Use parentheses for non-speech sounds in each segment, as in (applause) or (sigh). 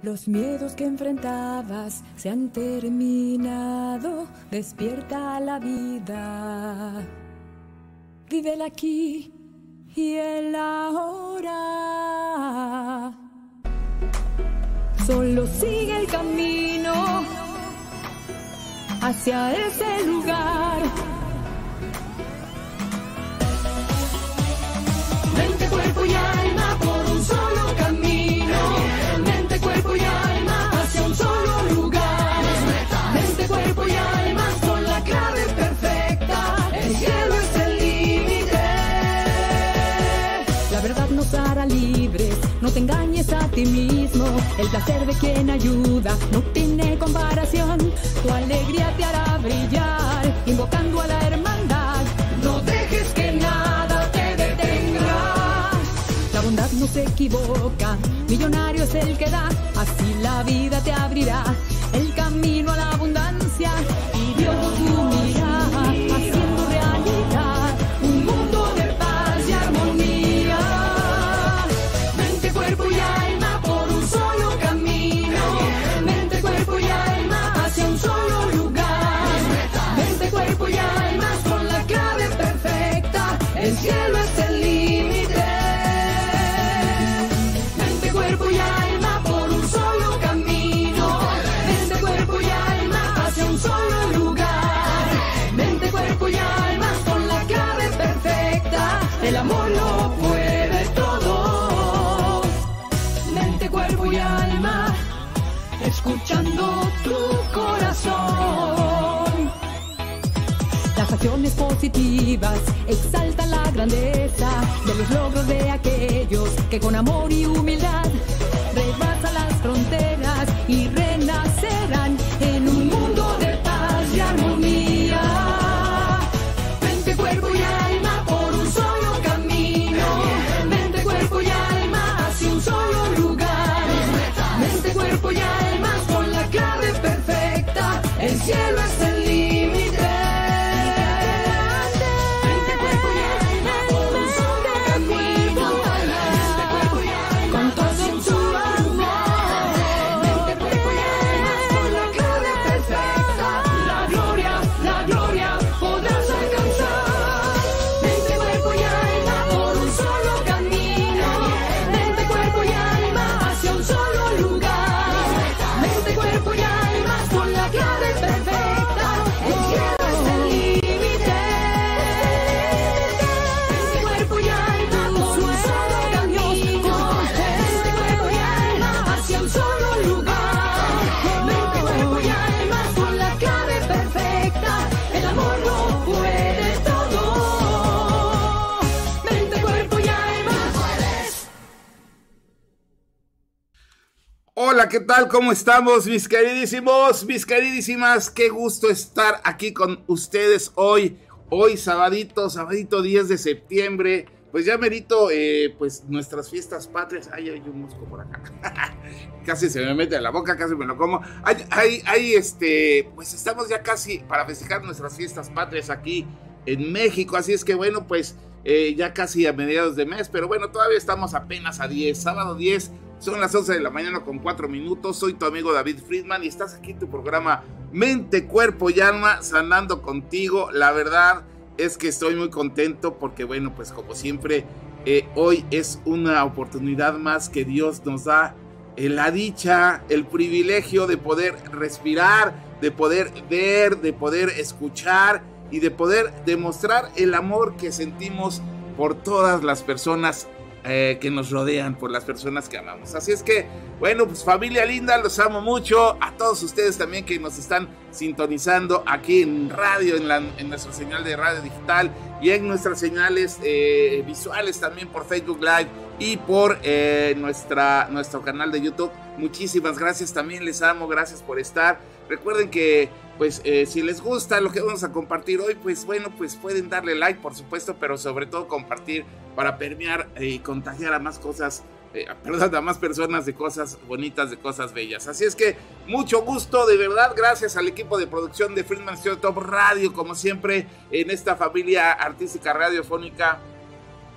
Los miedos que enfrentabas se han terminado, despierta la vida. Vive el aquí y el ahora. Solo sigue el camino hacia ese lugar. No te engañes a ti mismo. El placer de quien ayuda no tiene comparación. Tu alegría te hará brillar, invocando a la hermandad. No dejes que nada te detenga. La bondad no se equivoca, millonario es el que da. Así la vida te abrirá el camino a la abundancia. Y Dios positivas. Exaltan la grandeza de los logros de aquellos que con amor y humildad rebasan las fronteras y Hola, ¿qué tal? ¿Cómo estamos, mis queridísimos, mis queridísimas? Qué gusto estar aquí con ustedes hoy, hoy sabadito, sabadito 10 de septiembre. Pues ya merito, eh, pues nuestras fiestas patrias. Ay, hay un mosco por acá. (laughs) casi se me mete a la boca, casi me lo como. Hay, hay, hay, este, pues estamos ya casi para festejar nuestras fiestas patrias aquí en México. Así es que bueno, pues eh, ya casi a mediados de mes, pero bueno, todavía estamos apenas a 10, sábado 10, son las 11 de la mañana con 4 minutos, soy tu amigo David Friedman y estás aquí en tu programa Mente, Cuerpo y Alma, sanando contigo, la verdad es que estoy muy contento porque bueno, pues como siempre, eh, hoy es una oportunidad más que Dios nos da eh, la dicha, el privilegio de poder respirar, de poder ver, de poder escuchar y de poder demostrar el amor que sentimos por todas las personas eh, que nos rodean, por las personas que amamos. Así es que, bueno, pues familia linda, los amo mucho. A todos ustedes también que nos están sintonizando aquí en radio, en, la, en nuestra señal de radio digital y en nuestras señales eh, visuales también por Facebook Live y por eh, nuestra, nuestro canal de YouTube. Muchísimas gracias también, les amo, gracias por estar. Recuerden que, pues, eh, si les gusta lo que vamos a compartir hoy, pues bueno, pues pueden darle like, por supuesto, pero sobre todo compartir para permear y contagiar a más cosas, eh, (laughs) perdón, a más personas de cosas bonitas, de cosas bellas. Así es que mucho gusto, de verdad, gracias al equipo de producción de Friedman Studio Top Radio, como siempre, en esta familia artística radiofónica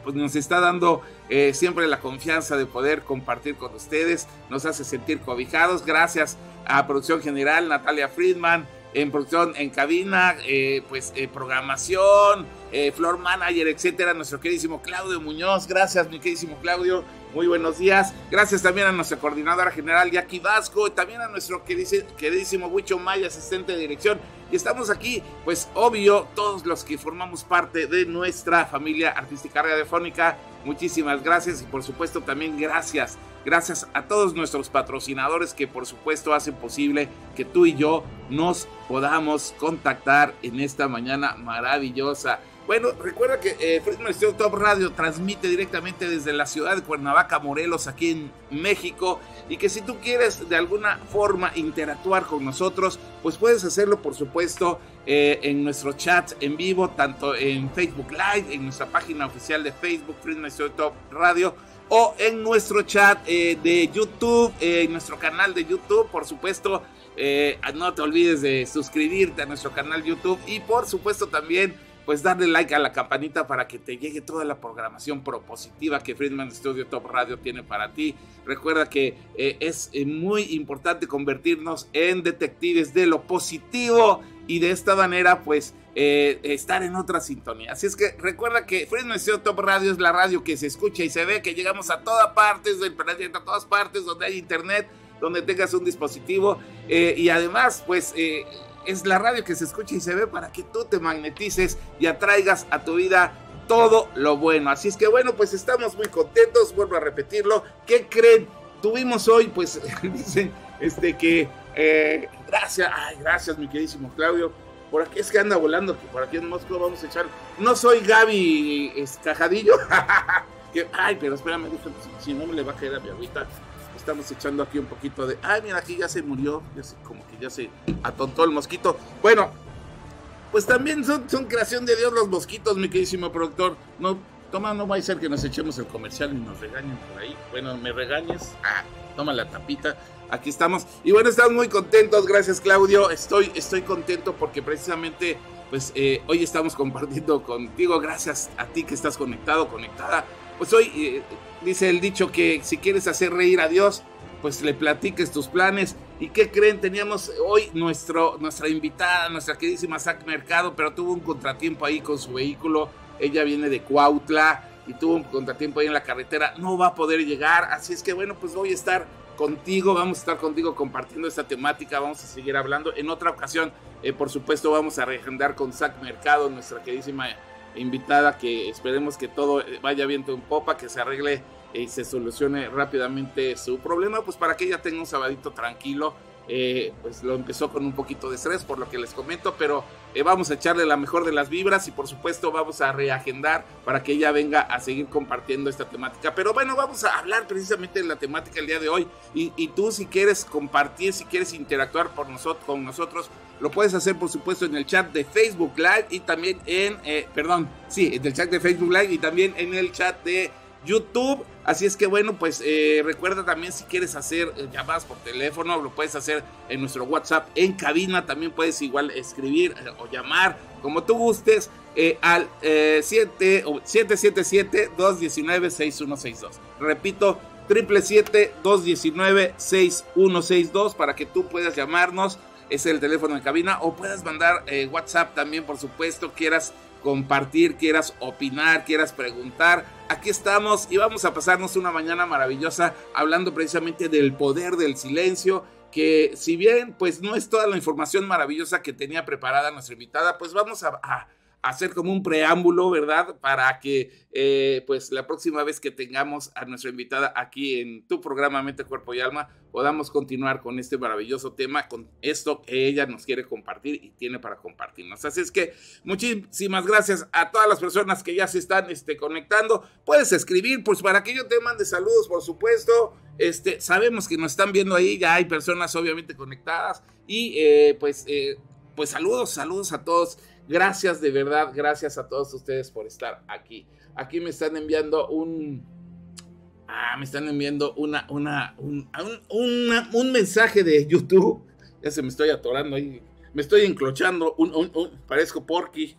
pues nos está dando eh, siempre la confianza de poder compartir con ustedes, nos hace sentir cobijados. Gracias a Producción General, Natalia Friedman, en producción en cabina, eh, pues eh, programación, eh, floor manager, etcétera, nuestro queridísimo Claudio Muñoz. Gracias, mi queridísimo Claudio. Muy buenos días. Gracias también a nuestra coordinadora general, Jackie Vasco, también a nuestro queridísimo Huicho Maya, asistente de dirección. Y estamos aquí, pues obvio, todos los que formamos parte de nuestra familia artística radiofónica. Muchísimas gracias y por supuesto también gracias Gracias a todos nuestros patrocinadores que por supuesto hacen posible que tú y yo nos podamos contactar en esta mañana maravillosa. Bueno, recuerda que eh, Friedman Top Radio transmite directamente desde la ciudad de Cuernavaca, Morelos, aquí en México. Y que si tú quieres de alguna forma interactuar con nosotros, pues puedes hacerlo, por supuesto, eh, en nuestro chat en vivo, tanto en Facebook Live, en nuestra página oficial de Facebook, Friedman Top Radio o en nuestro chat eh, de YouTube, eh, en nuestro canal de YouTube, por supuesto. Eh, no te olvides de suscribirte a nuestro canal YouTube y por supuesto también pues darle like a la campanita para que te llegue toda la programación propositiva que Friedman Studio Top Radio tiene para ti. Recuerda que es muy importante convertirnos en detectives de lo positivo y de esta manera pues eh, estar en otra sintonía. Así es que recuerda que Fresno Top Radio es la radio que se escucha y se ve, que llegamos a todas partes del planeta, a todas partes donde hay internet, donde tengas un dispositivo eh, y además pues eh, es la radio que se escucha y se ve para que tú te magnetices y atraigas a tu vida todo lo bueno. Así es que bueno, pues estamos muy contentos, vuelvo a repetirlo. ¿Qué creen? Tuvimos hoy, pues (laughs) dicen, este que, gracias, ay, gracias mi queridísimo Claudio por aquí es que anda volando, que por aquí en Moscú vamos a echar. No soy Gaby Escajadillo. (laughs) ay, pero espérame, si, no me le va a caer a mi agüita. Estamos echando aquí un poquito de. Ay, mira, aquí ya se murió. Ya como que ya se atontó el mosquito. Bueno, pues también son, son creación de Dios los mosquitos, mi queridísimo productor. No, toma, no va a ser que nos echemos el comercial y nos regañen por ahí. Bueno, me regañes. Ah, toma la tapita aquí estamos. Y bueno, estamos muy contentos, gracias Claudio. Estoy, estoy contento porque precisamente, pues eh, hoy estamos (laughs) compartiendo contigo, gracias a ti que estás conectado, conectada. Pues hoy eh, dice el dicho que si quieres hacer reír a Dios, pues le platiques tus planes. ¿Y qué creen? Teníamos hoy nuestro, nuestra invitada, nuestra queridísima Sac Mercado, pero tuvo un contratiempo ahí con su vehículo. Ella viene de Cuautla y tuvo un contratiempo ahí en la carretera. No va a poder llegar. Así es que bueno, pues voy a estar contigo, vamos a estar contigo compartiendo esta temática, vamos a seguir hablando. En otra ocasión, eh, por supuesto, vamos a reagendar con Zach Mercado, nuestra queridísima invitada, que esperemos que todo vaya bien en popa, que se arregle y se solucione rápidamente su problema, pues para que ella tenga un sabadito tranquilo eh, pues lo empezó con un poquito de estrés, por lo que les comento, pero eh, vamos a echarle la mejor de las vibras y por supuesto vamos a reagendar para que ella venga a seguir compartiendo esta temática. Pero bueno, vamos a hablar precisamente de la temática el día de hoy y, tú si quieres compartir, si quieres interactuar por nosotros, con nosotros, lo puedes hacer por supuesto en el chat de Facebook Live y también en, eh, perdón, sí, en el chat de Facebook Live y también en el chat de YouTube. Así es que bueno, pues eh, recuerda también si quieres hacer eh, llamadas por teléfono, lo puedes hacer en nuestro WhatsApp en cabina. También puedes igual escribir eh, o llamar como tú gustes al 777-219-6162. Repito, 777-219-6162 para que tú puedas llamarnos. Es el teléfono en cabina o puedas mandar WhatsApp también, por supuesto, quieras compartir, quieras opinar, quieras preguntar, aquí estamos y vamos a pasarnos una mañana maravillosa hablando precisamente del poder del silencio que si bien pues no es toda la información maravillosa que tenía preparada nuestra invitada, pues vamos a, a hacer como un preámbulo, ¿verdad? Para que, eh, pues, la próxima vez que tengamos a nuestra invitada aquí en tu programa Mente, Cuerpo y Alma, podamos continuar con este maravilloso tema, con esto que ella nos quiere compartir y tiene para compartirnos. Así es que muchísimas gracias a todas las personas que ya se están este, conectando. Puedes escribir, pues, para que yo te mande saludos, por supuesto. Este, sabemos que nos están viendo ahí, ya hay personas obviamente conectadas y, eh, pues, eh, pues saludos, saludos a todos Gracias de verdad, gracias a todos ustedes por estar aquí. Aquí me están enviando un... Ah, me están enviando una, una, un, un, mensaje de YouTube. Ya se me estoy atorando ahí. Me estoy enclochando. Un, parezco porky.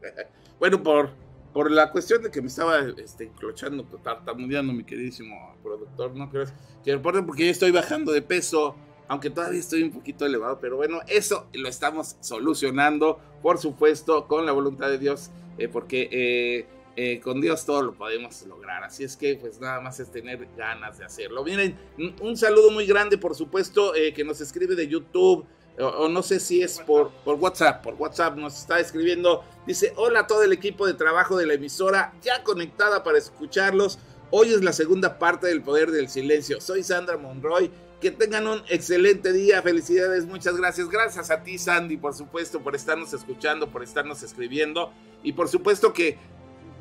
(laughs) bueno, por, por la cuestión de que me estaba este, clochando, tartamudeando mi queridísimo productor, ¿no crees? Que reporte porque yo estoy bajando de peso, aunque todavía estoy un poquito elevado, pero bueno, eso lo estamos solucionando, por supuesto, con la voluntad de Dios, eh, porque eh, eh, con Dios todo lo podemos lograr. Así es que pues nada más es tener ganas de hacerlo. Miren, un saludo muy grande, por supuesto, que nos escribe de YouTube o, no sé si es por, por WhatsApp, por WhatsApp nos está escribiendo, dice, hola a todo el equipo de trabajo de la emisora, ya conectada para escucharlos. Hoy es la segunda parte del Poder del Silencio. Soy Sandra Monroy. Que tengan un excelente día. Felicidades. Muchas gracias. Gracias a ti, Sandy, por supuesto, por estarnos escuchando, por estarnos escribiendo. Y por supuesto que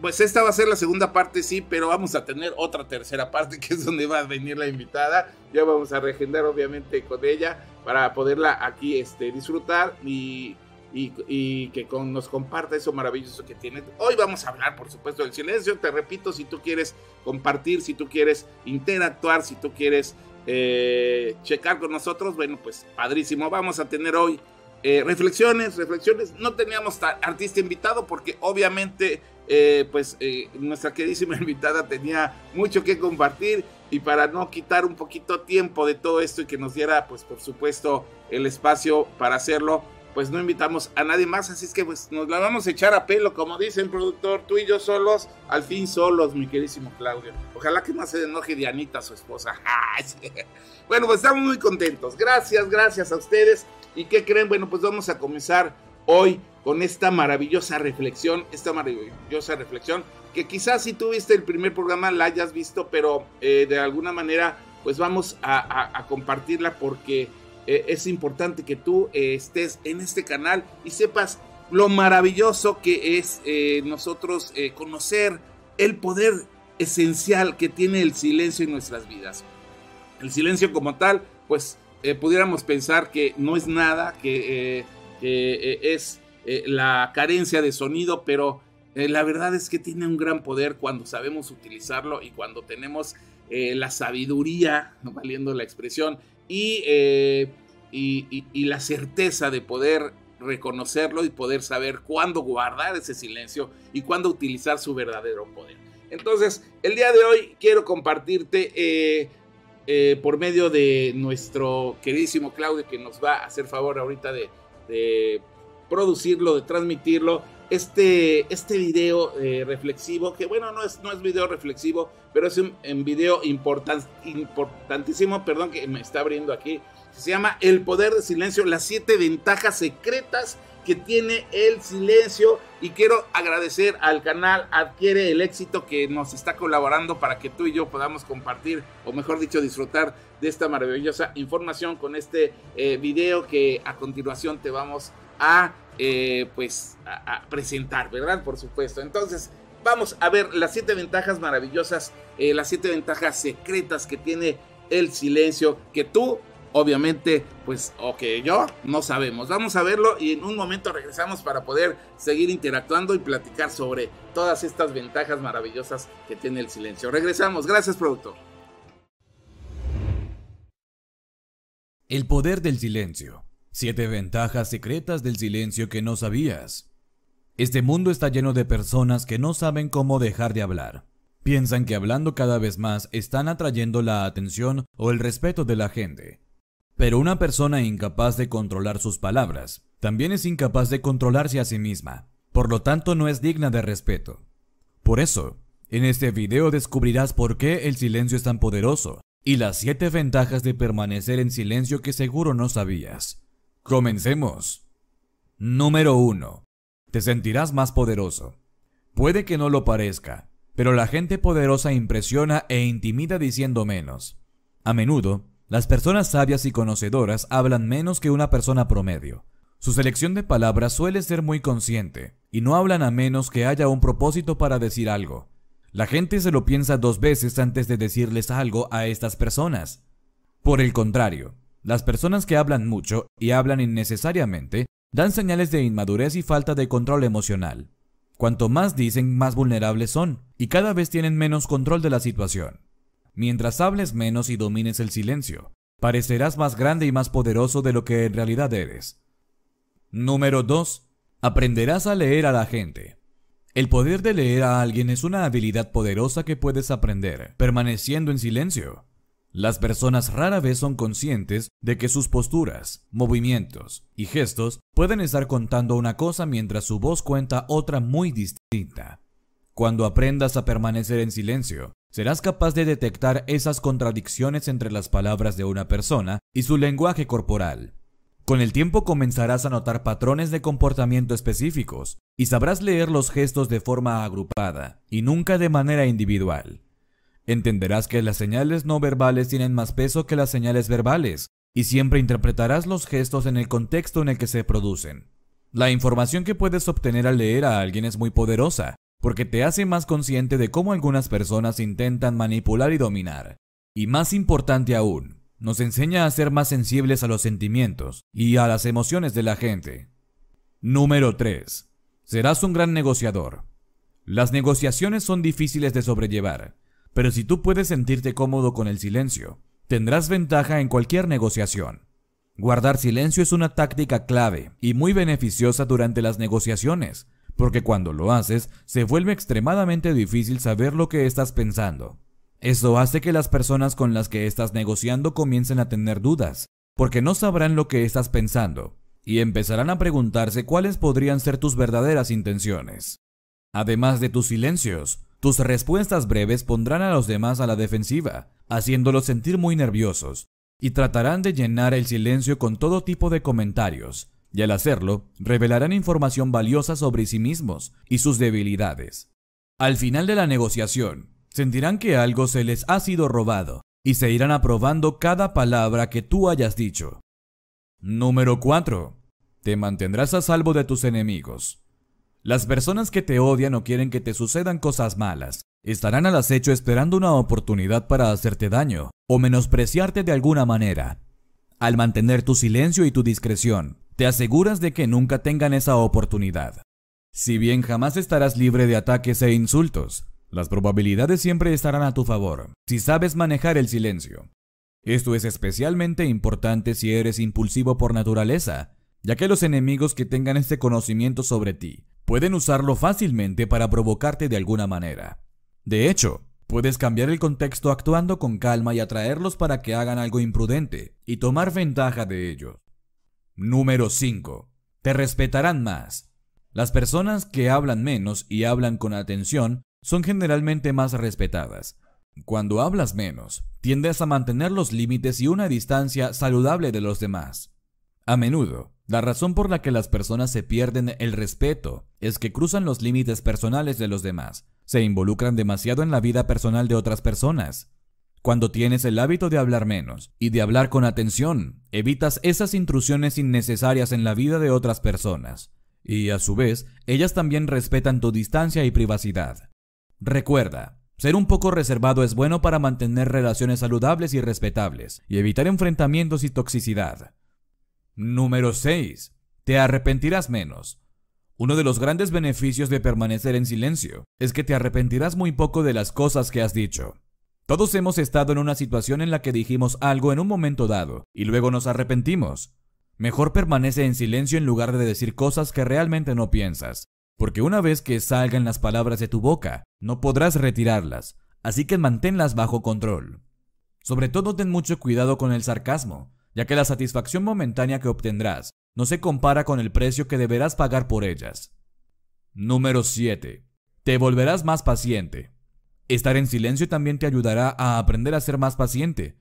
pues esta va a ser la segunda parte, sí, pero vamos a tener otra tercera parte (laughs) que es donde va a venir la invitada. Ya vamos a regendar obviamente con ella para poderla aquí este, disfrutar y, y, que con, nos comparta eso maravilloso que tiene. Hoy vamos a hablar, por supuesto, del silencio. Te repito, si tú quieres compartir, si tú quieres interactuar, si tú quieres eh, checar con nosotros, bueno, pues padrísimo. Vamos a tener hoy eh, reflexiones, reflexiones. No teníamos artista invitado porque obviamente eh, pues eh, nuestra queridísima (laughs) invitada tenía mucho que compartir y para no quitar un poquito tiempo de todo esto y que nos diera pues por supuesto el espacio para hacerlo, pues no invitamos a nadie más, así es que pues nos la vamos a echar a pelo, como dice el productor, tú y yo solos, al fin solos, mi queridísimo Claudio. Ojalá que no se enoje Dianita, su esposa. (laughs) bueno, pues estamos muy contentos. Gracias, gracias a ustedes. ¿Y qué creen? Bueno, pues vamos a comenzar hoy con esta maravillosa reflexión, esta maravillosa reflexión, que quizás si tuviste el primer programa la hayas visto, pero eh, de alguna manera pues vamos a, compartirla porque eh, es importante que tú eh, estés en este canal y sepas lo maravilloso que es nosotros conocer el poder esencial que tiene el silencio en nuestras vidas. El silencio como tal, pues pudiéramos pensar que no es nada, que es eh, la carencia de sonido, pero eh, la verdad es que tiene un gran poder cuando sabemos utilizarlo y cuando tenemos eh, la sabiduría, (laughs) valiendo la expresión, y, y, la certeza de poder reconocerlo y poder saber cuándo guardar ese silencio y cuándo utilizar su verdadero poder. Entonces, el día de hoy quiero compartirte por medio de nuestro queridísimo Claudio que nos va a hacer favor ahorita de producirlo, de transmitirlo. Este, este video eh, reflexivo, que bueno, no es, no es video reflexivo, pero es un, video importantísimo, perdón que me está abriendo aquí. Se llama El Poder del Silencio, las siete ventajas secretas que tiene el silencio y quiero agradecer al canal Adquiere el éxito que nos está colaborando para que tú y yo podamos compartir o mejor dicho disfrutar de esta maravillosa información con este eh, video que a continuación te vamos a eh, pues a, presentar, ¿verdad? Por supuesto. Entonces, vamos a ver las siete ventajas maravillosas, eh, las siete ventajas secretas que tiene el silencio, que tú, obviamente, pues, o que yo, no sabemos. Vamos a verlo y en un momento regresamos para poder seguir interactuando y platicar sobre todas estas ventajas maravillosas que tiene el silencio. Regresamos. Gracias, productor. El poder del silencio. Siete ventajas secretas del silencio que no sabías. Este mundo está lleno de personas que no saben cómo dejar de hablar. Piensan que hablando cada vez más están atrayendo la atención o el respeto de la gente. Pero una persona incapaz de controlar sus palabras también es incapaz de controlarse a sí misma, por lo tanto no es digna de respeto. Por eso, en este video descubrirás por qué el silencio es tan poderoso y las siete ventajas de permanecer en silencio que seguro no sabías. Comencemos. Número 1. Te sentirás más poderoso. Puede que no lo parezca, pero la gente poderosa impresiona e intimida diciendo menos. A menudo, las personas sabias y conocedoras hablan menos que una persona promedio. Su selección de palabras suele ser muy consciente, y no hablan a menos que haya un propósito para decir algo. La gente se lo piensa dos veces antes de decirles algo a estas personas. Por el contrario, las personas que hablan mucho y hablan innecesariamente dan señales de inmadurez y falta de control emocional. Cuanto más dicen, más vulnerables son, y cada vez tienen menos control de la situación. Mientras hables menos y domines el silencio, parecerás más grande y más poderoso de lo que en realidad eres. Número 2. Aprenderás a leer a la gente. El poder de leer a alguien es una habilidad poderosa que puedes aprender, permaneciendo en silencio. Las personas rara vez son conscientes de que sus posturas, movimientos y gestos pueden estar contando una cosa mientras su voz cuenta otra muy distinta. Cuando aprendas a permanecer en silencio, serás capaz de detectar esas contradicciones entre las palabras de una persona y su lenguaje corporal. Con el tiempo comenzarás a notar patrones de comportamiento específicos y sabrás leer los gestos de forma agrupada y nunca de manera individual. Entenderás que las señales no verbales tienen más peso que las señales verbales y siempre interpretarás los gestos en el contexto en el que se producen. La información que puedes obtener al leer a alguien es muy poderosa porque te hace más consciente de cómo algunas personas intentan manipular y dominar. Y más importante aún, nos enseña a ser más sensibles a los sentimientos y a las emociones de la gente. Número 3. Serás un gran negociador. Las negociaciones son difíciles de sobrellevar, pero si tú puedes sentirte cómodo con el silencio, tendrás ventaja en cualquier negociación. Guardar silencio es una táctica clave y muy beneficiosa durante las negociaciones, porque cuando lo haces se vuelve extremadamente difícil saber lo que estás pensando. Eso hace que las personas con las que estás negociando comiencen a tener dudas, porque no sabrán lo que estás pensando, y empezarán a preguntarse cuáles podrían ser tus verdaderas intenciones. Además de tus silencios, tus respuestas breves pondrán a los demás a la defensiva, haciéndolos sentir muy nerviosos, y tratarán de llenar el silencio con todo tipo de comentarios, y al hacerlo, revelarán información valiosa sobre sí mismos y sus debilidades. Al final de la negociación, sentirán que algo se les ha sido robado y se irán aprobando cada palabra que tú hayas dicho. Número 4. Te mantendrás a salvo de tus enemigos. Las personas que te odian o quieren que te sucedan cosas malas estarán al acecho esperando una oportunidad para hacerte daño o menospreciarte de alguna manera. Al mantener tu silencio y tu discreción, te aseguras de que nunca tengan esa oportunidad. Si bien jamás estarás libre de ataques e insultos, las probabilidades siempre estarán a tu favor si sabes manejar el silencio. Esto es especialmente importante si eres impulsivo por naturaleza, ya que los enemigos que tengan este conocimiento sobre ti pueden usarlo fácilmente para provocarte de alguna manera. De hecho, puedes cambiar el contexto actuando con calma y atraerlos para que hagan algo imprudente y tomar ventaja de ellos. Número 5. Te respetarán más. Las personas que hablan menos y hablan con atención son generalmente más respetadas. Cuando hablas menos, tiendes a mantener los límites y una distancia saludable de los demás. A menudo, la razón por la que las personas se pierden el respeto es que cruzan los límites personales de los demás, se involucran demasiado en la vida personal de otras personas. Cuando tienes el hábito de hablar menos y de hablar con atención, evitas esas intrusiones innecesarias en la vida de otras personas. Y a su vez, ellas también respetan tu distancia y privacidad. Recuerda, ser un poco reservado es bueno para mantener relaciones saludables y respetables y evitar enfrentamientos y toxicidad. Número 6. Te arrepentirás menos. Uno de los grandes beneficios de permanecer en silencio es que te arrepentirás muy poco de las cosas que has dicho. Todos hemos estado en una situación en la que dijimos algo en un momento dado y luego nos arrepentimos. Mejor permanece en silencio en lugar de decir cosas que realmente no piensas porque una vez que salgan las palabras de tu boca, no podrás retirarlas, así que manténlas bajo control. Sobre todo ten mucho cuidado con el sarcasmo, ya que la satisfacción momentánea que obtendrás no se compara con el precio que deberás pagar por ellas. Número 7. Te volverás más paciente. Estar en silencio también te ayudará a aprender a ser más paciente.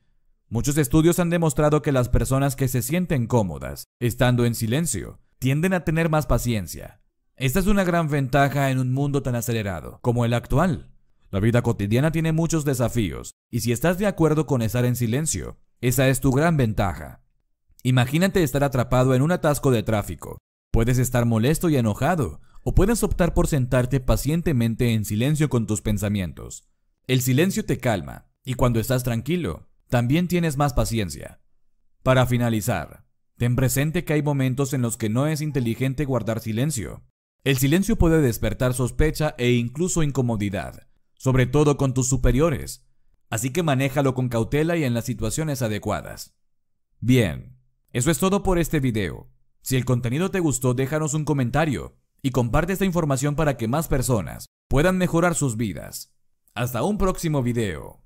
Muchos estudios han demostrado que las personas que se sienten cómodas, estando en silencio, tienden a tener más paciencia, esta es una gran ventaja en un mundo tan acelerado como el actual. La vida cotidiana tiene muchos desafíos, y si estás de acuerdo con estar en silencio, esa es tu gran ventaja. Imagínate estar atrapado en un atasco de tráfico. Puedes estar molesto y enojado, o puedes optar por sentarte pacientemente en silencio con tus pensamientos. El silencio te calma, y cuando estás tranquilo, también tienes más paciencia. Para finalizar, ten presente que hay momentos en los que no es inteligente guardar silencio, el silencio puede despertar sospecha e incluso incomodidad, sobre todo con tus superiores, así que manéjalo con cautela y en las situaciones adecuadas. Bien, eso es todo por este video. Si el contenido te gustó, déjanos un comentario y comparte esta información para que más personas puedan mejorar sus vidas. Hasta un próximo video.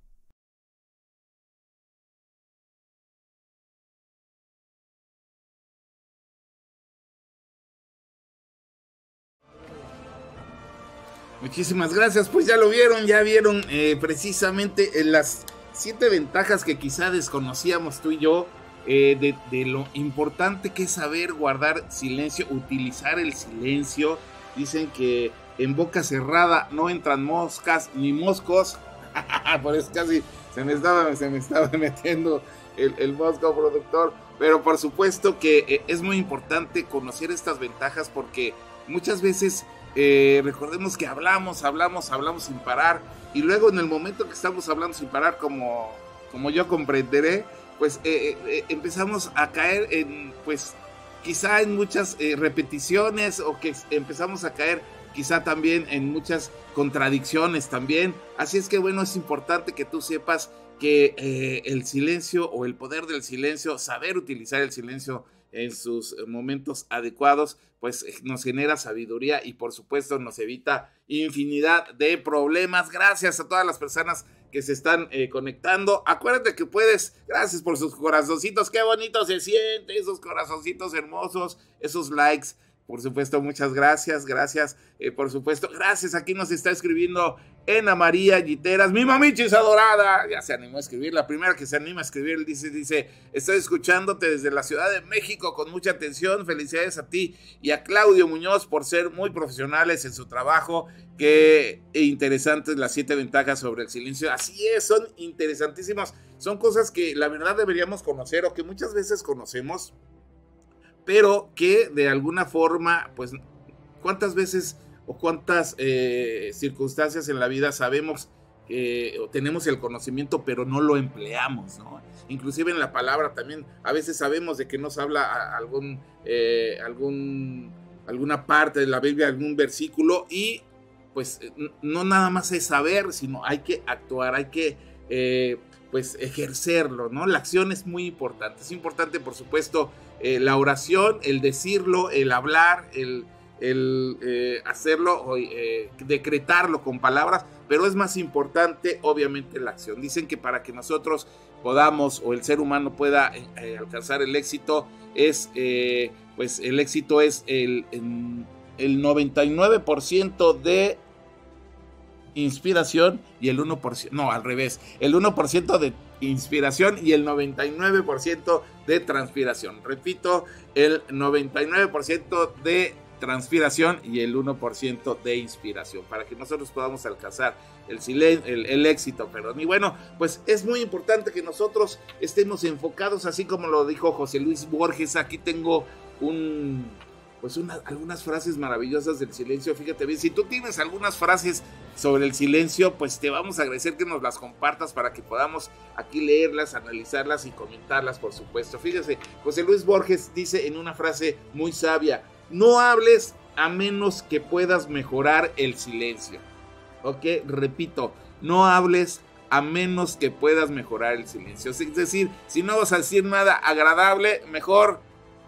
Muchísimas gracias, pues ya lo vieron, ya vieron eh, precisamente en las siete ventajas que quizá desconocíamos tú y yo eh, de, lo importante que es saber guardar silencio, utilizar el silencio. Dicen que en boca cerrada no entran moscas ni moscos. (laughs) Por eso casi se me estaba, se me estaba (laughs) metiendo el, mosco productor. Pero por supuesto que eh, es muy importante conocer estas ventajas porque muchas veces eh, recordemos que hablamos, hablamos, hablamos sin parar. Y luego en el momento que estamos hablando sin parar, como, como yo comprenderé, pues eh, eh, empezamos a caer en, pues quizá en muchas repeticiones o que empezamos a caer quizá también en muchas contradicciones también. Así es que bueno, es importante que tú sepas que el silencio o el poder del silencio, saber utilizar el silencio en sus momentos adecuados, pues eh, nos genera sabiduría y por supuesto nos evita infinidad de problemas. Gracias a todas las personas que se están eh, conectando. Acuérdate que puedes, gracias por sus corazoncitos, qué bonito se siente, esos corazoncitos hermosos, esos likes por supuesto, muchas gracias, gracias, eh, por supuesto, gracias. Aquí nos está escribiendo Ena María Giteras, mi mamichis adorada, ya se animó a escribir, la primera que se anima a escribir, dice, dice, estoy escuchándote desde la Ciudad de México con mucha atención, felicidades a ti y a Claudio Muñoz por ser muy profesionales en su trabajo, qué interesantes las siete ventajas sobre el silencio, así es, son interesantísimas, son cosas que la verdad deberíamos conocer o que muchas veces conocemos pero que de alguna forma, pues, ¿cuántas veces o cuántas eh, circunstancias en la vida sabemos o tenemos el conocimiento, pero no lo empleamos, ¿no? Inclusive en la palabra también, a veces sabemos de que nos habla algún, eh, algún, alguna parte de la Biblia, algún versículo, y pues no nada más es saber, sino hay que actuar, hay que eh, pues ejercerlo, ¿no? La acción es muy importante. Es importante, por supuesto, eh, la oración, el decirlo, el hablar, el, eh, hacerlo, eh, decretarlo con palabras, pero es más importante, obviamente, la acción. Dicen que para que nosotros podamos o el ser humano pueda alcanzar el éxito, es, pues el éxito es el, el 99% de inspiración y el 1%, no, al revés, el 1% de inspiración y el 99% de transpiración. Repito, el 99% de transpiración y el 1% de inspiración para que nosotros podamos alcanzar el, el, el, éxito, perdón. Y bueno, pues es muy importante que nosotros estemos enfocados, así como lo dijo José Luis Borges, aquí tengo un pues algunas frases maravillosas del silencio. Fíjate bien, si tú tienes algunas frases sobre el silencio, pues te vamos a agradecer que nos las compartas para que podamos aquí leerlas, analizarlas y comentarlas, por supuesto. Fíjese, José Luis Borges dice en una frase muy sabia, no hables a menos que puedas mejorar el silencio. ¿Ok? Repito, no hables a menos que puedas mejorar el silencio. Es decir, si no vas a decir nada agradable, mejor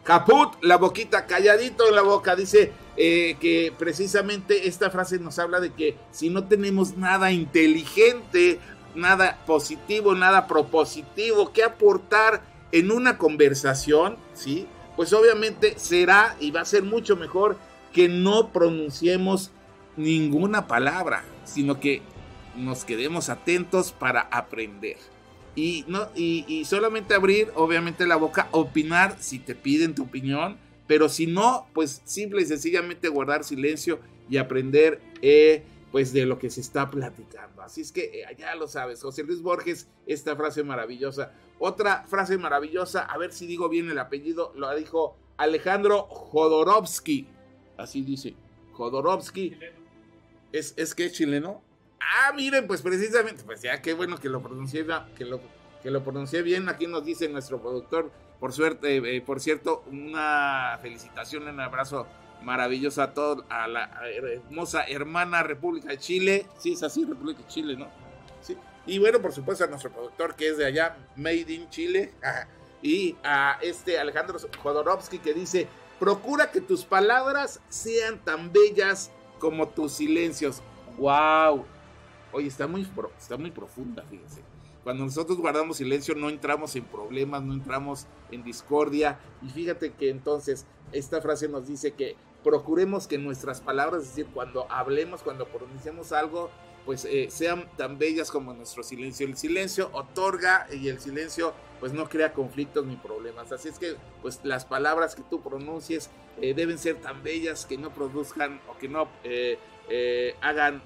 Caput, la boquita, calladito en la boca. Dice eh, que precisamente esta frase nos habla de que si no tenemos nada inteligente, nada positivo, nada propositivo que aportar en una conversación, ¿sí? Pues obviamente será y va a ser mucho mejor que no pronunciemos ninguna palabra, sino que nos quedemos atentos para aprender. Y, no, y, solamente abrir, obviamente, la boca, opinar si te piden tu opinión, pero si no, pues simple y sencillamente guardar silencio y aprender eh, pues de lo que se está platicando. Así es que eh, ya lo sabes, José Luis Borges, esta frase maravillosa. Otra frase maravillosa, a ver si digo bien el apellido, lo dijo Alejandro Jodorowsky. Así dice, Jodorowsky. ¿Es, ¿Es que es chileno? Ah, miren, pues precisamente, pues ya qué bueno que lo pronuncié, que lo, que lo pronuncié bien. Aquí nos dice nuestro productor, por suerte, eh, por cierto, una felicitación, un abrazo maravilloso a todos, a la hermosa hermana República de Chile. Sí, es así, República de Chile, ¿no? Sí. Y bueno, por supuesto, a nuestro productor que es de allá, Made in Chile. y a este Alejandro Jodorowsky que dice, Procura que tus palabras sean tan bellas como tus silencios. ¡Wow! Oye, está muy, está muy profunda, fíjense. Cuando nosotros guardamos silencio no entramos en problemas, no entramos en discordia. Y fíjate que entonces esta frase nos dice que procuremos que nuestras palabras, es decir, cuando hablemos, cuando pronunciemos algo, pues eh, sean tan bellas como nuestro silencio. El silencio otorga y el silencio pues no crea conflictos ni problemas. Así es que pues las palabras que tú pronuncies eh, deben ser tan bellas que no produzcan o que no eh, hagan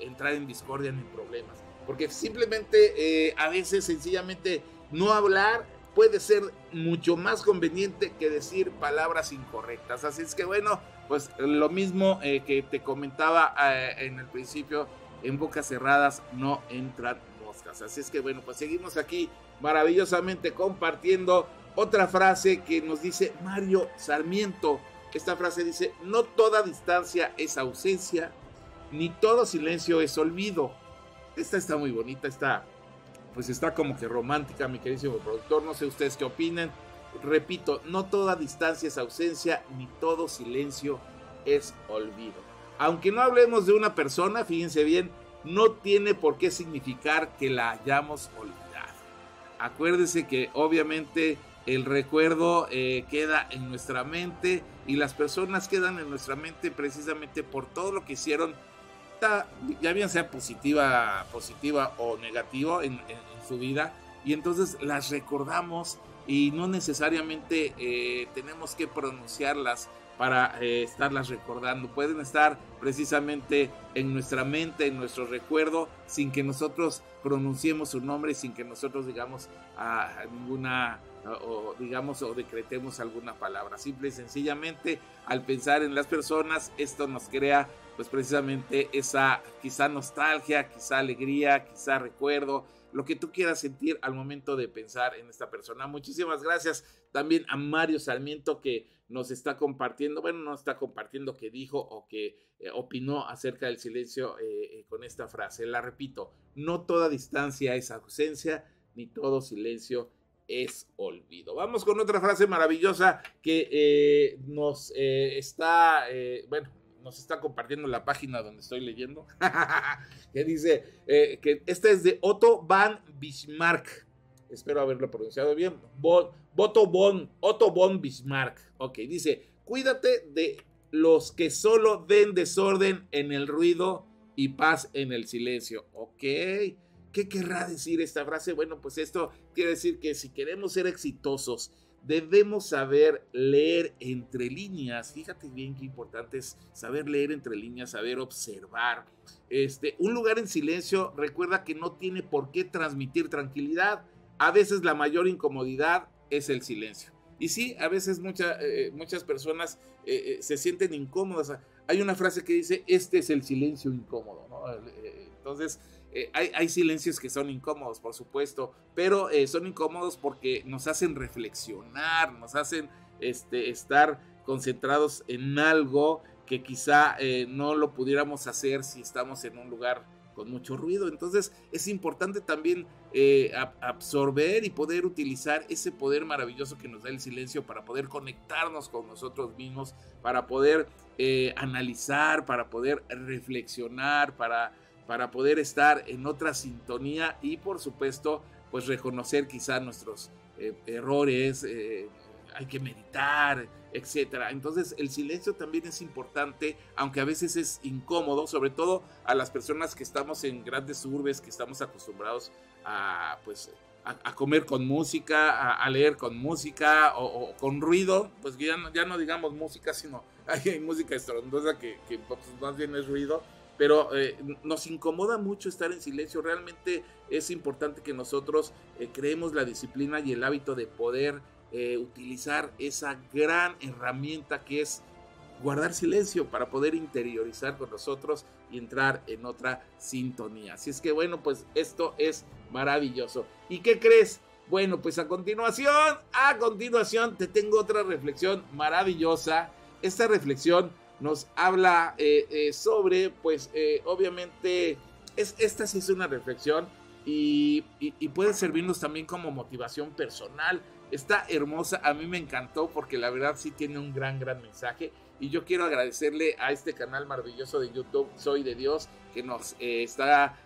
entrar en discordia ni problemas. Porque simplemente a veces sencillamente no hablar puede ser mucho más conveniente que decir palabras incorrectas. Así es que bueno, pues lo mismo que te comentaba en el principio en bocas cerradas no entran moscas. Así es que bueno, pues seguimos aquí maravillosamente compartiendo otra frase que nos dice Mario Sarmiento. Esta frase dice, no toda distancia es ausencia, ni todo silencio es olvido. Esta está muy bonita, está, pues está como que romántica, mi queridísimo productor. No sé ustedes qué opinan. Repito, no toda distancia es ausencia, ni todo silencio es olvido. Aunque no hablemos de una persona, fíjense bien, no tiene por qué significar que la hayamos olvidado. Acuérdense que obviamente el recuerdo eh, queda en nuestra mente y las personas quedan en nuestra mente precisamente por todo lo que hicieron, ya bien sea positiva, positiva o negativo en, su vida, y entonces las recordamos y no necesariamente eh, tenemos que pronunciarlas para eh, estarlas recordando. Pueden estar precisamente en nuestra mente, en nuestro recuerdo, sin que nosotros pronunciemos su nombre, sin que nosotros digamos a ninguna o digamos o decretemos alguna palabra. Simple y sencillamente al pensar en las personas, esto nos crea pues precisamente esa quizá nostalgia, quizá alegría, quizá recuerdo, lo que tú quieras sentir al momento de pensar en esta persona. Muchísimas gracias también a Mario Sarmiento que nos está compartiendo, bueno, no está compartiendo que dijo o que eh, opinó acerca del silencio eh, eh, con esta frase. La repito, no toda distancia es ausencia, ni todo silencio es olvido. Vamos con otra frase maravillosa que nos está, bueno, nos está compartiendo la página donde estoy leyendo, (laughs) que dice eh, que esta es de Otto van Bismarck. Espero haberlo pronunciado bien. Otto von, Otto von Bismarck. Ok, dice, cuídate de los que solo den desorden en el ruido y paz en el silencio. Ok. ¿Qué querrá decir esta frase? Bueno, pues esto quiere decir que si queremos ser exitosos, debemos saber leer entre líneas. Fíjate bien qué importante es saber leer entre líneas, saber observar. Este, un lugar en silencio recuerda que no tiene por qué transmitir tranquilidad. A veces la mayor incomodidad es el silencio. Y sí, a veces eh, muchas personas eh, eh, se sienten incómodas. Hay una frase que dice, este es el silencio incómodo. Entonces, eh, hay, silencios que son incómodos, por supuesto, pero eh, son incómodos porque nos hacen reflexionar, nos hacen este, estar concentrados en algo que quizá eh, no lo pudiéramos hacer si estamos en un lugar con mucho ruido. Entonces es importante también absorber y poder utilizar ese poder maravilloso que nos da el silencio para poder conectarnos con nosotros mismos, para poder analizar, para poder reflexionar, para para poder estar en otra sintonía y por supuesto pues reconocer quizá nuestros eh, errores, eh, hay que meditar, etcétera. Entonces el silencio también es importante, aunque a veces es incómodo, sobre todo a las personas que estamos en grandes urbes, que estamos acostumbrados a pues a, comer con música, a, leer con música o, con ruido, pues ya no, ya no digamos música, sino (laughs) hay, música estrondosa que, pues, más bien es ruido pero eh, nos incomoda mucho estar en silencio. Realmente es importante que nosotros eh, creemos la disciplina y el hábito de poder eh, utilizar esa gran herramienta que es guardar silencio para poder interiorizar con nosotros y entrar en otra sintonía. Así es que bueno, pues esto es maravilloso. ¿Y qué crees? Bueno, pues a continuación, a continuación te tengo otra reflexión maravillosa. Esta reflexión nos habla eh, eh, sobre, pues eh, obviamente, es, esta sí es una reflexión y, puede servirnos también como motivación personal Está hermosa, a mí me encantó porque la verdad sí tiene un gran, gran mensaje. Y yo quiero agradecerle a este canal maravilloso de YouTube, Soy de Dios, que nos eh, está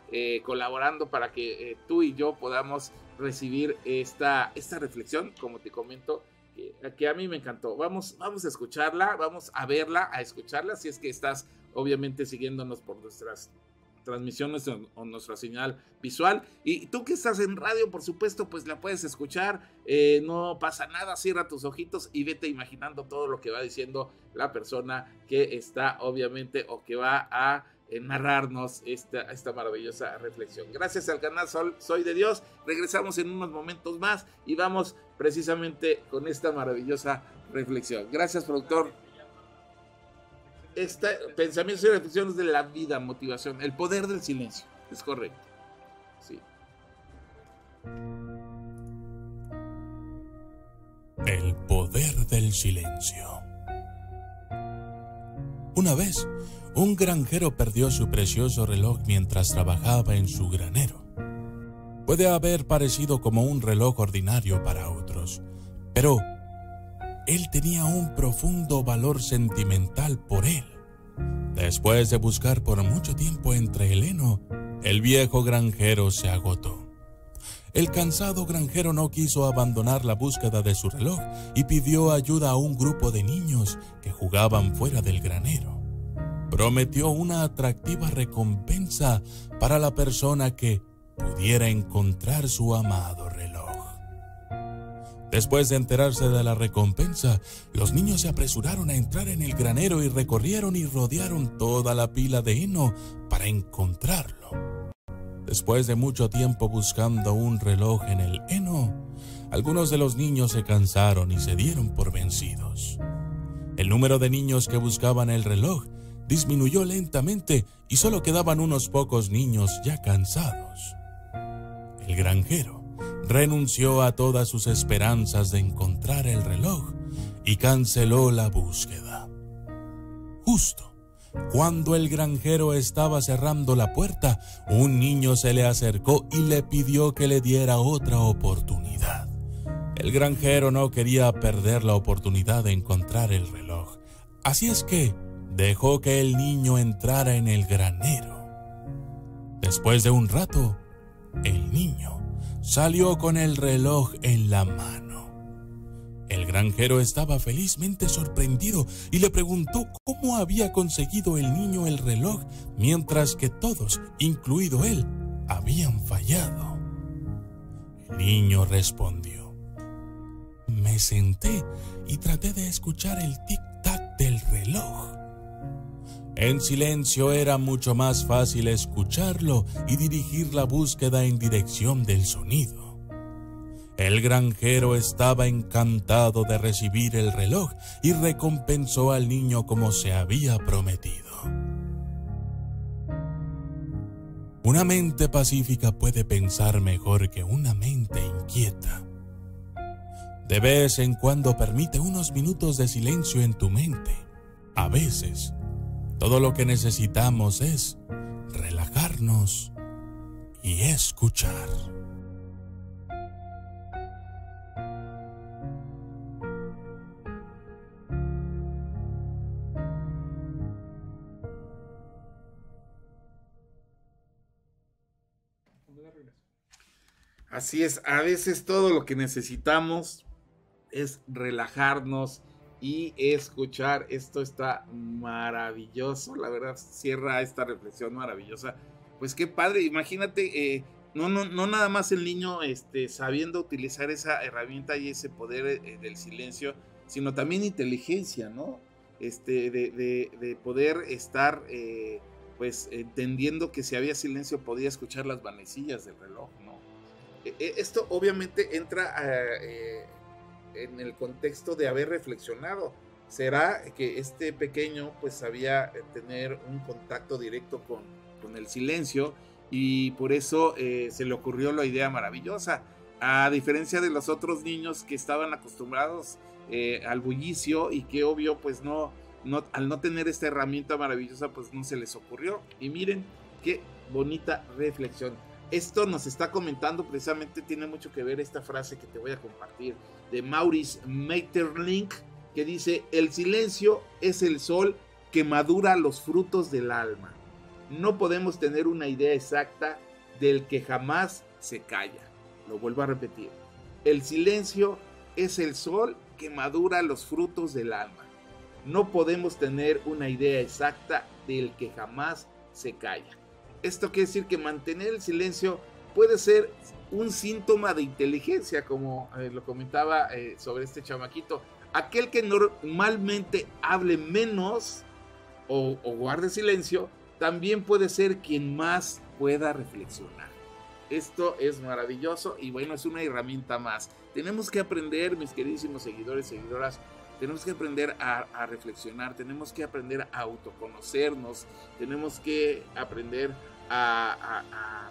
colaborando para que tú y yo podamos recibir esta, esta reflexión, como te comento, que, a mí me encantó. Vamos, vamos a escucharla, vamos a verla, a escucharla, si es que estás obviamente siguiéndonos por nuestras transmisiones o, nuestra señal visual. Y tú que estás en radio, por supuesto, pues la puedes escuchar. Eh, no pasa nada, cierra tus ojitos y vete imaginando todo lo que va diciendo la persona que está, obviamente, o que va a narrarnos esta, esta maravillosa reflexión. Gracias al canal Sol, Soy de Dios. Regresamos en unos momentos más y vamos precisamente con esta maravillosa reflexión. Gracias, productor esta, pensamientos y reflexiones de la vida, motivación, el poder del silencio. Es correcto. Sí. El poder del silencio. Una vez, un granjero perdió su precioso reloj mientras trabajaba en su granero. Puede haber parecido como un reloj ordinario para otros, pero él tenía un profundo valor sentimental por él. Después de buscar por mucho tiempo entre el heno, el viejo granjero se agotó. El cansado granjero no quiso abandonar la búsqueda de su reloj y pidió ayuda a un grupo de niños que jugaban fuera del granero. Prometió una atractiva recompensa para la persona que pudiera encontrar su amado reloj. Después de enterarse de la recompensa, los niños se apresuraron a entrar en el granero y recorrieron y rodearon toda la pila de heno para encontrarlo. Después de mucho tiempo buscando un reloj en el heno, algunos de los niños se cansaron y se dieron por vencidos. El número de niños que buscaban el reloj disminuyó lentamente y solo quedaban unos pocos niños ya cansados. El granjero renunció a todas sus esperanzas de encontrar el reloj y canceló la búsqueda. Justo cuando el granjero estaba cerrando la puerta, un niño se le acercó y le pidió que le diera otra oportunidad. El granjero no quería perder la oportunidad de encontrar el reloj, así es que dejó que el niño entrara en el granero. Después de un rato, el niño salió con el reloj en la mano. El granjero estaba felizmente sorprendido y le preguntó cómo había conseguido el niño el reloj mientras que todos, incluido él, habían fallado. El niño respondió, me senté y traté de escuchar el tic-tac del reloj. En silencio era mucho más fácil escucharlo y dirigir la búsqueda en dirección del sonido. El granjero estaba encantado de recibir el reloj y recompensó al niño como se había prometido. Una mente pacífica puede pensar mejor que una mente inquieta. De vez en cuando permite unos minutos de silencio en tu mente. A veces, todo lo que necesitamos es relajarnos y escuchar. Así es, a veces todo lo que necesitamos es relajarnos, y escuchar. Esto está maravilloso, la verdad, cierra esta reflexión maravillosa. Pues qué padre, imagínate, eh, no, no, no nada más el niño este, sabiendo utilizar esa herramienta y ese poder eh, del silencio, sino también inteligencia, ¿no? Este, de, de, poder estar, eh, pues, entendiendo que si había silencio podía escuchar las vanecillas del reloj, ¿no? E, e, esto obviamente entra a en el contexto de haber reflexionado. ¿Será que este pequeño pues sabía tener un contacto directo con, con el silencio y por eso eh, se le ocurrió la idea maravillosa? A diferencia de los otros niños que estaban acostumbrados eh, al bullicio y que obvio pues no, no, al no tener esta herramienta maravillosa pues no se les ocurrió. Y miren qué bonita reflexión. Esto nos está comentando precisamente, tiene mucho que ver esta frase que te voy a compartir de Maurice Maeterlinck, que dice, el silencio es el sol que madura los frutos del alma. No podemos tener una idea exacta del que jamás se calla. Lo vuelvo a repetir. El silencio es el sol que madura los frutos del alma. No podemos tener una idea exacta del que jamás se calla. Esto quiere decir que mantener el silencio puede ser un síntoma de inteligencia, como eh, lo comentaba eh, sobre este chamaquito. Aquel que normalmente hable menos o, guarde silencio, también puede ser quien más pueda reflexionar. Esto es maravilloso y bueno, es una herramienta más. Tenemos que aprender, mis queridísimos seguidores, seguidoras, tenemos que aprender a, reflexionar, tenemos que aprender a autoconocernos, tenemos que aprender a,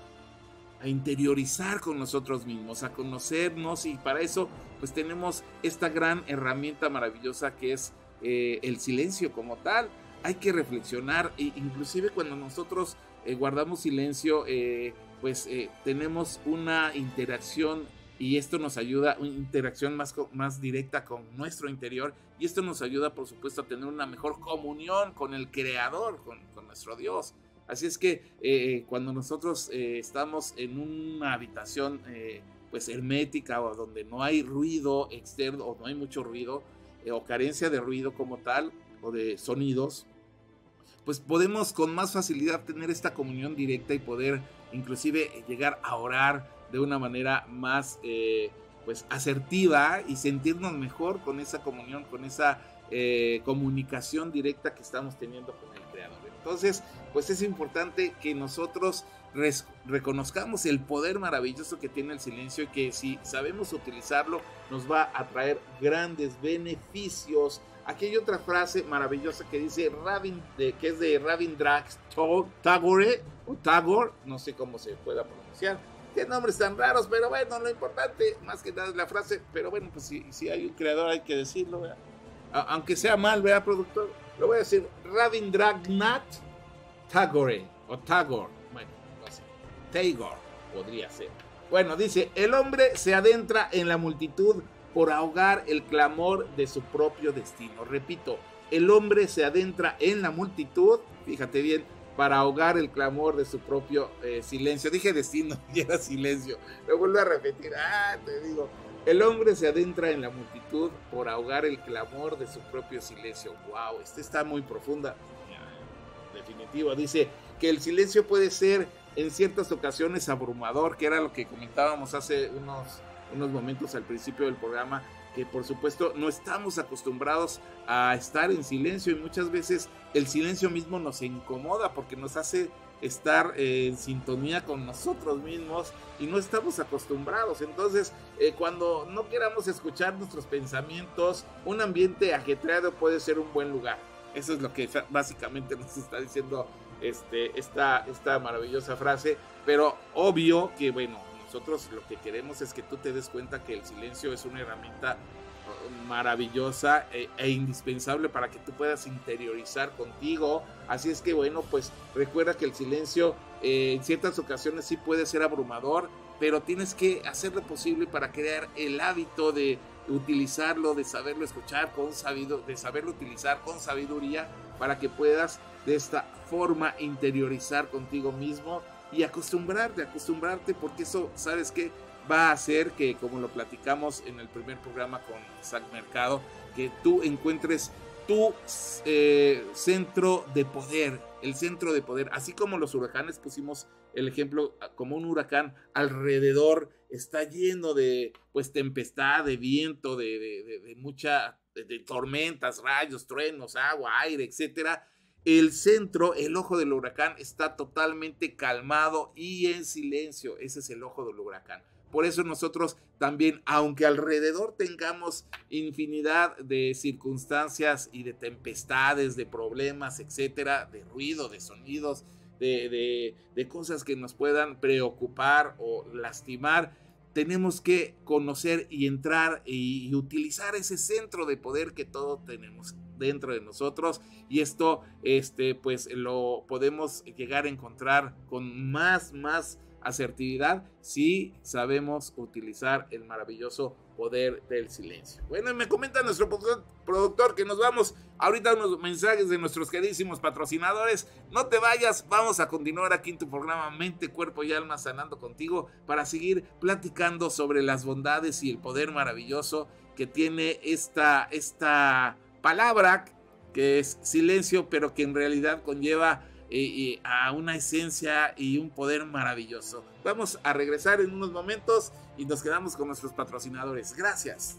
interiorizar con nosotros mismos, a conocernos y para eso pues tenemos esta gran herramienta maravillosa que es eh, el silencio como tal. Hay que reflexionar, e inclusive cuando nosotros eh, guardamos silencio, eh, pues tenemos una interacción y esto nos ayuda, una interacción más, más directa con nuestro interior y esto nos ayuda por supuesto a tener una mejor comunión con el Creador, con, nuestro Dios. Así es que eh, cuando nosotros eh, estamos en una habitación eh, pues hermética o donde no hay ruido externo o no hay mucho ruido o carencia de ruido como tal o de sonidos, pues podemos con más facilidad tener esta comunión directa y poder inclusive llegar a orar de una manera más eh, pues asertiva y sentirnos mejor con esa comunión, con esa eh, comunicación directa que estamos teniendo con el Creador. Entonces, pues es importante que nosotros reconozcamos el poder maravilloso que tiene el silencio y que si sabemos utilizarlo nos va a traer grandes beneficios. Aquí hay otra frase maravillosa que dice Rabin, que es de Rabindranath Tagore o Tagore, no sé cómo se pueda pronunciar. Qué nombres tan raros, pero bueno, lo importante más que nada es la frase, pero bueno, pues si, si hay un creador hay que decirlo, aunque sea mal, vea productor, lo voy a decir, Rabindranath Tagore, o Tagore, bueno, no sé, Tagore podría ser. Bueno, dice, el hombre se adentra en la multitud por ahogar el clamor de su propio destino. Repito, el hombre se adentra en la multitud, fíjate bien, para ahogar el clamor de su propio eh, silencio. Dije destino (laughs) y era silencio. Lo vuelvo a repetir. Ah, te digo. El hombre se adentra en la multitud por ahogar el clamor de su propio silencio. Wow, este está muy profunda. Definitivo. Dice que el silencio puede ser en ciertas ocasiones abrumador, que era lo que comentábamos hace unos, unos momentos al principio del programa que por supuesto no estamos acostumbrados a estar en silencio y muchas veces el silencio mismo nos incomoda porque nos hace estar eh, en sintonía con nosotros mismos y no estamos acostumbrados. Entonces, eh, cuando no queramos escuchar nuestros pensamientos, un ambiente ajetreado puede ser un buen lugar. Eso es lo que básicamente (laughs) nos está diciendo este, esta, esta maravillosa frase. Pero obvio que, bueno, nosotros lo que queremos es que tú te des cuenta que el silencio es una herramienta uh, maravillosa e, e, indispensable para que tú puedas interiorizar contigo. Así es que bueno, pues recuerda que el silencio eh, en ciertas ocasiones sí puede ser abrumador, pero tienes que hacer lo posible para crear el hábito de utilizarlo, de saberlo escuchar con sabido, de saberlo utilizar con sabiduría para que puedas de esta forma interiorizar contigo mismo y acostumbrarte, acostumbrarte, porque eso, ¿sabes qué? Va a hacer que, como lo platicamos en el primer programa con Isaac Mercado, que tú encuentres tu eh, centro de poder, el centro de poder, así como los huracanes pusimos el ejemplo como un huracán alrededor está lleno de pues tempestad, de viento, de, de, de mucha de tormentas, rayos, truenos, agua, aire, etcétera el centro, el ojo del huracán, está totalmente calmado y en silencio. Ese es el ojo del huracán. Por eso nosotros también, aunque alrededor tengamos infinidad de circunstancias y de tempestades, de problemas, etcétera, de ruido, de sonidos, de, cosas que nos puedan preocupar o lastimar, tenemos que conocer y entrar y, utilizar ese centro de poder que todos tenemos dentro de nosotros. Y esto este pues lo podemos llegar a encontrar con más más asertividad si sabemos utilizar el maravilloso poder del silencio. Bueno, y me comenta nuestro productor que nos vamos ahorita unos mensajes de nuestros queridísimos patrocinadores. No te vayas, vamos a continuar aquí en tu programa Mente, Cuerpo y Alma Sanando contigo para seguir platicando sobre las bondades y el poder maravilloso que tiene esta, esta palabra que es silencio, pero que en realidad conlleva a una esencia y un poder maravilloso. Vamos a regresar en unos momentos y nos quedamos con nuestros patrocinadores. Gracias.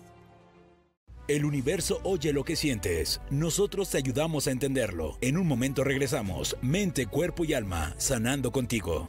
El universo oye lo que sientes. Nosotros te ayudamos a entenderlo. En un momento regresamos. Mente, cuerpo y alma, sanando contigo.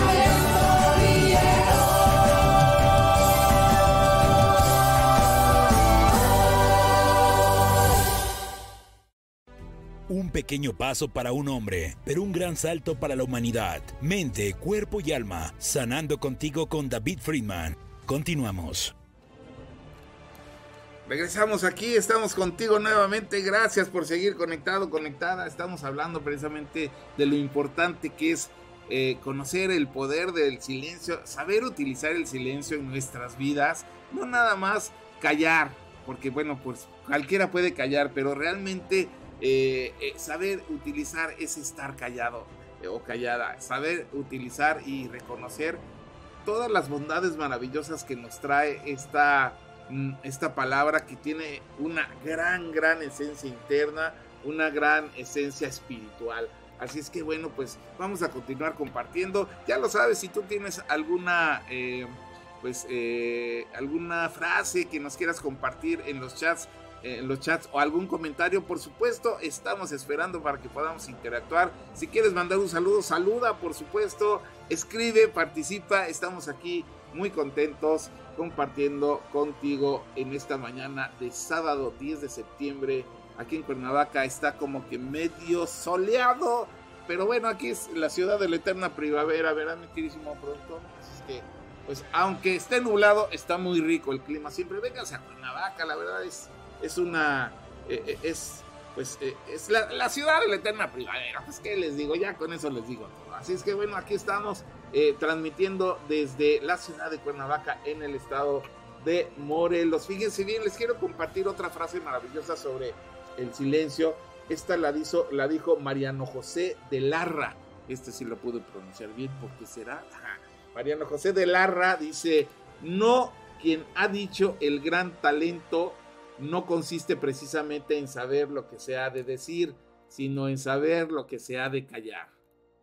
Un pequeño paso para un hombre, pero un gran salto para la humanidad. Mente, cuerpo y alma, sanando contigo con David Friedman. Continuamos. Regresamos aquí, estamos contigo nuevamente. Gracias por seguir conectado, conectada. Estamos hablando precisamente de lo importante que es eh, conocer el poder del silencio, saber utilizar el silencio en nuestras vidas, no nada más callar, porque bueno, pues cualquiera puede callar, pero realmente eh, eh, saber utilizar ese estar callado eh, o callada, saber utilizar y reconocer todas las bondades maravillosas que nos trae esta, mm, esta palabra que tiene una gran, gran esencia interna, una gran esencia espiritual. Así es que bueno, pues vamos a continuar compartiendo. Ya lo sabes, si tú tienes alguna, pues, alguna frase que nos quieras compartir en los chats, en los chats o algún comentario, por supuesto, estamos esperando para que podamos interactuar. Si quieres mandar un saludo, saluda, por supuesto, escribe, participa, estamos aquí muy contentos compartiendo contigo en esta mañana de sábado 10 de septiembre. Aquí en Cuernavaca está como que medio soleado, pero bueno, aquí es la ciudad de la eterna primavera, verán mi queridísimo pronto. Así es que, pues, aunque esté nublado, está muy rico el clima. Siempre vénganse a Cuernavaca, la verdad es es una, eh, eh, es, pues, eh, es la, ciudad de la eterna primavera. Pues, ¿qué les digo? Ya con eso les digo todo. Así es que, bueno, aquí estamos transmitiendo desde la ciudad de Cuernavaca en el estado de Morelos. Fíjense bien, les quiero compartir otra frase maravillosa sobre el silencio. Esta la, hizo, la dijo Mariano José de Larra. Este sí lo pude pronunciar bien, porque será. (laughs) Mariano José de Larra dice: No, quien ha dicho el gran talento no consiste precisamente en saber lo que se ha de decir, sino en saber lo que se ha de callar.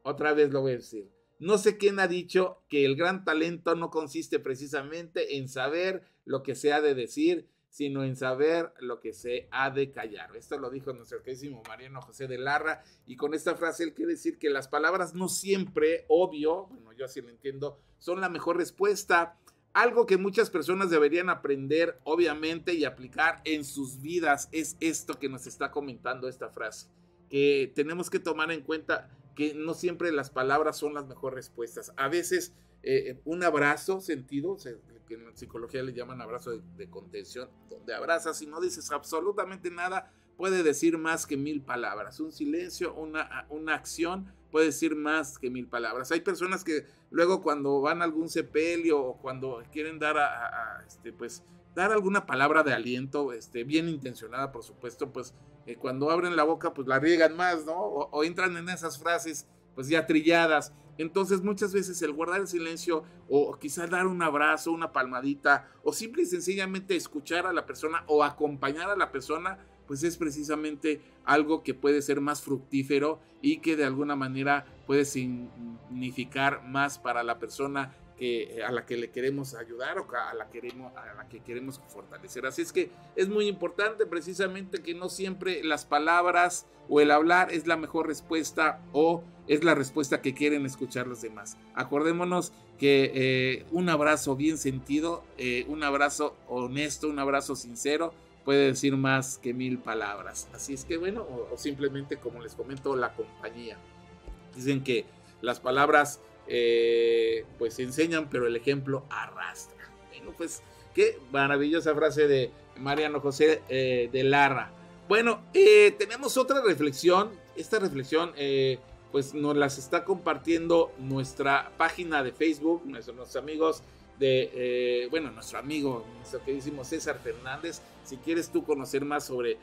Otra vez lo voy a decir. No sé quién ha dicho que el gran talento no consiste precisamente en saber lo que se ha de decir, sino en saber lo que se ha de callar. Esto lo dijo nuestro queridísimo Mariano José de Larra y con esta frase él quiere decir que las palabras no siempre, obvio, bueno, yo así lo entiendo, son la mejor respuesta. Algo que muchas personas deberían aprender, obviamente, y aplicar en sus vidas es esto que nos está comentando esta frase, que tenemos que tomar en cuenta que no siempre las palabras son las mejores respuestas. A veces eh, un abrazo sentido, que en psicología le llaman abrazo de, contención, donde abrazas y no dices absolutamente nada, puede decir más que mil palabras. Un silencio, una, una acción puede decir más que mil palabras. Hay personas que luego cuando van a algún sepelio o cuando quieren dar este, pues, dar alguna palabra de aliento, este, bien intencionada, por supuesto, pues eh, cuando abren la boca, pues la riegan más, ¿no? O, entran en esas frases, pues ya trilladas. Entonces muchas veces el guardar el silencio o quizás dar un abrazo, una palmadita o simple y sencillamente escuchar a la persona o acompañar a la persona, pues es precisamente algo que puede ser más fructífero y que de alguna manera puede significar más para la persona que, a la que le queremos ayudar o a la, que queremos fortalecer. Así es que es muy importante precisamente que no siempre las palabras o el hablar es la mejor respuesta o es la respuesta que quieren escuchar los demás. Acordémonos que eh, un abrazo bien sentido, eh, un abrazo honesto, un abrazo sincero, puede decir más que mil palabras. Así es que bueno, o simplemente como les comento, la compañía. Dicen que las palabras eh, pues enseñan, pero el ejemplo arrastra. Bueno, pues qué maravillosa frase de Mariano José eh, de Larra. Bueno, eh, tenemos otra reflexión. Esta reflexión, pues nos las está compartiendo nuestra página de Facebook, nuestros, amigos de, bueno, nuestro amigo, nuestro queridísimo César Fernández. Si quieres tú conocer más sobre,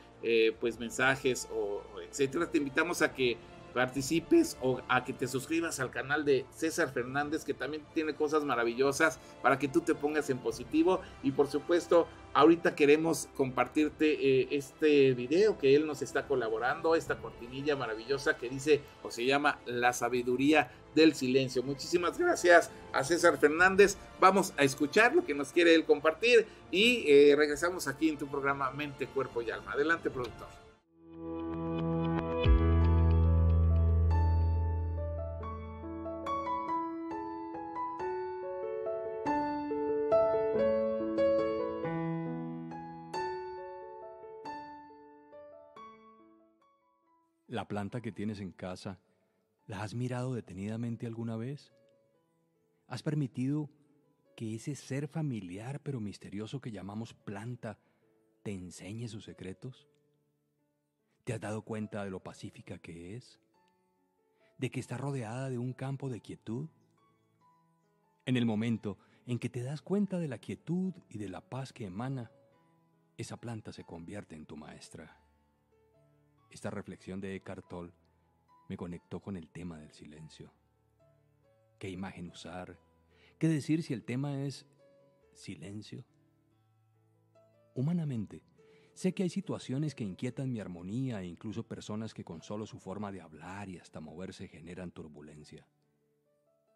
pues, mensajes o, o etcétera, te invitamos a que participes o a que te suscribas al canal de César Fernández que también tiene cosas maravillosas para que tú te pongas en positivo y por supuesto ahorita queremos compartirte eh, este video que él nos está colaborando, esta cortinilla maravillosa que dice o se llama La sabiduría del silencio. Muchísimas gracias a César Fernández. Vamos a escuchar lo que nos quiere él compartir y eh, regresamos aquí en tu programa Mente, Cuerpo y Alma. Adelante, productor. ¿La planta que tienes en casa, la has mirado detenidamente alguna vez? ¿Has permitido que ese ser familiar pero misterioso que llamamos planta te enseñe sus secretos? ¿Te has dado cuenta de lo pacífica que es? ¿De que está rodeada de un campo de quietud? En el momento en que te das cuenta de la quietud y de la paz que emana, esa planta se convierte en tu maestra. Esta reflexión de Eckhart Tolle me conectó con el tema del silencio. ¿Qué imagen usar? ¿Qué decir si el tema es silencio? Humanamente, sé que hay situaciones que inquietan mi armonía e incluso personas que con solo su forma de hablar y hasta moverse generan turbulencia.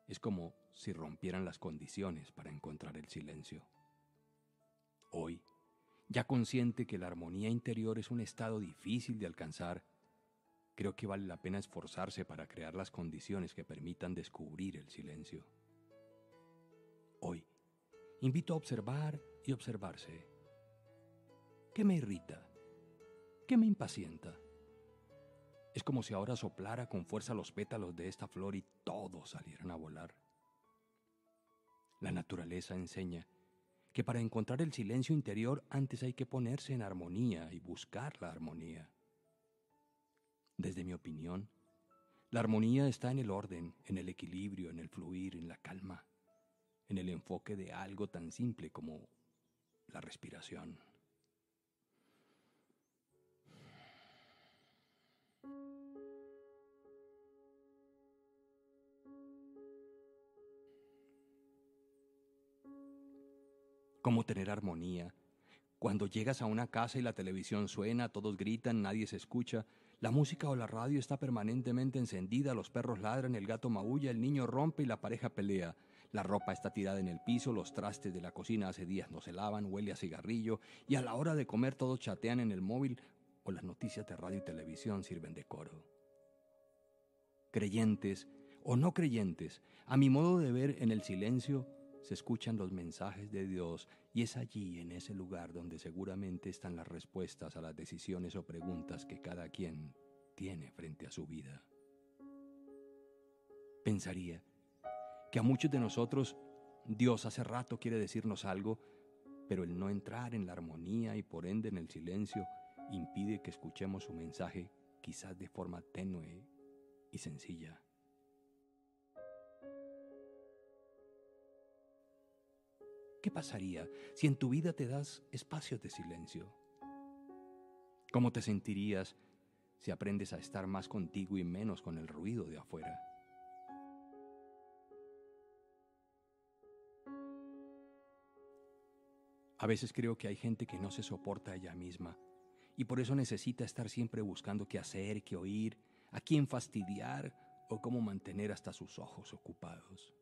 Es como si rompieran las condiciones para encontrar el silencio. Hoy, ya consciente que la armonía interior es un estado difícil de alcanzar, creo que vale la pena esforzarse para crear las condiciones que permitan descubrir el silencio. Hoy, invito a observar y observarse. ¿Qué me irrita? ¿Qué me impacienta? Es como si ahora soplara con fuerza los pétalos de esta flor y todos salieran a volar. La naturaleza enseña que para encontrar el silencio interior antes hay que ponerse en armonía y buscar la armonía. Desde mi opinión, la armonía está en el orden, en el equilibrio, en el fluir, en la calma, en el enfoque de algo tan simple como la respiración. Cómo tener armonía. Cuando llegas a una casa y la televisión suena, todos gritan, nadie se escucha, la música o la radio está permanentemente encendida, los perros ladran, el gato maulla, el niño rompe y la pareja pelea. La ropa está tirada en el piso, los trastes de la cocina hace días no se lavan, huele a cigarrillo y a la hora de comer todos chatean en el móvil o las noticias de radio y televisión sirven de coro. Creyentes o no creyentes, a mi modo de ver en el silencio se escuchan los mensajes de Dios y es allí, en ese lugar, donde seguramente están las respuestas a las decisiones o preguntas que cada quien tiene frente a su vida. Pensaría que a muchos de nosotros Dios hace rato quiere decirnos algo, pero el no entrar en la armonía y por ende en el silencio impide que escuchemos su mensaje quizás de forma tenue y sencilla. ¿Qué pasaría si en tu vida te das espacios de silencio? ¿Cómo te sentirías si aprendes a estar más contigo y menos con el ruido de afuera? A veces creo que hay gente que no se soporta a ella misma y por eso necesita estar siempre buscando qué hacer, qué oír, a quién fastidiar o cómo mantener hasta sus ojos ocupados.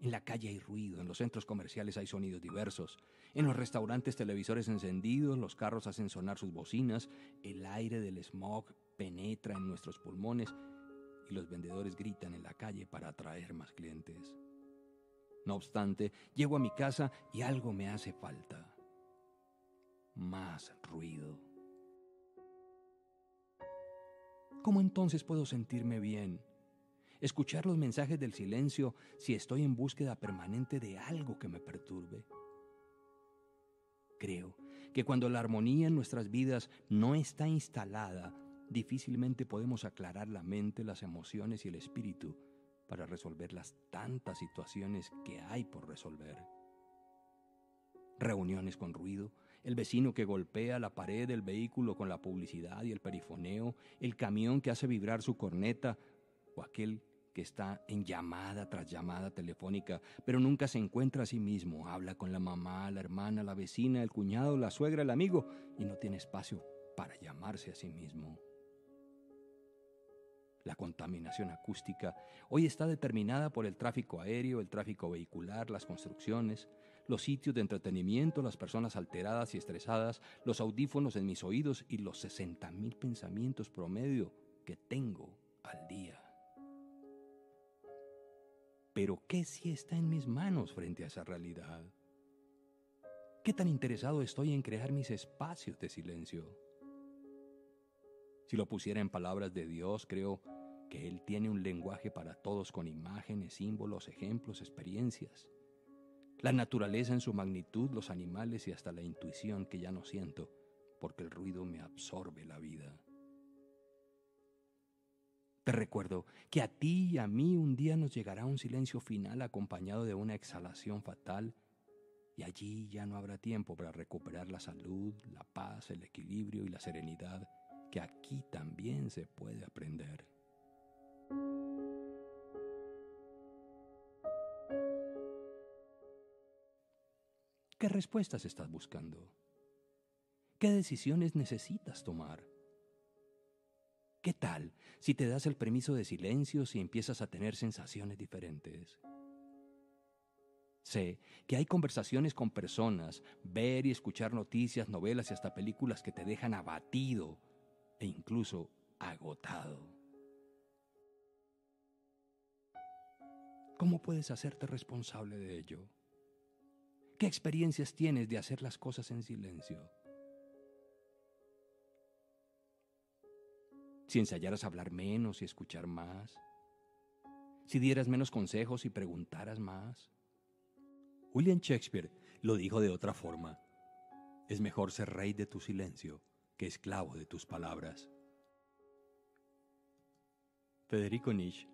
En la calle hay ruido, en los centros comerciales hay sonidos diversos, en los restaurantes televisores encendidos, los carros hacen sonar sus bocinas, el aire del smog penetra en nuestros pulmones y los vendedores gritan en la calle para atraer más clientes. No obstante, llego a mi casa y algo me hace falta. Más ruido. ¿Cómo entonces puedo sentirme bien? Escuchar los mensajes del silencio si estoy en búsqueda permanente de algo que me perturbe. Creo que cuando la armonía en nuestras vidas no está instalada, difícilmente podemos aclarar la mente, las emociones y el espíritu para resolver las tantas situaciones que hay por resolver. Reuniones con ruido, el vecino que golpea la pared del vehículo con la publicidad y el perifoneo, el camión que hace vibrar su corneta o aquel que está en llamada tras llamada telefónica, pero nunca se encuentra a sí mismo. Habla con la mamá, la hermana, la vecina, el cuñado, la suegra, el amigo, y no tiene espacio para llamarse a sí mismo. La contaminación acústica hoy está determinada por el tráfico aéreo, el tráfico vehicular, las construcciones, los sitios de entretenimiento, las personas alteradas y estresadas, los audífonos en mis oídos y los 60.000 pensamientos promedio que tengo al día. Pero ¿qué si está en mis manos frente a esa realidad? ¿Qué tan interesado estoy en crear mis espacios de silencio? Si lo pusiera en palabras de Dios, creo que Él tiene un lenguaje para todos con imágenes, símbolos, ejemplos, experiencias. La naturaleza en su magnitud, los animales y hasta la intuición que ya no siento, porque el ruido me absorbe la vida. Te recuerdo que a ti y a mí un día nos llegará un silencio final acompañado de una exhalación fatal y allí ya no habrá tiempo para recuperar la salud, la paz, el equilibrio y la serenidad que aquí también se puede aprender. ¿Qué respuestas estás buscando? ¿Qué decisiones necesitas tomar? ¿Qué tal si te das el permiso de silencio y empiezas a tener sensaciones diferentes? Sé que hay conversaciones con personas, ver y escuchar noticias, novelas y hasta películas que te dejan abatido e incluso agotado. ¿Cómo puedes hacerte responsable de ello? ¿Qué experiencias tienes de hacer las cosas en silencio? Si ensayaras hablar menos y escuchar más, si dieras menos consejos y preguntaras más. William Shakespeare lo dijo de otra forma. Es mejor ser rey de tu silencio que esclavo de tus palabras. Federico Nietzsche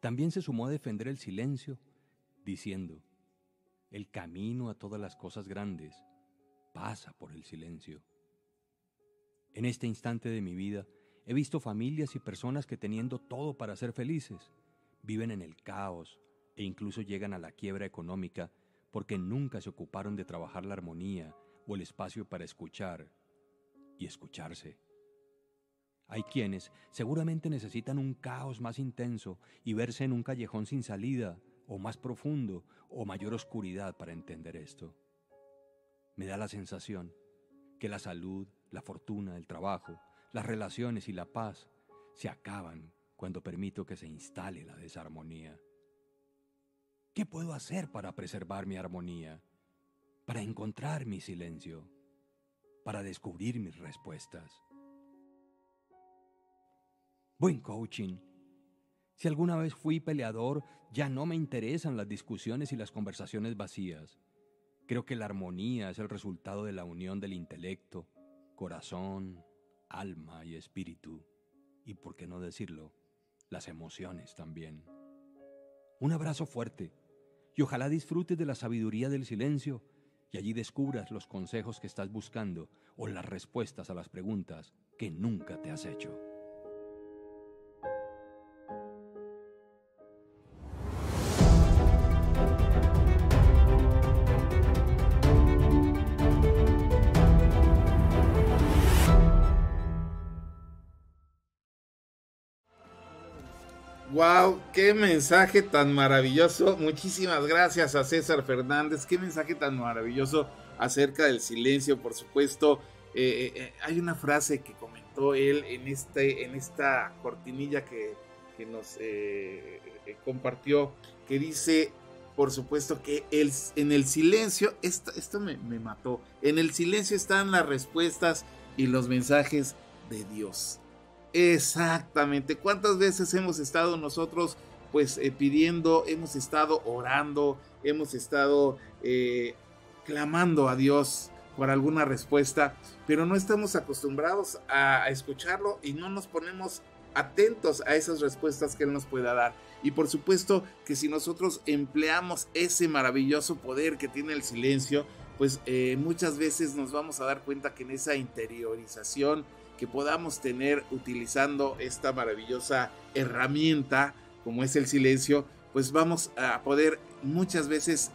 también se sumó a defender el silencio, diciendo, el camino a todas las cosas grandes pasa por el silencio. En este instante de mi vida He visto familias y personas que teniendo todo para ser felices, viven en el caos e incluso llegan a la quiebra económica porque nunca se ocuparon de trabajar la armonía o el espacio para escuchar y escucharse. Hay quienes seguramente necesitan un caos más intenso y verse en un callejón sin salida, o más profundo, o mayor oscuridad para entender esto. Me da la sensación que la salud, la fortuna, el trabajo, las relaciones y la paz se acaban cuando permito que se instale la desarmonía. ¿Qué puedo hacer para preservar mi armonía? Para encontrar mi silencio? Para descubrir mis respuestas? Buen coaching. Si alguna vez fui peleador, ya no me interesan las discusiones y las conversaciones vacías. Creo que la armonía es el resultado de la unión del intelecto, corazón, alma y espíritu. Y por qué no decirlo, las emociones también. Un abrazo fuerte y ojalá disfrutes de la sabiduría del silencio y allí descubras los consejos que estás buscando o las respuestas a las preguntas que nunca te has hecho. Wow, qué mensaje tan maravilloso. Muchísimas gracias a César Fernández. Qué mensaje tan maravilloso acerca del silencio, por supuesto. Eh, eh, eh, hay una frase que comentó él en, este, en esta cortinilla que, nos compartió, que dice, por supuesto, que el, en el silencio, esto, esto me, me mató, en el silencio están las respuestas y los mensajes de Dios. Exactamente. ¿Cuántas veces hemos estado nosotros pues eh, pidiendo, hemos estado orando, hemos estado eh, clamando a Dios por alguna respuesta, pero no estamos acostumbrados a, escucharlo y no nos ponemos atentos a esas respuestas que Él nos pueda dar. Y por supuesto que si nosotros empleamos ese maravilloso poder que tiene el silencio, pues eh, muchas veces nos vamos a dar cuenta que en esa interiorización, que podamos tener utilizando esta maravillosa herramienta como es el silencio, pues vamos a poder muchas veces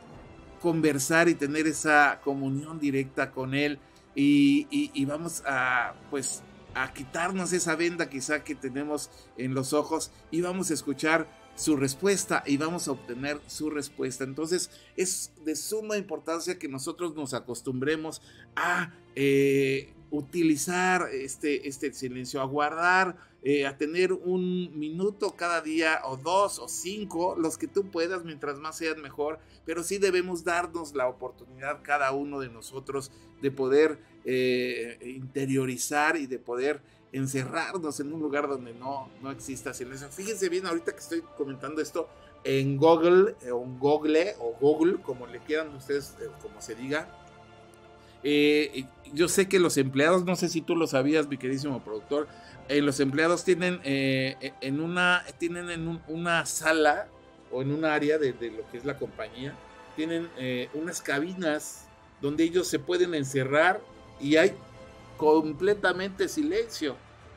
conversar y tener esa comunión directa con Él y, vamos a pues a quitarnos esa venda quizá que tenemos en los ojos y vamos a escuchar su respuesta y vamos a obtener su respuesta. Entonces es de suma importancia que nosotros nos acostumbremos a eh, utilizar este, este silencio, a guardar, eh, a tener un minuto cada día o dos o cinco, los que tú puedas, mientras más sean mejor, pero sí debemos darnos la oportunidad cada uno de nosotros de poder eh, interiorizar y de poder encerrarnos en un lugar donde no, no exista silencio. Fíjense bien, ahorita que estoy comentando esto, en Google, eh, o Google, o Google, como le quieran ustedes, como se diga, eh, yo sé que los empleados, no sé si tú lo sabías, mi queridísimo productor, eh, los empleados tienen eh, en una tienen en una sala o en un área de, lo que es la compañía, tienen unas cabinas donde ellos se pueden encerrar y hay completamente silencio.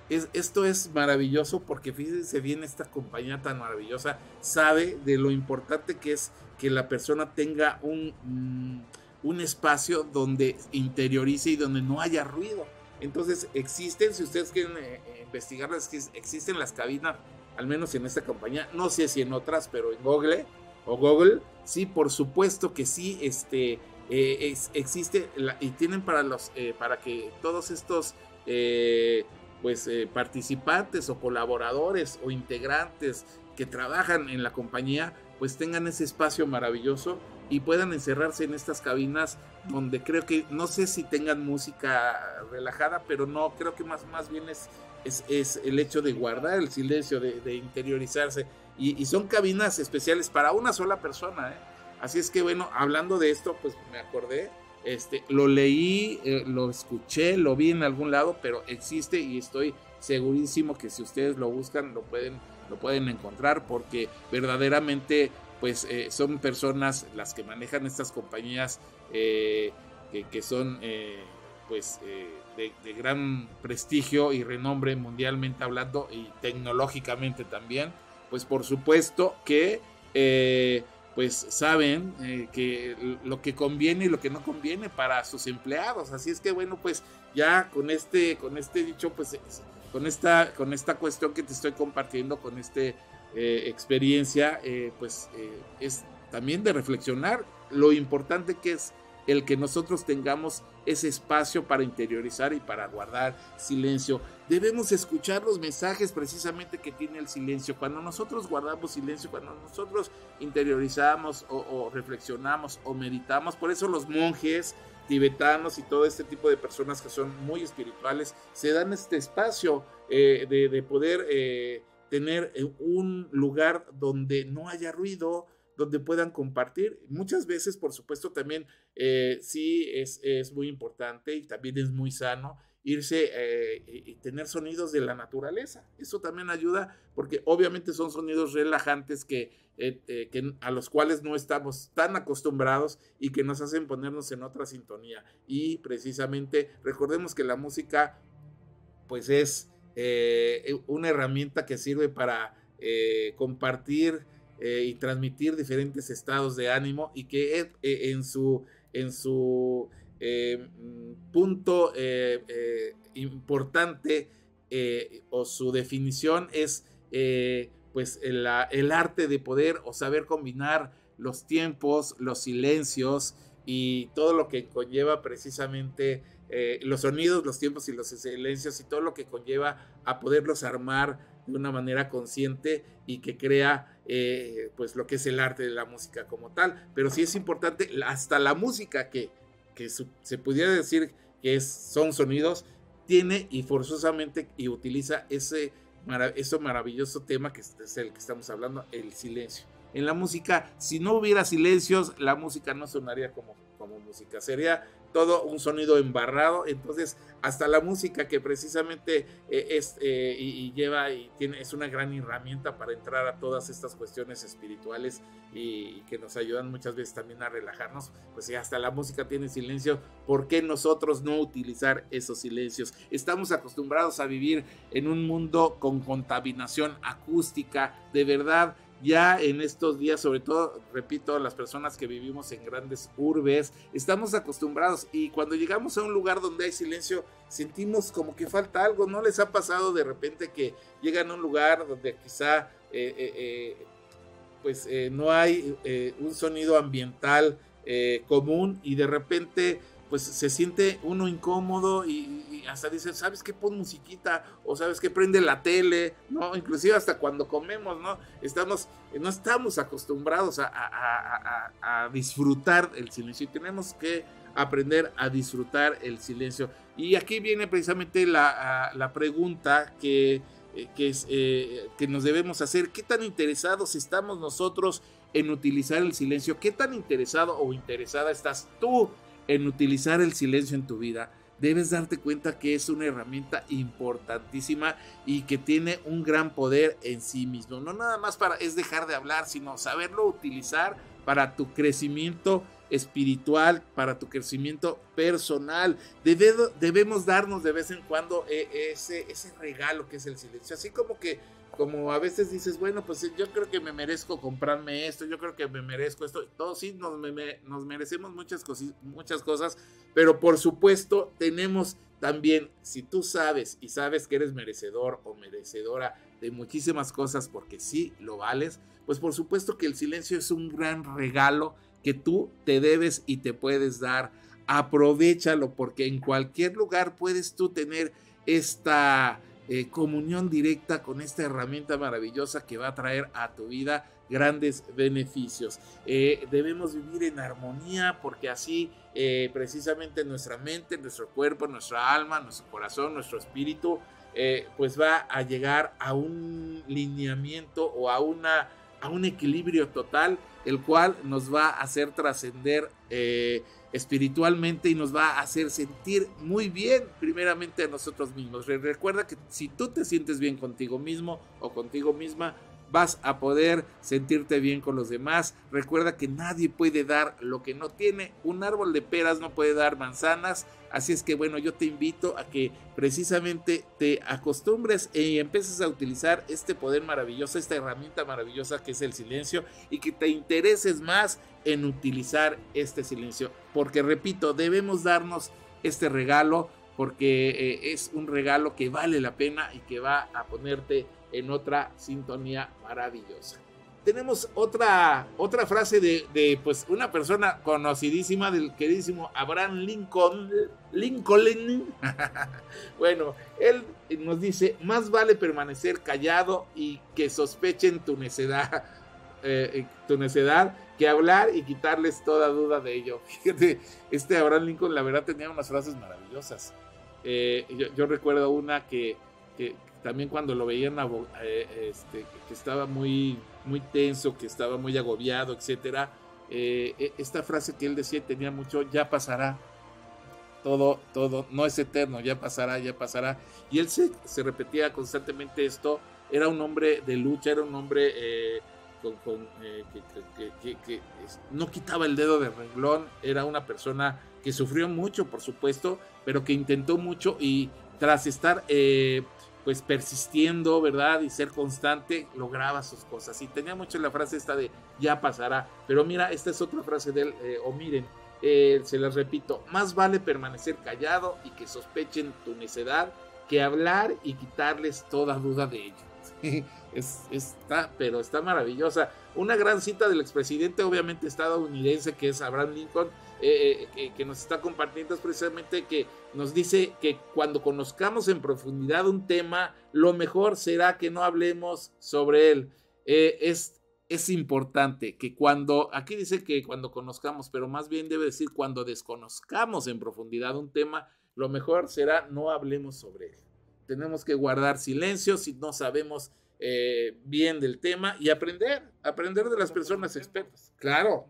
Es, esto es maravilloso porque fíjense bien, esta compañía tan maravillosa sabe de lo importante que es que la persona tenga un... Mm, un espacio donde interiorice y donde no haya ruido. Entonces existen, si ustedes quieren eh, eh, investigarlas, existen las cabinas, al menos en esta compañía, no sé si en otras, pero en Google o Google, sí, por supuesto que sí, este, eh, existe y tienen para los, para que todos estos, pues, participantes o colaboradores o integrantes que trabajan en la compañía, pues tengan ese espacio maravilloso y puedan encerrarse en estas cabinas donde creo que no sé si tengan música relajada, pero no, creo que más, más bien es, es, el hecho de guardar el silencio, de, interiorizarse. Y, son cabinas especiales para una sola persona. ¿eh? Así es que bueno, hablando de esto, pues me acordé, este, lo leí, eh, lo escuché, lo vi en algún lado, pero existe y estoy segurísimo que si ustedes lo buscan lo pueden, lo pueden encontrar porque verdaderamente pues eh, son personas las que manejan estas compañías eh, que, son eh, pues de, gran prestigio y renombre mundialmente hablando y tecnológicamente también pues por supuesto que pues saben que lo que conviene y lo que no conviene para sus empleados. Así es que bueno, pues ya con este, con este dicho, pues con esta, con esta cuestión que te estoy compartiendo, con esta experiencia, pues es también de reflexionar lo importante que es el que nosotros tengamos ese espacio para interiorizar y para guardar silencio. Debemos escuchar los mensajes precisamente que tiene el silencio. Cuando nosotros guardamos silencio, cuando nosotros interiorizamos o, reflexionamos o meditamos, por eso los monjes tibetanos y todo este tipo de personas que son muy espirituales se dan este espacio eh, de, poder eh, tener eh, un lugar donde no haya ruido, donde puedan compartir. Muchas veces, por supuesto, también eh, sí es, es, muy importante y también es muy sano irse eh, y tener sonidos de la naturaleza. Eso también ayuda porque obviamente son sonidos relajantes que, que, a los cuales no estamos tan acostumbrados y que nos hacen ponernos en otra sintonía. Y precisamente recordemos que la música pues es una herramienta que sirve para compartir eh, y transmitir diferentes estados de ánimo y que eh, en su, en su eh, punto importante o su definición es pues el, arte de poder o saber combinar los tiempos, los silencios y todo lo que conlleva precisamente los sonidos, los tiempos y los silencios y todo lo que conlleva a poderlos armar de una manera consciente y que crea eh, pues lo que es el arte de la música como tal. Pero sí es importante, hasta la música que, que se pudiera decir que es, son sonidos, tiene y forzosamente y utiliza ese, ese maravilloso tema que es el que estamos hablando, el silencio. En la música, si no hubiera silencios, la música no sonaría como, como música, sería todo un sonido embarrado. Entonces, hasta la música que precisamente eh, es eh, y, lleva y tiene, es una gran herramienta para entrar a todas estas cuestiones espirituales y, que nos ayudan muchas veces también a relajarnos. Pues si hasta la música tiene silencio, ¿por qué nosotros no utilizar esos silencios? Estamos acostumbrados a vivir en un mundo con contaminación acústica, de verdad ya en estos días, sobre todo, repito, las personas que vivimos en grandes urbes, estamos acostumbrados y cuando llegamos a un lugar donde hay silencio, sentimos como que falta algo. ¿No les ha pasado de repente que llegan a un lugar donde quizá eh, eh, eh, pues no hay un sonido ambiental común y de repente pues se siente uno incómodo y, hasta dice, ¿sabes qué? Pon musiquita o ¿sabes qué? Prende la tele, ¿no? Inclusive hasta cuando comemos, ¿no? Estamos, no estamos acostumbrados a, disfrutar el silencio y tenemos que aprender a disfrutar el silencio. Y aquí viene precisamente la, pregunta que, eh, que, es, eh, que nos debemos hacer. ¿Qué tan interesados estamos nosotros en utilizar el silencio? ¿Qué tan interesado o interesada estás tú en utilizar el silencio en tu vida, debes darte cuenta que es una herramienta importantísima y que tiene un gran poder en sí mismo. No nada más para es dejar de hablar, sino saberlo utilizar para tu crecimiento espiritual, para tu crecimiento personal. debemos darnos de vez en cuando eh, ese, ese regalo que es el silencio. Así como que como a veces dices, bueno, pues yo creo que me merezco comprarme esto, yo creo que me merezco esto, todos sí nos, nos merecemos muchas, muchas cosas, pero por supuesto tenemos también, si tú sabes y sabes que eres merecedor o merecedora de muchísimas cosas porque sí lo vales, pues por supuesto que el silencio es un gran regalo que tú te debes y te puedes dar. Aprovechalo porque en cualquier lugar puedes tú tener esta eh, comunión directa con esta herramienta maravillosa que va a traer a tu vida grandes beneficios. Eh, debemos vivir en armonía porque así eh, precisamente nuestra mente, nuestro cuerpo, nuestra alma, nuestro corazón, nuestro espíritu, pues va a llegar a un lineamiento o a, una, a un equilibrio total, el cual nos va a hacer trascender espiritualmente y nos va a hacer sentir muy bien primeramente a nosotros mismos. Recuerda que si tú te sientes bien contigo mismo o contigo misma, vas a poder sentirte bien con los demás. Recuerda que nadie puede dar lo que no tiene. Un árbol de peras no puede dar manzanas. Así es que bueno, yo te invito a que precisamente te acostumbres y empieces a utilizar este poder maravilloso, esta herramienta maravillosa que es el silencio y que te intereses más en utilizar este silencio. Porque repito, debemos darnos este regalo porque eh, es un regalo que vale la pena y que va a ponerte en otra sintonía maravillosa. Tenemos otra, otra frase de, pues una persona conocidísima del queridísimo Abraham Lincoln. Lincoln. (laughs) bueno, él nos dice, más vale permanecer callado y que sospechen tu necedad, (laughs) eh, tu necedad que hablar y quitarles toda duda de ello. (laughs) Fíjate, este Abraham Lincoln la verdad tenía unas frases maravillosas. Eh, yo, recuerdo una que, que, también cuando lo veían eh, este, que estaba muy, muy tenso, que estaba muy agobiado, etcétera. Eh, esta frase que él decía tenía mucho, ya pasará, todo, todo, no es eterno, ya pasará, ya pasará. Y él se, se repetía constantemente esto, era un hombre de lucha, era un hombre eh, con, con, eh, que, que, que, no quitaba el dedo de renglón, era una persona que sufrió mucho, por supuesto, pero que intentó mucho y tras estar eh, pues persistiendo, ¿verdad? Y ser constante, lograba sus cosas. Y tenía mucho la frase esta de ya pasará. Pero mira, esta es otra frase de él, eh, o miren, eh, se las repito, más vale permanecer callado y que sospechen tu necedad que hablar y quitarles toda duda de ello. es, está, pero está maravillosa. Una gran cita del expresidente, obviamente estadounidense, que es Abraham Lincoln, eh, eh, que nos está compartiendo es precisamente que nos dice que cuando conozcamos en profundidad un tema, lo mejor será que no hablemos sobre él. Eh, es, es importante que cuando, aquí dice que cuando conozcamos, pero más bien debe decir cuando desconozcamos en profundidad un tema, lo mejor será no hablemos sobre él. Tenemos que guardar silencio si no sabemos eh, bien del tema y aprender, aprender de las personas expertas. Claro.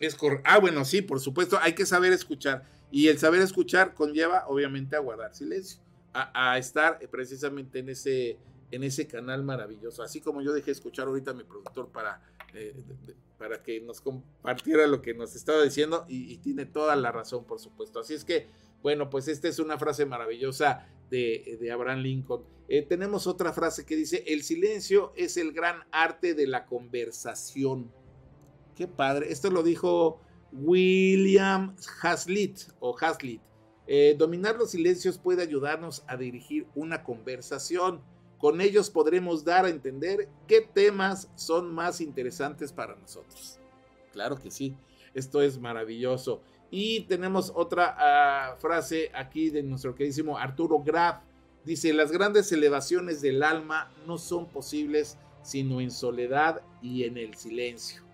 Es ah, bueno, sí, por supuesto, hay que saber escuchar. Y el saber escuchar conlleva, obviamente, a guardar silencio, a, estar precisamente en ese, en ese canal maravilloso. Así como yo dejé escuchar ahorita a mi productor para, eh, para que nos compartiera lo que nos estaba diciendo, y, tiene toda la razón, por supuesto. Así es que, bueno, pues esta es una frase maravillosa de, de Abraham Lincoln. Eh, tenemos otra frase que dice: El silencio es el gran arte de la conversación. Qué padre. Esto lo dijo William Hazlitt o Hazlitt. Eh, dominar los silencios puede ayudarnos a dirigir una conversación. Con ellos podremos dar a entender qué temas son más interesantes para nosotros. Claro que sí. Esto es maravilloso. Y tenemos otra uh, frase aquí de nuestro queridísimo Arturo Graf. Dice, las grandes elevaciones del alma no son posibles sino en soledad y en el silencio.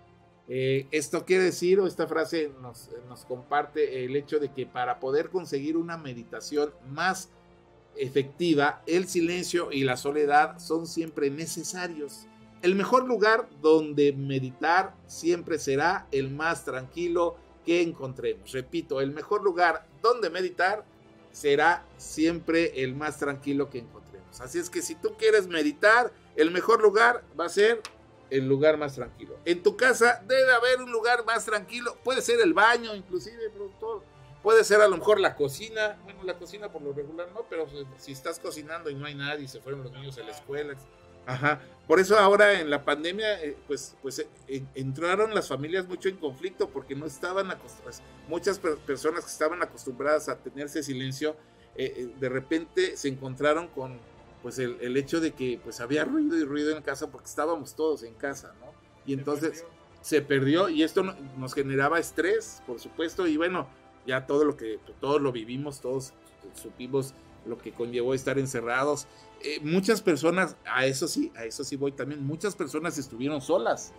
Eh, esto quiere decir, o esta frase nos, nos, comparte el hecho de que para poder conseguir una meditación más efectiva, el silencio y la soledad son siempre necesarios. El mejor lugar donde meditar siempre será el más tranquilo que encontremos. Repito, el mejor lugar donde meditar será siempre el más tranquilo que encontremos. Así es que si tú quieres meditar, el mejor lugar va a ser el lugar más tranquilo. En tu casa debe haber un lugar más tranquilo. Puede ser el baño, inclusive, productor. Puede ser a lo mejor la cocina. Bueno, la cocina por lo regular no, pero si estás cocinando y no hay nadie se fueron los niños a la escuela. Ajá. Por eso ahora en la pandemia, eh, pues, pues eh, entraron las familias mucho en conflicto porque no estaban acostumbradas. Muchas per personas que estaban acostumbradas a tenerse silencio, eh, de repente se encontraron con pues el, el, hecho de que pues había ruido y ruido en casa porque estábamos todos en casa, ¿no? Y entonces se perdió, y esto nos generaba estrés, por supuesto, y bueno, ya todo lo que, todos lo vivimos, todos supimos lo que conllevó estar encerrados. Eh, muchas personas, a eso sí, a eso sí voy también, muchas personas estuvieron solas.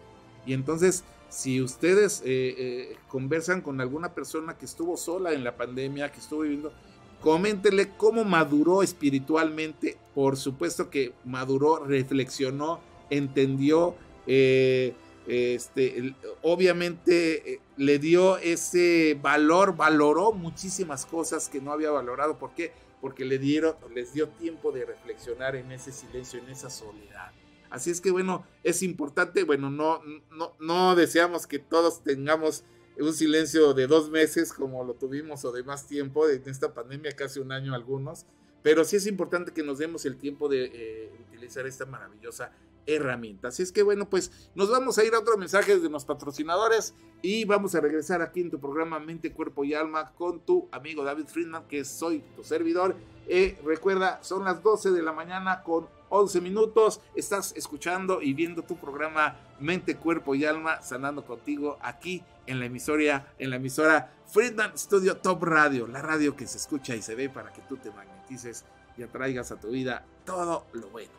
Y entonces, si ustedes eh, eh, conversan con alguna persona que estuvo sola en la pandemia, que estuvo viviendo, coméntenle cómo maduró espiritualmente. Por supuesto que maduró, reflexionó, entendió, eh, este, obviamente eh, le dio ese valor, valoró muchísimas cosas que no había valorado. ¿Por qué? Porque le dieron, les dio tiempo de reflexionar en ese silencio, en esa soledad. Así es que bueno, es importante, bueno, no, no, no deseamos que todos tengamos un silencio de dos meses como lo tuvimos o de más tiempo, en esta pandemia casi un año algunos, pero sí es importante que nos demos el tiempo de eh, utilizar esta maravillosa herramienta. Así es que bueno, pues nos vamos a ir a otros mensajes de los patrocinadores y vamos a regresar aquí en tu programa Mente, Cuerpo y Alma con tu amigo David Friedman, que soy tu servidor. Eh, recuerda, son las 12 de la mañana con 11 minutos. Estás escuchando y viendo tu programa Mente, Cuerpo y Alma, sanando contigo aquí en la emisora, en la emisora Friedman Studio Top Radio, la radio que se escucha y se ve para que tú te magnetices y atraigas a tu vida todo lo bueno.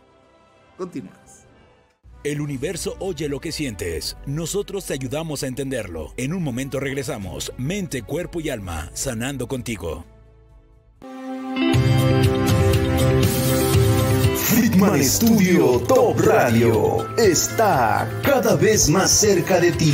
Continuamos. El universo oye lo que sientes. Nosotros te ayudamos a entenderlo. En un momento regresamos. Mente, cuerpo y alma, sanando contigo. Friedman Studio Top Radio está cada vez más cerca de ti.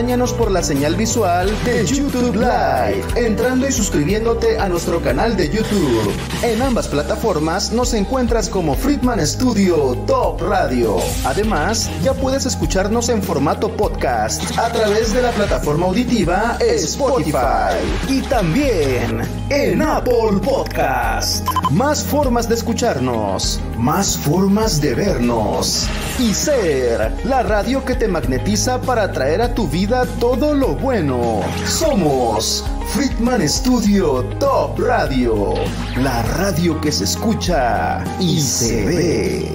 por la señal visual de YouTube Live, entrando y suscribiéndote a nuestro canal de YouTube. En ambas plataformas nos encuentras como Friedman Studio Top Radio. Además, ya puedes escucharnos en formato podcast a través de la plataforma auditiva Spotify y también en Apple Podcast. Más formas de escucharnos, más formas de vernos y ser la radio que te magnetiza para traer a tu vida todo lo bueno. Somos Friedman Studio Top Radio, la radio que se escucha y se ve.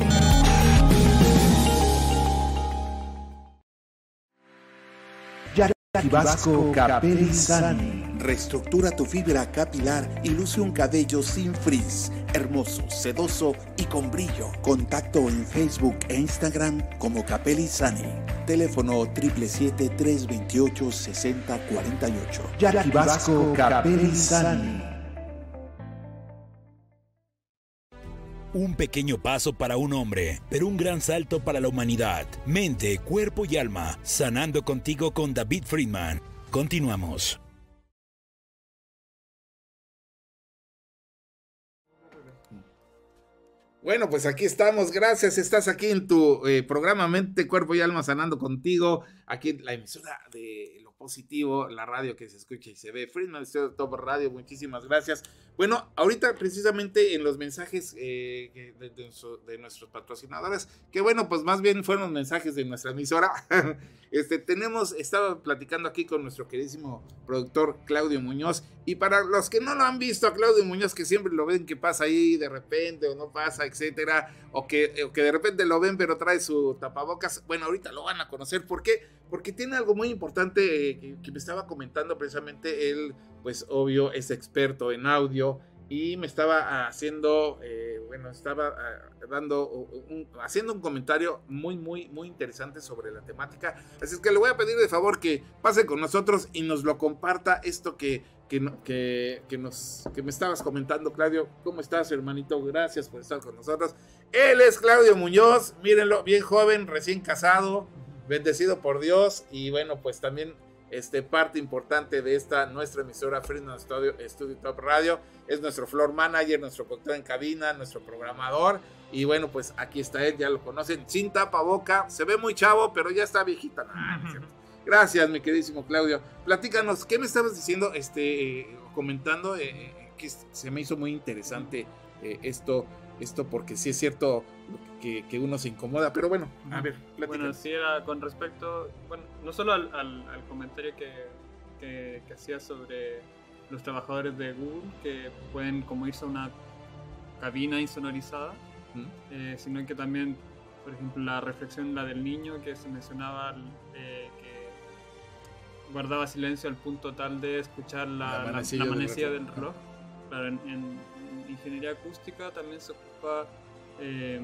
Vasco Capelli Sani. Reestructura tu fibra capilar y luce un cabello sin frizz, hermoso, sedoso y con brillo. Contacto en Facebook e Instagram como Capelli Sani. Teléfono 777-328-6048. Jackie Vasco Capelli Sani. Un pequeño paso para un hombre, pero un gran salto para la humanidad. Mente, cuerpo y alma, sanando contigo con David Friedman. Continuamos. Bueno, pues aquí estamos. Gracias. Estás aquí en tu eh, programa Mente, Cuerpo y Alma Sanando contigo. Aquí en la emisora de lo positivo, la radio que se escucha y se ve. Friedman Top Radio, muchísimas gracias. Bueno, ahorita precisamente en los mensajes eh, de, nuestros patrocinadores, que bueno, pues más bien fueron mensajes de nuestra emisora. (laughs) este, tenemos, estaba platicando aquí con nuestro queridísimo productor Claudio Muñoz. Y para los que no lo han visto a Claudio Muñoz, que siempre lo ven que pasa ahí de repente o no pasa, etcétera, o que, o que de repente lo ven pero trae su tapabocas, bueno, ahorita lo van a conocer. ¿Por qué? Porque tiene algo muy importante que, que me estaba comentando precisamente él pues obvio es experto en audio y me estaba haciendo, eh, bueno, estaba uh, dando, un, haciendo un comentario muy, muy, muy interesante sobre la temática. Así es que le voy a pedir de favor que pase con nosotros y nos lo comparta esto que, que, que, nos, que me estabas comentando, Claudio. ¿Cómo estás, hermanito? Gracias por estar con nosotros. Él es Claudio Muñoz, mírenlo, bien joven, recién casado, bendecido por Dios y bueno, pues también este, parte importante de esta nuestra emisora Freedom Studio, Studio Top Radio. Es nuestro floor manager, nuestro control en cabina, nuestro programador. Y bueno, pues aquí está él, ya lo conocen, sin boca Se ve muy chavo, pero ya está viejita. Gracias, mi queridísimo Claudio. Platícanos, ¿qué me estabas diciendo? Este, eh, comentando eh, que se me hizo muy interesante eh, esto, esto, porque sí es cierto que, que, uno se incomoda, pero bueno, a ver, platícanos. Bueno, sí era con respecto, bueno, no solo al, al, al comentario que, que, que hacía sobre los trabajadores de Google que pueden como irse a una cabina insonorizada, ¿Mm? eh, sino que también, por ejemplo, la reflexión, la del niño que se mencionaba, eh, que guardaba silencio al punto tal de escuchar la, la manecilla, la, la manecilla del, reloj. del reloj. Claro, en, en, ingeniería acústica también se ocupa eh,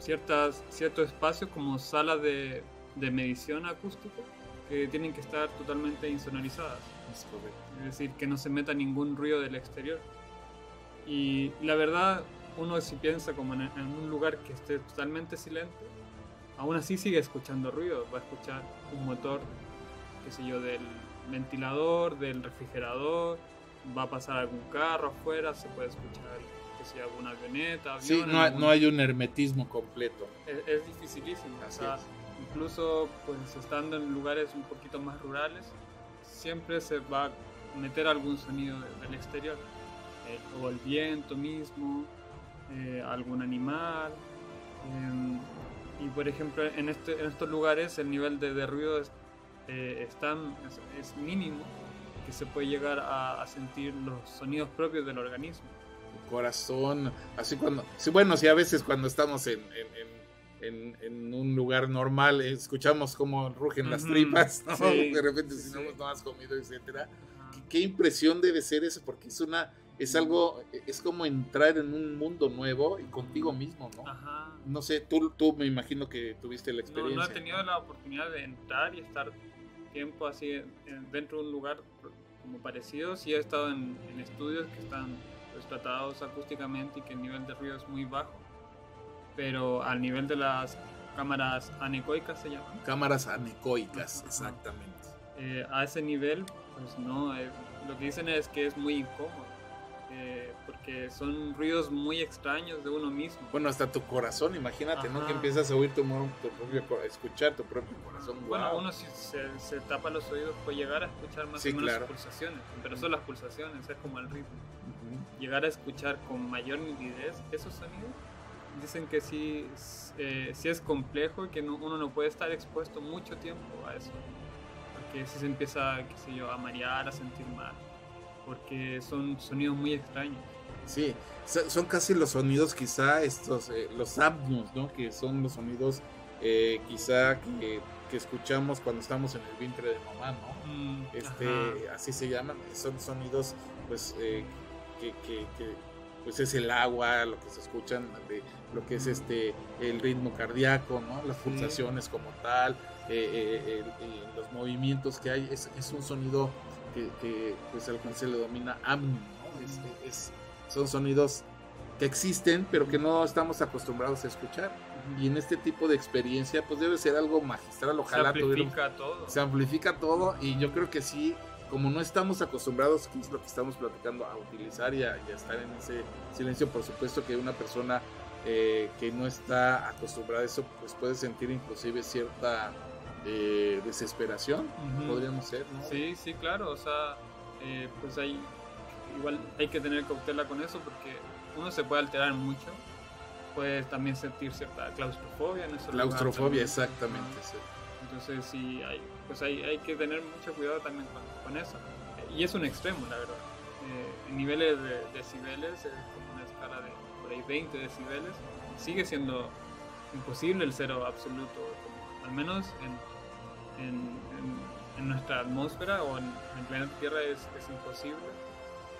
ciertas, ciertos espacios como salas de, de medición acústica que tienen que estar totalmente insonorizadas. Es decir, que no se meta ningún ruido del exterior. Y la verdad, uno si piensa como en, en un lugar que esté totalmente silente, aún así sigue escuchando ruido. Va a escuchar un motor, qué sé yo, del ventilador, del refrigerador, va a pasar algún carro afuera, se puede escuchar, sé yo, alguna avioneta, avión. Sí, no, hay- algún- no hay un hermetismo completo. es, es dificilísimo. o sea, es. incluso pues estando en lugares un poquito más rurales, siempre se va a meter algún sonido de- del exterior. Eh, o el viento mismo, eh, algún animal. em, y por ejemplo, en, este, en estos lugares el nivel de, de ruido es, eh, es- es mínimo que se puede llegar a, a sentir los sonidos propios del organismo. Corazón, así cuando, sí, bueno, sí, a veces cuando estamos en, en, en, en- un lugar normal, eh, escuchamos cómo rugen las tripas, ¿no? sí, (laughs) de repente si no hemos no has comido, etcétera. ¿Qué, qué impresión debe ser eso, porque es una, es algo, es como entrar en un mundo nuevo y contigo mismo, ¿no? Ajá. No sé, tú, tú me imagino que tuviste la No, experiencia. no he tenido la oportunidad de entrar y estar tiempo así en- en- dentro de un lugar como parecido. Sí he estado en, en estudios que están pues, tratados acústicamente y que el nivel de ruido es muy bajo. Pero al nivel de las cámaras anecoicas se llaman. Cámaras anecoicas, exactamente. eh, a ese nivel, pues no, eh, lo que dicen es que es muy incómodo. eh, porque son ruidos muy extraños de uno mismo. Bueno, hasta tu corazón, imagínate, ¿no? Ajá. Que empiezas a oír tu, tu propio, escuchar tu propio corazón. Bueno, Guau. uno si se, se tapa los oídos puede llegar a escuchar más Sí, o menos claro. pulsaciones, pero son las pulsaciones, es como el ritmo. Llegar a escuchar con mayor nitidez esos sonidos, dicen que sí, eh, sí es complejo y que no- uno no puede estar expuesto mucho tiempo a eso. Porque si se empieza, qué sé yo, a marear, a sentir mal, porque son sonidos muy extraños. Sí, so- son casi los sonidos, quizá estos, eh, los apnos, ¿no? Que son los sonidos, eh, quizá que, que escuchamos cuando estamos en el vientre de mamá, ¿no? Mm, Este, ajá. así se llaman, son sonidos, pues, eh, que, que- que, pues es el agua, lo que se escuchan, de lo que es este, el ritmo cardíaco, ¿no? Las pulsaciones como tal, eh, eh, el- eh, los movimientos que hay, es, es un sonido que, que, pues al cual se le domina amnio, ¿no? Es- es- son sonidos que existen, pero que no estamos acostumbrados a escuchar. Y en este tipo de experiencia, pues debe ser algo magistral. se Ojalá tuviéramos- amplifica todo. se amplifica todo y yo creo que sí, como no estamos acostumbrados, que es lo que estamos platicando, a utilizar y a, y a estar en ese silencio, por supuesto que una persona eh, que no está acostumbrada a eso, pues puede sentir inclusive cierta eh, desesperación, podríamos ser, ¿no? Sí, sí, claro, o sea, eh, pues hay, igual hay que tener cautela con eso porque uno se puede alterar mucho, puede también sentir cierta claustrofobia en esos Claustrofobia, exactamente. sí. Entonces sí, hay, pues hay, hay que tener mucho cuidado también con, con eso. Y es un extremo, la verdad. Eh, en niveles de decibeles, es como una escala de por ahí 20 decibeles, sigue siendo imposible el cero absoluto, como- al menos en, en, en- en nuestra atmósfera o en, el planeta Tierra es, es imposible.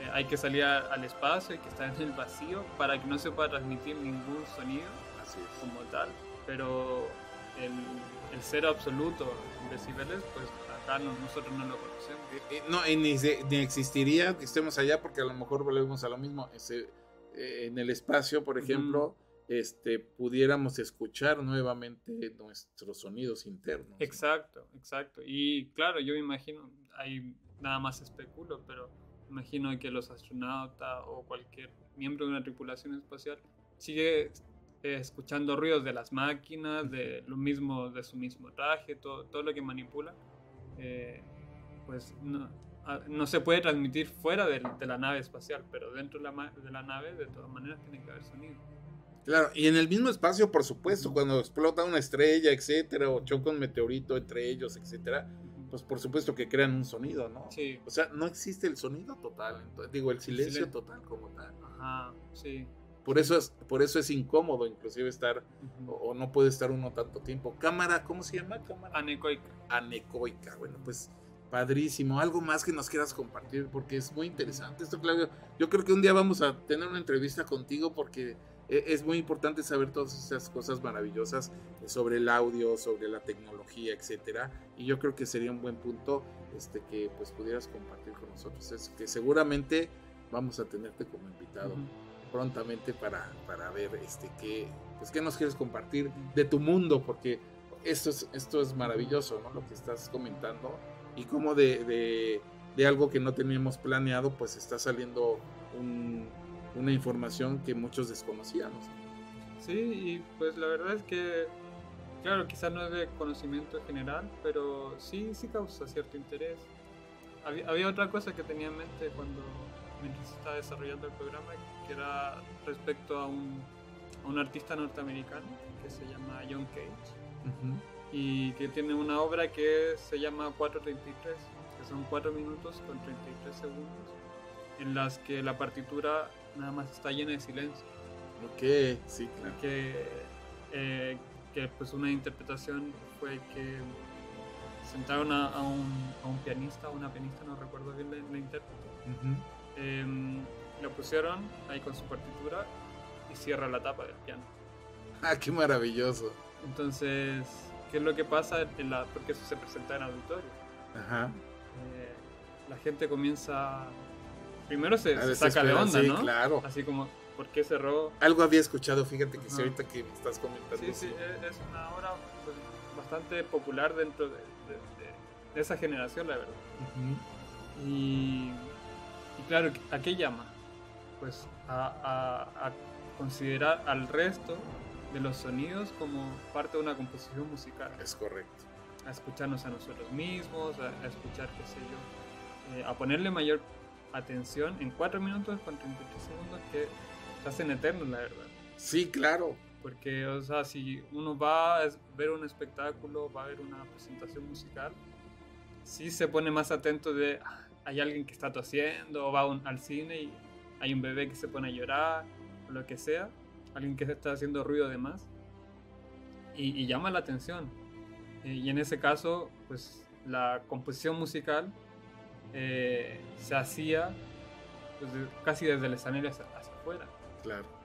Eh, hay que salir a- al espacio, hay que estar en el vacío para que no se pueda transmitir ningún sonido Así como tal, pero el, el cero absoluto en decibeles, pues nosotros no lo conocemos. Eh, eh, No, y ni, ni existiría que estemos allá porque a lo mejor volvemos a lo mismo. Ese, eh, en el espacio, por ejemplo, este, pudiéramos escuchar nuevamente nuestros sonidos internos. ¿no? Exacto, exacto. Y claro, yo me imagino, ahí nada más especulo, pero imagino que los astronautas o cualquier miembro de una tripulación espacial sigue escuchando ruidos de las máquinas, de lo mismo, de su mismo traje, todo, todo lo que manipula, eh, pues no, a- no se puede transmitir fuera de, la nave espacial, pero dentro de la, de la nave de todas maneras tiene que haber sonido. Claro, y en el mismo espacio, por supuesto, cuando explota una estrella, etcétera, o choca un meteorito entre ellos, etcétera, pues por supuesto que crean un sonido, ¿no? Sí, O sea, no existe el sonido total, entonces, digo, el silencio silencio. total como tal. ajá, sí. Por eso es, por eso es incómodo, inclusive estar, o, o no puede estar uno tanto tiempo. Cámara, ¿cómo se llama? Cámara Anecoica. anecoica. Bueno, pues padrísimo. Algo más que nos quieras compartir porque es muy interesante esto, Claudio. Yo creo que un día vamos a tener una entrevista contigo porque e- es muy importante saber todas esas cosas maravillosas sobre el audio, sobre la tecnología, etcétera. Y yo creo que sería un buen punto este, que pues pudieras compartir con nosotros. Es que seguramente vamos a tenerte como invitado. Prontamente para, para ver este qué, pues, qué nos quieres compartir de tu mundo, porque esto es, esto es maravilloso, ¿no? Lo que estás comentando y cómo de, de, algo que no teníamos planeado, pues está saliendo un- una información que muchos desconocíamos. Sí, y pues la verdad es que, claro, quizás no es de conocimiento general, pero sí, sí causa cierto interés. Había, había otra cosa que tenía en mente cuando mientras estaba desarrollando el programa, que era respecto a un, a un artista norteamericano que se llama John Cage y que tiene una obra que se llama 433, que son 4 minutos con 33 segundos, en las que la partitura nada más está llena de silencio. Ok, sí, claro. Que, eh, que pues una interpretación fue que sentaron a, a un, a un pianista, o una pianista, no recuerdo bien la, la intérprete, em, lo pusieron ahí con su partitura y cierra la tapa del piano. (laughs) Ah, qué maravilloso. Entonces, ¿qué es lo que pasa? En la, porque eso se presenta en auditorio. Ajá. Eh, la gente comienza. Primero se, se saca de onda, sí, ¿no? claro. Así como, ¿por qué cerró? Algo había escuchado, fíjate que sí, Ajá. ahorita que me estás comentando. Sí, sí, es, es una obra pues, bastante popular dentro de, de- de- de esa generación, la verdad. Y, y claro, ¿a qué llama? Pues a, a- a considerar al resto de los sonidos como parte de una composición musical. Es correcto. A escucharnos a nosotros mismos, a, a escuchar, qué sé yo, eh, a ponerle mayor atención en 4 minutos con 33 segundos que se hacen eternos, la verdad. Sí, claro. Porque, o sea, si uno va a ver un espectáculo, va a ver una presentación musical, sí se pone más atento de, "Ah, hay alguien que está tosiendo, o va al cine y hay un bebé que se pone a llorar, o lo que sea, alguien que está haciendo ruido de más, y, llama la atención. Eh, y en ese caso, pues la composición musical eh, se hacía pues, casi desde el escenario hacia, hacia afuera. Claro.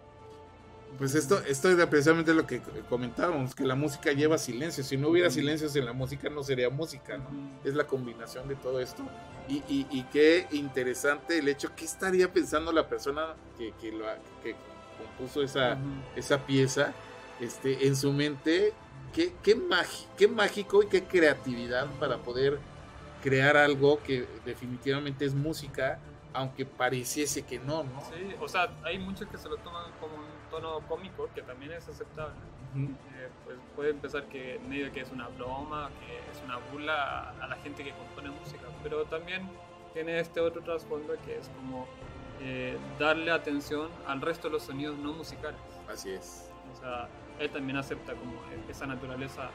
Pues esto, esto era precisamente lo que comentábamos, que la música lleva silencio. Si no hubiera silencios en la música, no sería música, ¿no? Es la combinación de todo esto. Y, y- y qué interesante el hecho, ¿qué estaría pensando la persona que, que, lo que compuso esa, esa pieza este, en su mente? Qué, qué, magi- qué mágico y qué creatividad para poder crear algo que definitivamente es música, aunque pareciese que no, ¿no? Sí, o sea, hay muchos que se lo toman como un tono cómico, que también es aceptable. Ujú. Eh, pues puede pensar que medio que es una broma, que es una burla a, a la gente que compone música, pero también tiene este otro trasfondo que es como eh, darle atención al resto de los sonidos no musicales. Así es. O sea, él también acepta como esa naturaleza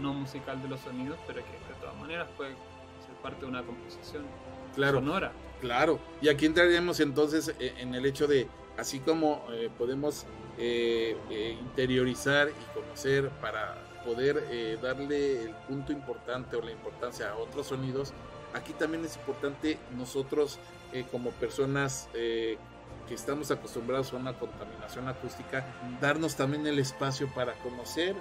no musical de los sonidos, pero que de todas maneras puede ser parte de una composición Claro. sonora. Claro, y aquí entraríamos entonces eh, en el hecho de, así como eh, podemos eh, eh, interiorizar y conocer para poder darle el punto importante o la importancia a otros sonidos, aquí también es importante nosotros como personas que estamos acostumbrados a una contaminación acústica, darnos también el espacio para conocer,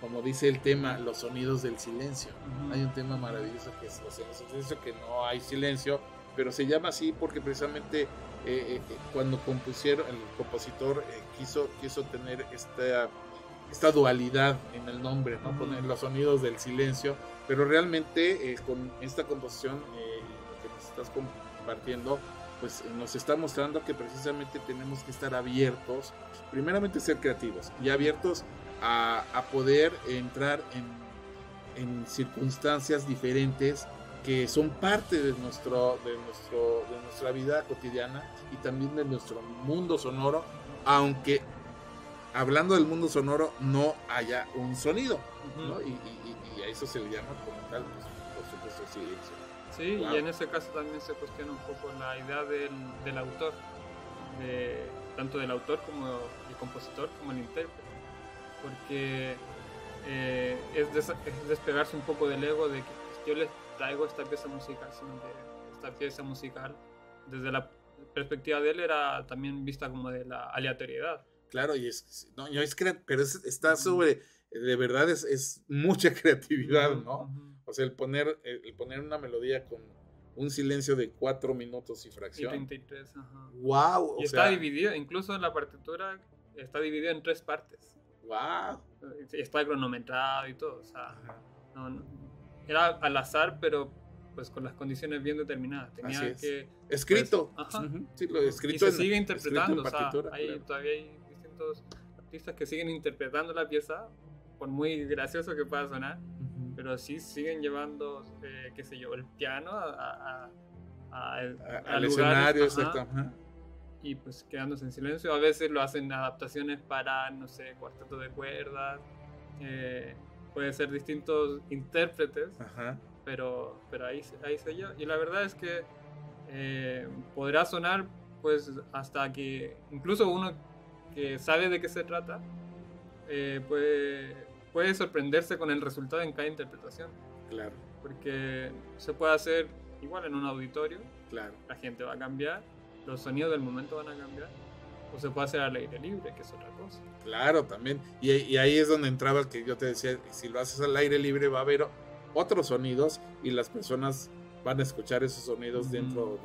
como dice el tema, los sonidos del silencio. Hay un tema maravilloso que es los sonidos del silencio, que no hay silencio, pero se llama así porque precisamente eh, eh, eh, cuando compusieron, el compositor eh, quiso, quiso tener esta, esta dualidad en el nombre, ¿no? Poner los sonidos del silencio, pero realmente eh, con esta composición eh, que nos estás compartiendo, pues nos está mostrando que precisamente tenemos que estar abiertos, primeramente ser creativos y abiertos a, a poder entrar en, en circunstancias diferentes que son parte de, nuestro, de, nuestro, de nuestra vida cotidiana y también de nuestro mundo sonoro, aunque hablando del mundo sonoro no haya un sonido, y, y- y a eso se le llama como tal, pues, por supuesto, silencio. Sí, Wow. y en ese caso también se cuestiona un poco la idea del, del autor, de, tanto del autor como el compositor como el intérprete, porque eh, es, des- es despegarse un poco del ego de que pues, yo les traigo esta pieza musical, sino que esta pieza musical, desde la perspectiva de él, era también vista como de la aleatoriedad. Claro, y es, no, es pero está sobre, de verdad es, es mucha (laughs) creatividad, ¿no? O sea, el poner, el poner una melodía con un silencio de cuatro minutos y fracción. Y 33, ajá. ¡Wow! Y está dividido, incluso en la partitura está dividido en tres partes. ¡Wow! Está cronometrado y todo, o sea, era al azar, pero pues con las condiciones bien determinadas. Tenía que... Escrito. Pues, ajá. Sí, lo escrito y se sigue interpretando, o sea, hay, todavía hay distintos artistas que siguen interpretando la pieza, por muy gracioso que pueda sonar pero sí siguen llevando, eh, qué sé yo, el piano a, al escenario, exactamente. Y pues quedándose en silencio. A veces lo hacen adaptaciones para, no sé, cuarteto de cuerdas. Eh, puede ser distintos intérpretes. Pero, pero ahí, ahí se yo. Y la verdad es que eh, podrá sonar, pues, hasta que incluso uno que sabe de qué se trata, puede puede sorprenderse con el resultado en cada interpretación. Claro. Porque se puede hacer igual en un auditorio. Claro. La gente va a cambiar, los sonidos del momento van a cambiar. O se puede hacer al aire libre, que es otra cosa. Claro, también. Y, ahí es donde entraba que yo te decía, si lo haces al aire libre va a haber otros sonidos y las personas van a escuchar esos sonidos dentro,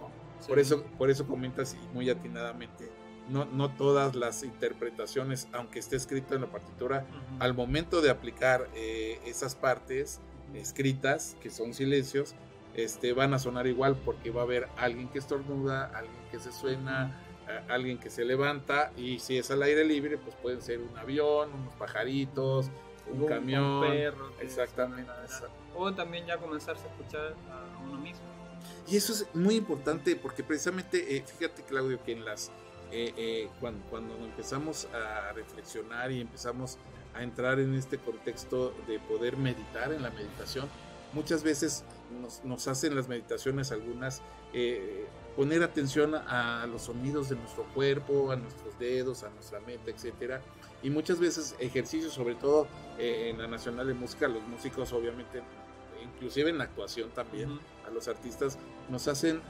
Por eso, por eso comentas y muy atinadamente no, no todas las interpretaciones, aunque esté escrito en la partitura, al momento de aplicar eh, esas partes escritas, que son silencios, este, van a sonar igual porque va a haber alguien que estornuda, alguien que se suena, alguien que se levanta, y si es al aire libre, pues pueden ser un avión, unos pajaritos, un, camión, un perro, exactamente. O también ya comenzarse a escuchar a uno mismo. Y eso es muy importante porque precisamente, eh, fíjate Claudio, que en las eh, eh, cuando, cuando empezamos a reflexionar y empezamos a entrar en este contexto de poder meditar en la meditación, muchas veces nos, hacen las meditaciones algunas eh, poner atención a los sonidos de nuestro cuerpo, a nuestros dedos, a nuestra mente, etcétera. Y muchas veces ejercicios, sobre todo en la Nacional de Música, los músicos obviamente, inclusive en la actuación también, a los artistas, nos hacen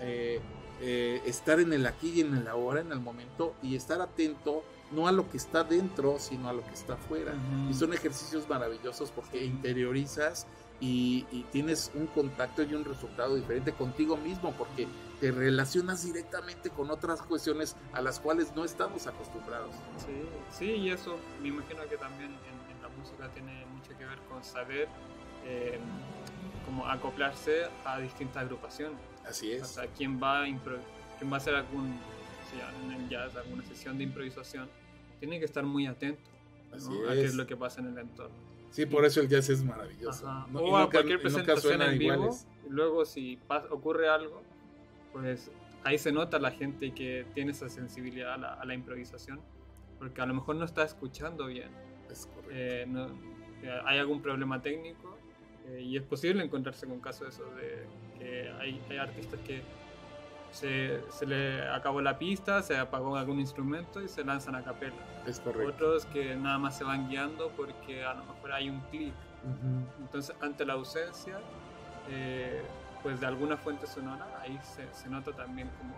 eh, estar en el aquí y en el ahora, en el momento, y estar atento no a lo que está dentro, sino a lo que está afuera. Y son ejercicios maravillosos porque interiorizas y, tienes un contacto y un resultado diferente contigo mismo, porque te relacionas directamente con otras cuestiones a las cuales no estamos acostumbrados. Sí, sí, y eso me imagino que también en, la música tiene mucho que ver con saber eh, cómo acoplarse a distintas agrupaciones. Así es. O sea, quién va a, quién va a hacer algún, en el jazz, alguna sesión de improvisación, tiene que estar muy atento a qué es lo que pasa en el entorno. Sí, por eso el jazz es maravilloso. o a cualquier presentación en vivo, luego si ocurre algo, pues ahí se nota la gente que tiene esa sensibilidad a la, improvisación, porque a lo mejor no está escuchando bien. Es correcto. Eh, eh, hay algún problema técnico eh, y es posible encontrarse con casos de eso, de que hay, hay artistas que se, se, le acabó la pista, se apagó algún instrumento y se lanzan a capela. Es correcto. Otros que nada más se van guiando porque a lo mejor hay un clic. Entonces, ante la ausencia, eh, pues de alguna fuente sonora, ahí se, se nota también como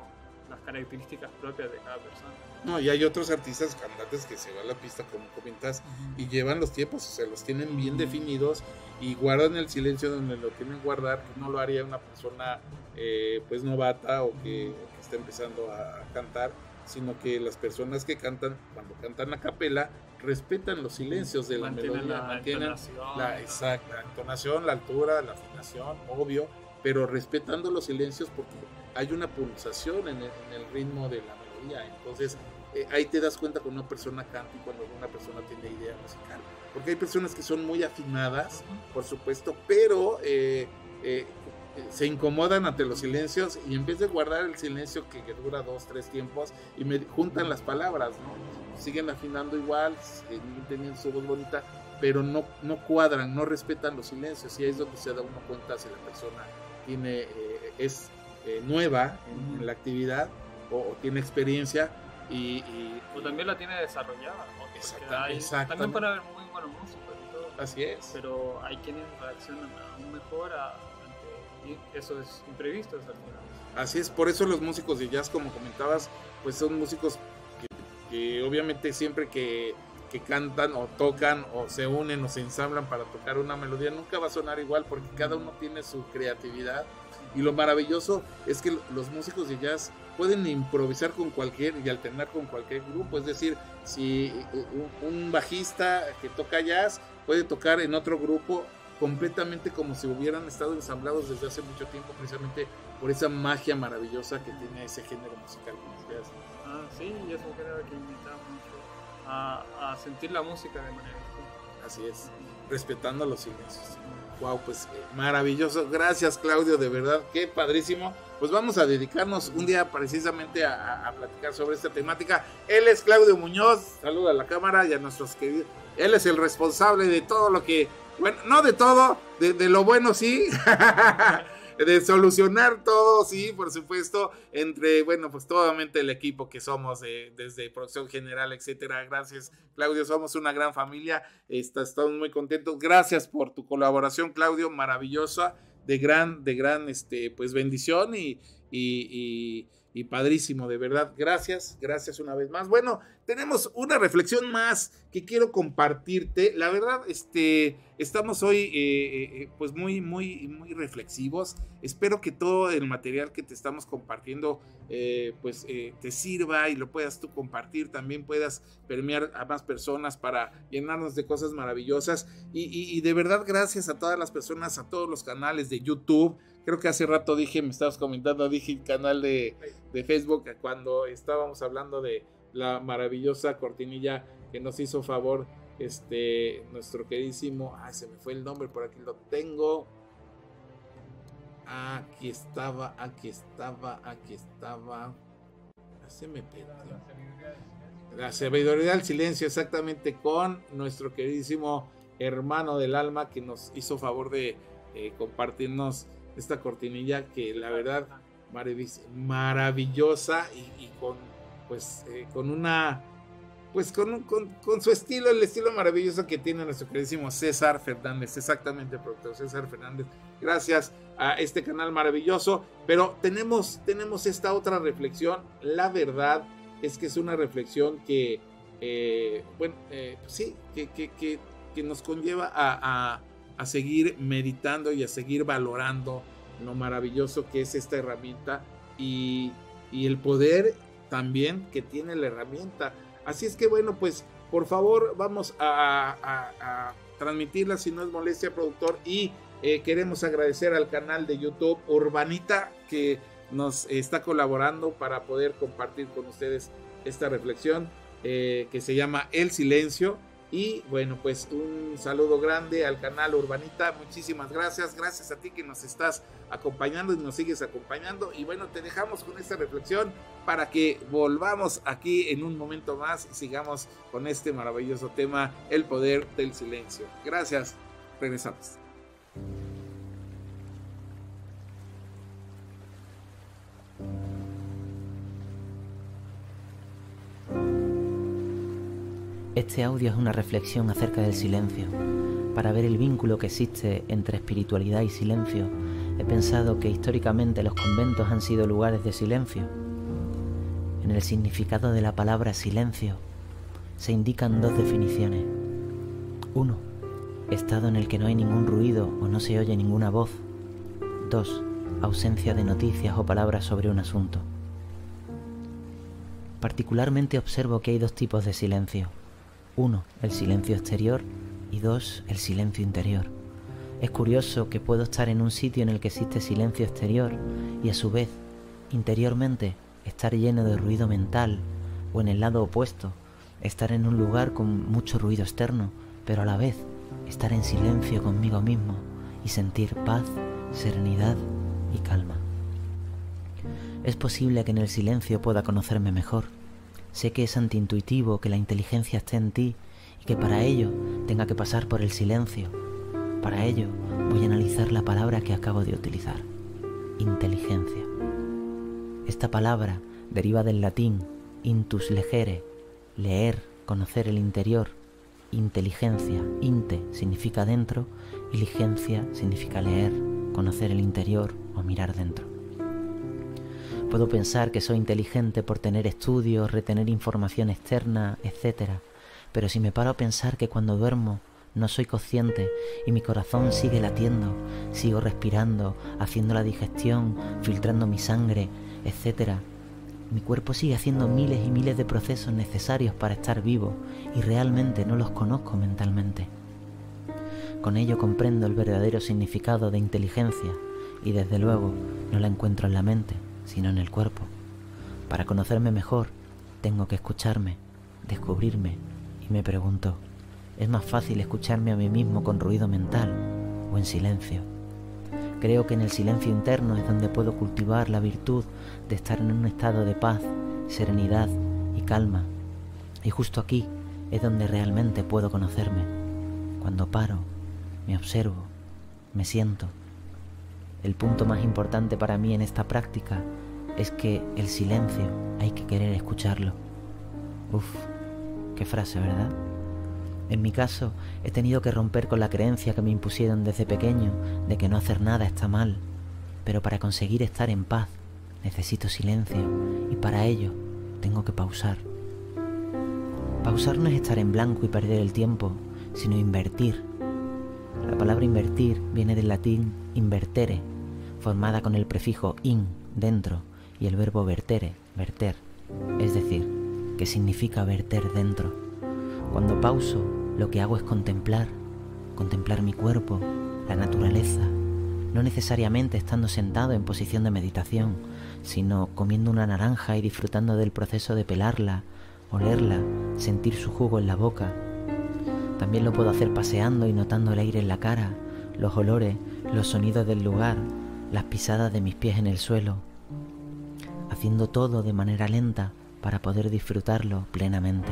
las características propias de cada persona. No, y hay otros artistas cantantes que se van a la pista, como comentas, y llevan los tiempos, o sea, los tienen bien definidos y guardan el silencio donde lo tienen guardar, que no lo haría una persona eh, pues novata o que, está empezando a, cantar, sino que las personas que cantan, cuando cantan a capela, respetan los silencios de la melodía, la, mantienen la, exacta entonación, la altura, la afinación, obvio, pero respetando los silencios porque hay una pulsación en el, ritmo de la melodía. Entonces, eh, ahí te das cuenta cuando una persona canta y cuando una persona tiene idea musical. Porque hay personas que son muy afinadas, por supuesto, pero eh, eh, se incomodan ante los silencios y en vez de guardar el silencio que, dura dos, tres tiempos y me juntan las palabras, ¿no? Siguen afinando igual, teniendo su voz bonita, pero no, no cuadran, no respetan los silencios. Y ahí es donde se da uno cuenta si la persona tiene, es eh, nueva en, la actividad o, tiene experiencia y, o también la tiene desarrollada exactamente, también para haber muy buenos músicos y todo así es. pero hay quienes reaccionan aún mejor a, ante esos imprevistos así es por eso los músicos de jazz como comentabas pues son músicos que porque obviamente siempre que, que cantan o tocan o se unen o se ensamblan para tocar una melodía nunca va a sonar igual porque cada uno tiene su creatividad y lo maravilloso es que los músicos de jazz pueden improvisar con cualquier y alternar con cualquier grupo. Es decir, si un bajista que toca jazz puede tocar en otro grupo completamente como si hubieran estado ensamblados desde hace mucho tiempo, precisamente por esa magia maravillosa que tiene ese género musical. Ah, sí, y es un género que invita mucho a, a sentir la música de manera Así es, respetando los silencios. Wow, pues eh, maravilloso. Gracias, Claudio, de verdad, qué padrísimo. Pues vamos a dedicarnos un día precisamente a, platicar sobre esta temática. Él es Claudio Muñoz, saluda a la cámara y a nuestros queridos. Él es el responsable de todo lo que, bueno, no de todo, de, de lo bueno sí, (laughs) de solucionar todo, sí, por supuesto, entre, bueno, pues totalmente el equipo que somos desde producción general, etcétera. Gracias, Claudio, somos una gran familia, estamos muy contentos. Gracias por tu colaboración, Claudio, maravillosa, de gran, de gran, este, pues bendición y, y, y padrísimo, de verdad. Gracias, gracias una vez más. Bueno, tenemos una reflexión más que quiero compartirte. La verdad, este, estamos hoy eh, eh, eh, pues muy, muy, muy reflexivos. Espero que todo el material que te estamos compartiendo pues te sirva y lo puedas tú compartir. También puedas permear a más personas para llenarnos de cosas maravillosas. Y, de verdad, gracias a todas las personas, a todos los canales de YouTube. Creo que hace rato dije, me estabas comentando, dije el canal de, de Facebook cuando estábamos hablando de la maravillosa cortinilla que nos hizo favor este nuestro queridísimo, ay se me fue el nombre, por aquí lo tengo. Aquí estaba, aquí estaba, aquí estaba. Se me. La sabiduría del silencio, exactamente, con nuestro queridísimo hermano del alma que nos hizo favor de eh, compartirnos esta cortinilla que la verdad maravillosa y con pues eh, con una, pues con, con, su estilo, el estilo maravilloso que tiene nuestro queridísimo César Fernández, exactamente, productor César Fernández. Gracias a este canal maravilloso, pero tenemos, tenemos esta otra reflexión. La verdad es que es una reflexión que, eh, bueno, eh, sí, que, que, que, nos conlleva a, a seguir meditando y a seguir valorando lo maravilloso que es esta herramienta y, y el poder también que tiene la herramienta. Así es que bueno, pues por favor vamos a, transmitirla si no es molestia, productor. Y eh, queremos agradecer al canal de YouTube Urbanita que nos está colaborando para poder compartir con ustedes esta reflexión eh, que se llama El Silencio. Y bueno, pues un saludo grande al canal Urbanita. Muchísimas gracias. Gracias a ti que nos estás acompañando y nos sigues acompañando. Y bueno, te dejamos con esta reflexión para que volvamos aquí en un momento más y sigamos con este maravilloso tema, el poder del silencio. Gracias. Regresamos. Este audio es una reflexión acerca del silencio. Para ver el vínculo que existe entre espiritualidad y silencio, he pensado que históricamente los conventos han sido lugares de silencio. En el significado de la palabra silencio se indican dos definiciones. Uno, estado en el que no hay ningún ruido o no se oye ninguna voz. Dos, ausencia de noticias o palabras sobre un asunto. Particularmente observo que hay dos tipos de silencio uno, el silencio exterior y dos, el silencio interior. Es curioso que puedo estar en un sitio en el que existe silencio exterior y a su vez, interiormente, estar lleno de ruido mental o en el lado opuesto, estar en un lugar con mucho ruido externo, pero a la vez estar en silencio conmigo mismo y sentir paz, serenidad y calma. Es posible que en el silencio pueda conocerme mejor Sé que es antiintuitivo que la inteligencia esté en ti y que para ello tenga que pasar por el silencio. Para ello voy a analizar la palabra que acabo de utilizar, inteligencia. Esta palabra deriva del latín intus legere, leer, conocer el interior. Inteligencia, inte significa dentro y ligencia significa leer, conocer el interior o mirar dentro. Puedo pensar que soy inteligente por tener estudios, retener información externa, etc. Pero si me paro a pensar que cuando duermo no soy consciente y mi corazón sigue latiendo, sigo respirando, haciendo la digestión, filtrando mi sangre, etc. Mi cuerpo sigue haciendo miles y miles de procesos necesarios para estar vivo y realmente no los conozco mentalmente. Con ello comprendo el verdadero significado de inteligencia y desde luego no la encuentro en la mente, sino en el cuerpo. Para conocerme mejor, tengo que escucharme, descubrirme y me pregunto, ¿es más fácil escucharme a mí mismo con ruido mental o en silencio? Creo que en el silencio interno es donde puedo cultivar la virtud de estar en un estado de paz, serenidad y calma. Y justo aquí es donde realmente puedo conocerme. Cuando paro, me observo, me siento. El punto más importante para mí en esta práctica es que el silencio hay que querer escucharlo. Uf, qué frase, ¿verdad? En mi caso, he tenido que romper con la creencia que me impusieron desde pequeño de que no hacer nada está mal, pero para conseguir estar en paz necesito silencio y para ello tengo que pausar. Pausar no es estar en blanco y perder el tiempo, sino invertir. La palabra invertir viene del latín invertere, formada con el prefijo in, dentro, y el verbo vertere, verter, es decir, que significa verter dentro. Cuando pauso, lo que hago es contemplar, contemplar mi cuerpo, la naturaleza, no necesariamente estando sentado en posición de meditación, sino comiendo una naranja y disfrutando del proceso de pelarla, olerla, sentir su jugo en la boca. También lo puedo hacer paseando y notando el aire en la cara, los olores, los sonidos del lugar, las pisadas de mis pies en el suelo, haciendo todo de manera lenta para poder disfrutarlo plenamente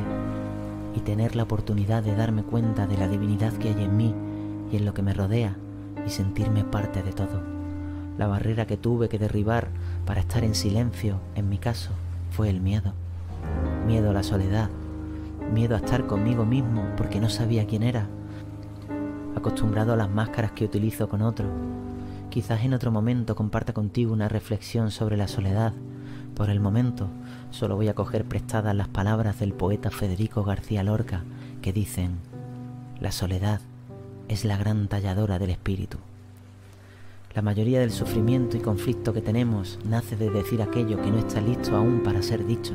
y tener la oportunidad de darme cuenta de la divinidad que hay en mí y en lo que me rodea y sentirme parte de todo. La barrera que tuve que derribar para estar en silencio, en mi caso, fue el miedo. Miedo a la soledad, miedo a estar conmigo mismo porque no sabía quién era, acostumbrado a las máscaras que utilizo con otros. Quizás en otro momento comparta contigo una reflexión sobre la soledad. Por el momento, solo voy a coger prestadas las palabras del poeta Federico García Lorca que dicen, la soledad es la gran talladora del espíritu. La mayoría del sufrimiento y conflicto que tenemos nace de decir aquello que no está listo aún para ser dicho.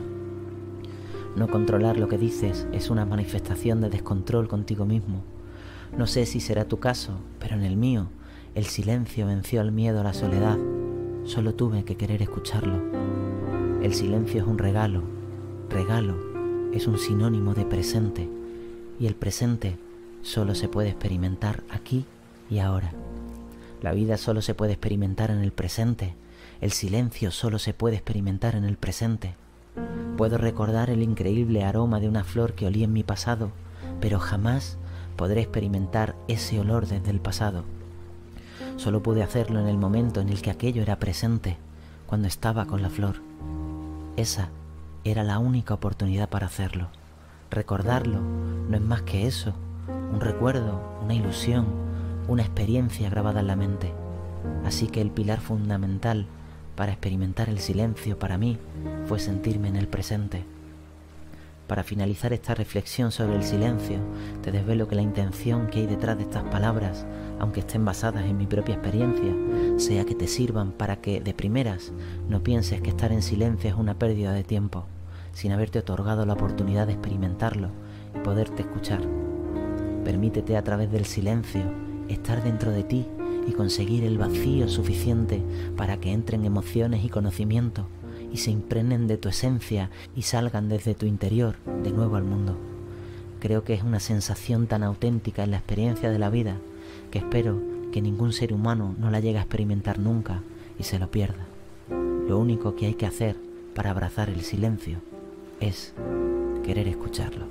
No controlar lo que dices es una manifestación de descontrol contigo mismo. No sé si será tu caso, pero en el mío el silencio venció al miedo a la soledad. Solo tuve que querer escucharlo. El silencio es un regalo. Regalo es un sinónimo de presente. Y el presente solo se puede experimentar aquí y ahora. La vida solo se puede experimentar en el presente. El silencio solo se puede experimentar en el presente. Puedo recordar el increíble aroma de una flor que olí en mi pasado, pero jamás podré experimentar ese olor desde el pasado. Solo pude hacerlo en el momento en el que aquello era presente, cuando estaba con la flor. Esa era la única oportunidad para hacerlo. Recordarlo no es más que eso, un recuerdo, una ilusión, una experiencia grabada en la mente. Así que el pilar fundamental para experimentar el silencio para mí fue sentirme en el presente. Para finalizar esta reflexión sobre el silencio, te desvelo que la intención que hay detrás de estas palabras aunque estén basadas en mi propia experiencia, sea que te sirvan para que de primeras no pienses que estar en silencio es una pérdida de tiempo, sin haberte otorgado la oportunidad de experimentarlo y poderte escuchar. Permítete a través del silencio estar dentro de ti y conseguir el vacío suficiente para que entren emociones y conocimientos y se impregnen de tu esencia y salgan desde tu interior de nuevo al mundo. Creo que es una sensación tan auténtica en la experiencia de la vida que espero que ningún ser humano no la llegue a experimentar nunca y se lo pierda. Lo único que hay que hacer para abrazar el silencio es querer escucharlo.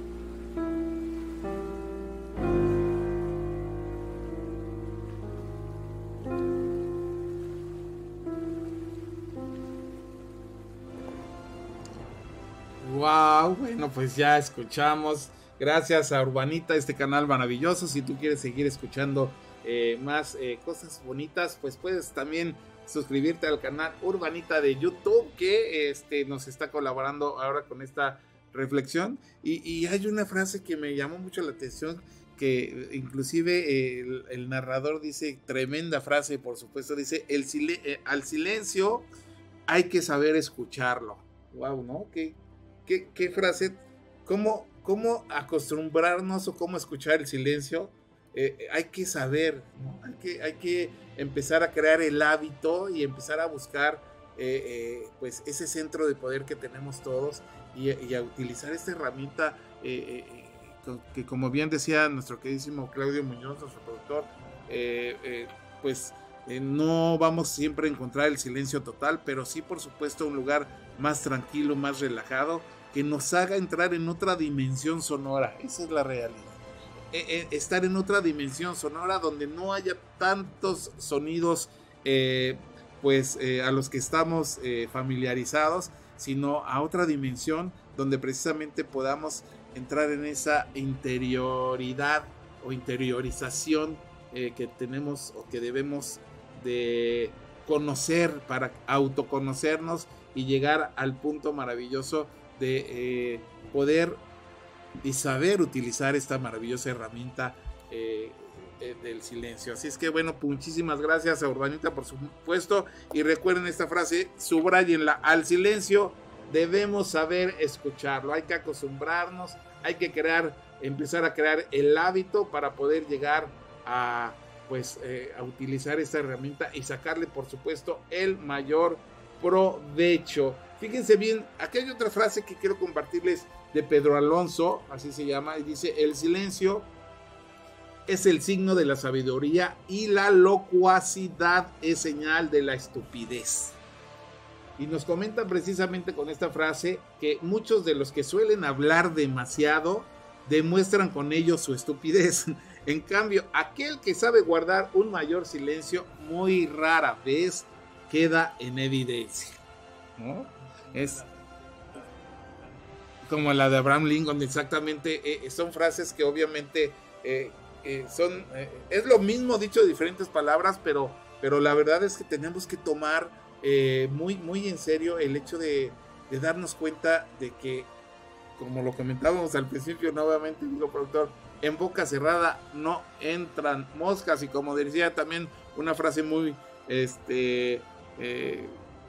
Wow, bueno, pues ya escuchamos. Gracias a Urbanita, este canal maravilloso. Si tú quieres seguir escuchando eh, más eh, cosas bonitas, pues puedes también suscribirte al canal Urbanita de YouTube que este, nos está colaborando ahora con esta reflexión. Y, hay una frase que me llamó mucho la atención que inclusive el, narrador dice, tremenda frase, por supuesto, dice, el al silencio hay que saber escucharlo. Wow, ¿no? ¿Qué, qué, frase? ¿Cómo, ¿Cómo acostumbrarnos o cómo escuchar el silencio? Eh, hay que saber, hay, que, hay que empezar a crear el hábito y empezar a buscar eh, eh, pues ese centro de poder que tenemos todos y, a utilizar esta herramienta que como bien decía nuestro queridísimo Claudio Muñoz, nuestro productor, pues no vamos siempre a encontrar el silencio total, pero sí por supuesto un lugar más tranquilo, más relajado, que nos haga entrar en otra dimensión sonora. Esa es la realidad. E, e, estar en otra dimensión sonora donde no haya tantos sonidos eh, pues eh, a los que estamos eh, familiarizados, sino a otra dimensión donde precisamente podamos entrar en esa interioridad o interiorización que tenemos o que debemos de conocer para autoconocernos y llegar al punto maravilloso de poder y saber utilizar esta maravillosa herramienta eh, eh, del silencio. Así es que bueno, muchísimas gracias a Urbanita por supuesto y recuerden esta frase, subrayenla, al silencio debemos saber escucharlo, hay que acostumbrarnos, hay que crear, empezar a crear el hábito para poder llegar a pues eh, a utilizar esta herramienta y sacarle por supuesto el mayor provecho. Fíjense bien, aquí hay otra frase que quiero compartirles de Pedro Alonso, así se llama, y dice, el silencio es el signo de la sabiduría y la locuacidad es señal de la estupidez. Y nos comenta precisamente con esta frase que muchos de los que suelen hablar demasiado demuestran con ello su estupidez. (laughs) En cambio, aquel que sabe guardar un mayor silencio muy rara vez queda en evidencia. Es como la de Abraham Lincoln, exactamente, eh, son frases que obviamente eh, eh, son, es lo mismo dicho de diferentes palabras, pero, pero la verdad es que tenemos que tomar muy, muy en serio el hecho de, de, darnos cuenta de que, como lo comentábamos al principio, nuevamente digo, productor, en boca cerrada no entran moscas y como decía también una frase muy, este,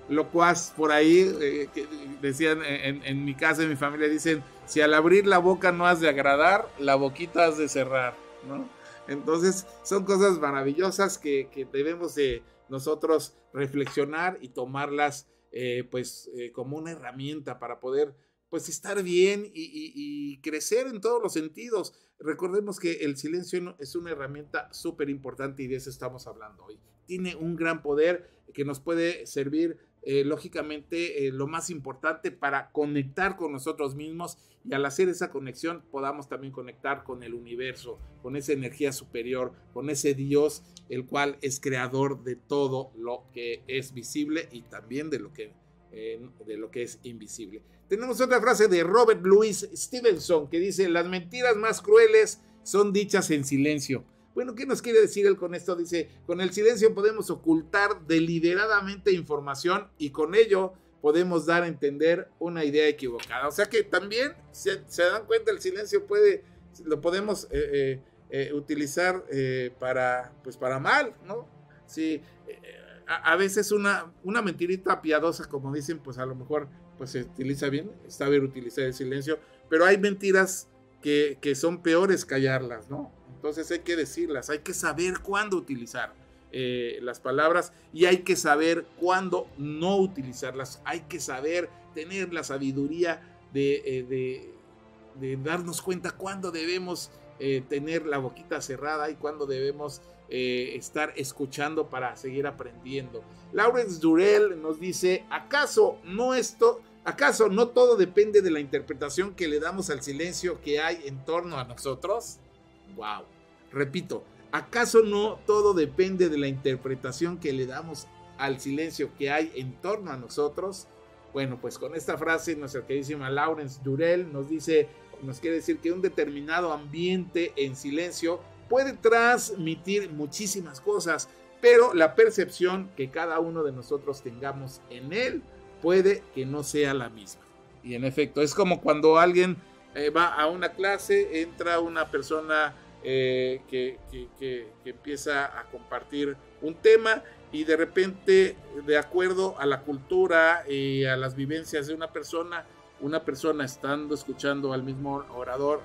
locuaz por ahí, eh, que decían en, mi casa, en mi familia, dicen, si al abrir la boca no has de agradar, la boquita has de cerrar, ¿no? Entonces son cosas maravillosas que, debemos de nosotros reflexionar y tomarlas eh, pues eh, como una herramienta para poder pues estar bien y, crecer en todos los sentidos. Recordemos que el silencio es una herramienta súper importante y de eso estamos hablando hoy. Tiene un gran poder que nos puede servir eh, lógicamente eh, lo más importante para conectar con nosotros mismos y al hacer esa conexión podamos también conectar con el universo, con esa energía superior, con ese Dios, el cual es creador de todo lo que es visible y también de lo que, eh, de lo que es invisible. Tenemos otra frase de Robert Louis Stevenson que dice, las mentiras más crueles son dichas en silencio. Bueno, ¿qué nos quiere decir él con esto? Dice, con el silencio podemos ocultar deliberadamente información y con ello podemos dar a entender una idea equivocada. O sea que también se, dan cuenta, el silencio puede, lo podemos eh, eh, eh, utilizar para, pues para mal, ¿no? A, veces una, una mentirita piadosa, como dicen, pues a lo mejor pues se utiliza bien, saber utilizar el silencio, pero hay mentiras que, que son peores callarlas, ¿no? Entonces hay que decirlas, hay que saber cuándo utilizar eh, las palabras y hay que saber cuándo no utilizarlas. Hay que saber tener la sabiduría de, eh, darnos cuenta cuándo debemos eh, tener la boquita cerrada y cuándo debemos estar escuchando para seguir aprendiendo. Lawrence Durell nos dice, ¿acaso no esto... ¿Acaso no todo depende de la interpretación que le damos al silencio que hay en torno a nosotros? Wow. Repito, ¿acaso no todo depende de la interpretación que le damos al silencio que hay en torno a nosotros? Bueno, pues con esta frase nuestra queridísima Lawrence Durell nos dice, nos quiere decir que un determinado ambiente en silencio puede transmitir muchísimas cosas, pero la percepción que cada uno de nosotros tengamos en él puede que no sea la misma. Y en efecto, es como cuando alguien eh, va a una clase, entra una persona eh, que, empieza a compartir un tema y de repente, de acuerdo a la cultura y a las vivencias de una persona, una persona estando escuchando al mismo orador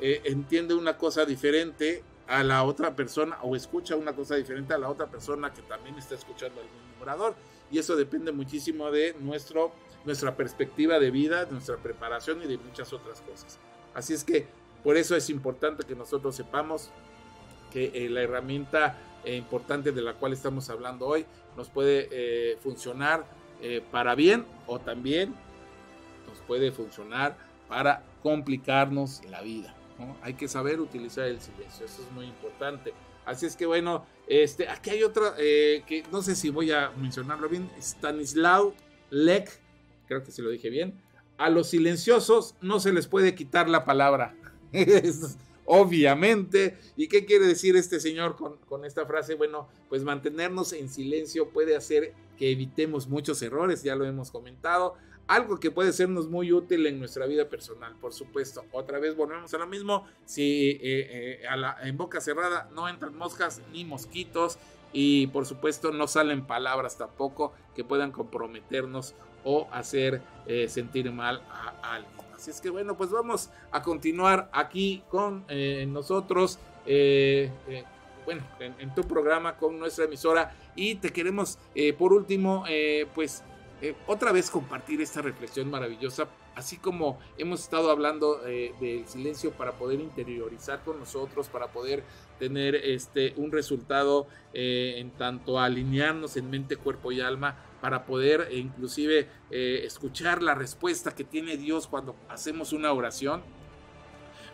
eh, entiende una cosa diferente a la otra persona o escucha una cosa diferente a la otra persona que también está escuchando al mismo orador. Y eso depende muchísimo de nuestro, nuestra perspectiva de vida, de nuestra preparación y de muchas otras cosas. Así es que por eso es importante que nosotros sepamos que eh, la herramienta eh, importante de la cual estamos hablando hoy nos puede funcionar para bien o también nos puede funcionar para complicarnos la vida. Hay que saber utilizar el silencio, eso es muy importante. Así es que bueno, este, aquí hay otra eh, que no sé si voy a mencionarlo bien, Stanislaw Lek, creo que se lo dije bien. A los silenciosos no se les puede quitar la palabra. Obviamente. ¿Y qué quiere decir este señor con, esta frase? Bueno, pues mantenernos en silencio puede hacer que evitemos muchos errores, ya lo hemos comentado algo que puede sernos muy útil en nuestra vida personal, por supuesto. Otra vez volvemos a lo mismo, si eh, eh, en boca cerrada no entran moscas ni mosquitos y por supuesto no salen palabras tampoco que puedan comprometernos o hacer eh, sentir mal a, alguien. Así es que bueno, pues vamos a continuar aquí con nosotros. bueno, en, tu programa con nuestra emisora y te queremos por último pues eh, otra vez compartir esta reflexión maravillosa, así como hemos estado hablando eh, del silencio para poder interiorizar con nosotros, para poder tener este, un resultado eh, en tanto alinearnos en mente, cuerpo y alma, para poder inclusive escuchar la respuesta que tiene Dios cuando hacemos una oración.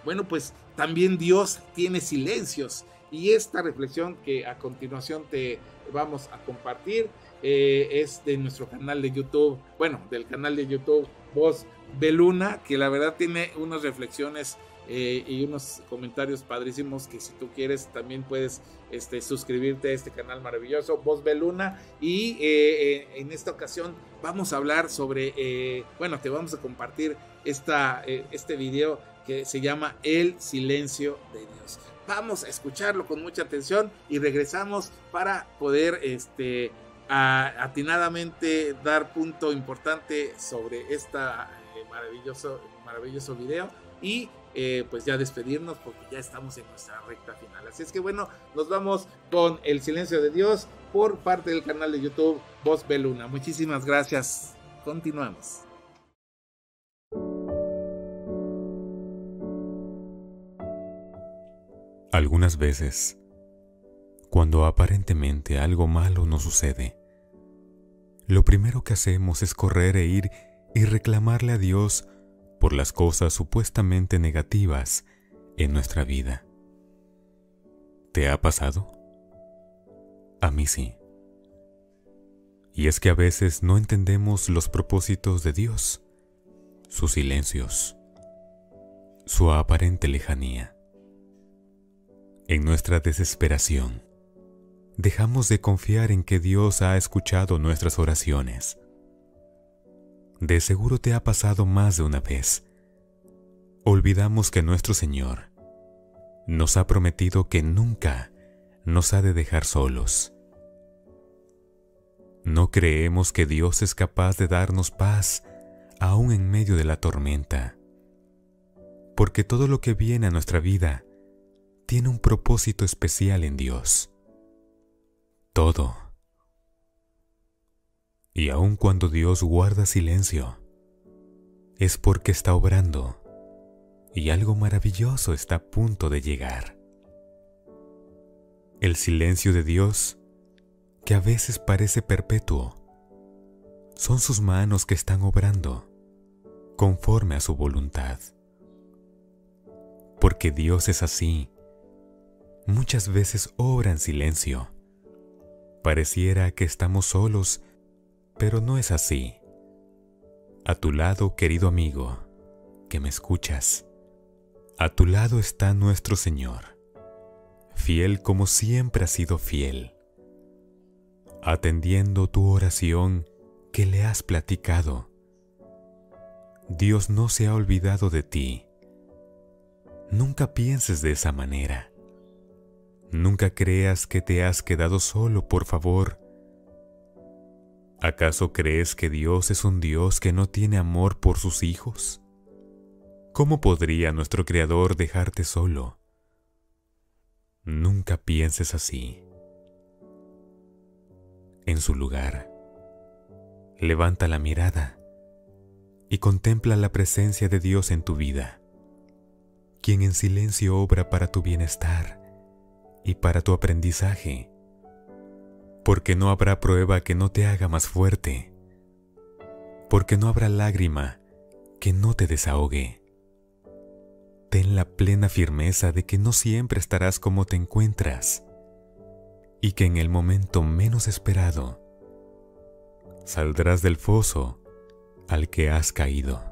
Bueno, pues también Dios tiene silencios y esta reflexión que a continuación te vamos a compartir eh, es de nuestro canal de YouTube, bueno, del canal de YouTube Voz Beluna, que la verdad tiene unas reflexiones eh, y unos comentarios padrísimos que si tú quieres también puedes este, suscribirte a este canal maravilloso, Voz Beluna. Y eh, en esta ocasión vamos a hablar sobre, bueno, te vamos a compartir esta, este video que se llama El silencio de Dios. Vamos a escucharlo con mucha atención y regresamos para poder este, atinadamente dar punto importante sobre esta eh, maravilloso, maravilloso video y eh, pues ya despedirnos porque ya estamos en nuestra recta final. Así es que bueno, nos vamos con El Silencio de Dios por parte del canal de YouTube Voz Beluna. Muchísimas gracias. Continuamos. Algunas veces cuando aparentemente algo malo nos sucede, lo primero que hacemos es correr e ir y reclamarle a Dios por las cosas supuestamente negativas en nuestra vida. ¿Te ha pasado? A mí sí. Y es que a veces no entendemos los propósitos de Dios, sus silencios, su aparente lejanía. En nuestra desesperación, dejamos de confiar en que Dios ha escuchado nuestras oraciones. De seguro te ha pasado más de una vez. Olvidamos que nuestro Señor nos ha prometido que nunca nos ha de dejar solos. No creemos que Dios es capaz de darnos paz aún en medio de la tormenta, porque todo lo que viene a nuestra vida tiene un propósito especial en Dios todo. Y aun cuando Dios guarda silencio, es porque está obrando y algo maravilloso está a punto de llegar. El silencio de Dios, que a veces parece perpetuo, son sus manos que están obrando conforme a su voluntad. Porque Dios es así, muchas veces obra en silencio Pareciera que estamos solos, pero no es así. A tu lado, querido amigo, que me escuchas, a tu lado está nuestro Señor, fiel como siempre has sido fiel, atendiendo tu oración que le has platicado. Dios no se ha olvidado de ti. Nunca pienses de esa manera. Nunca creas que te has quedado solo, por favor. ¿Acaso crees que Dios es un Dios que no tiene amor por sus hijos? ¿Cómo podría nuestro Creador dejarte solo? Nunca pienses así. En su lugar, levanta la mirada y contempla la presencia de Dios en tu vida, quien en silencio obra para tu bienestar y para tu aprendizaje, porque no habrá prueba que no te haga más fuerte, porque no habrá lágrima que no te desahogue. Ten la plena firmeza de que no siempre estarás como te encuentras y que en el momento menos esperado saldrás del foso al que has caído.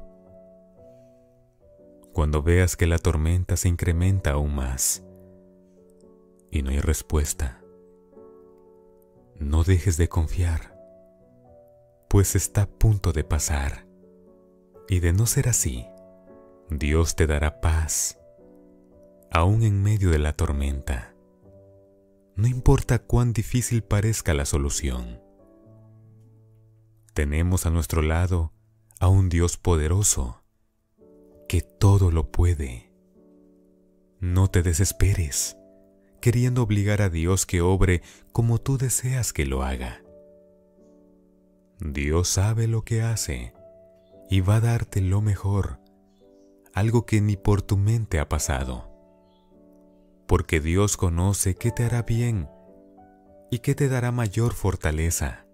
Cuando veas que la tormenta se incrementa aún más, y no hay respuesta. No dejes de confiar, pues está a punto de pasar. Y de no ser así, Dios te dará paz, aún en medio de la tormenta. No importa cuán difícil parezca la solución. Tenemos a nuestro lado a un Dios poderoso que todo lo puede. No te desesperes queriendo obligar a Dios que obre como tú deseas que lo haga. Dios sabe lo que hace y va a darte lo mejor, algo que ni por tu mente ha pasado. Porque Dios conoce qué te hará bien y qué te dará mayor fortaleza.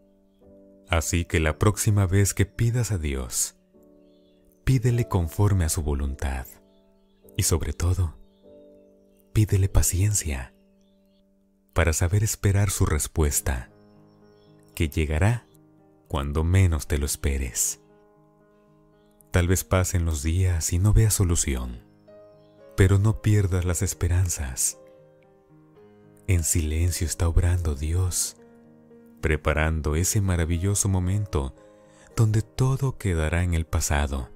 Así que la próxima vez que pidas a Dios, pídele conforme a su voluntad y sobre todo, pídele paciencia para saber esperar su respuesta, que llegará cuando menos te lo esperes. Tal vez pasen los días y no veas solución, pero no pierdas las esperanzas. En silencio está obrando Dios, preparando ese maravilloso momento donde todo quedará en el pasado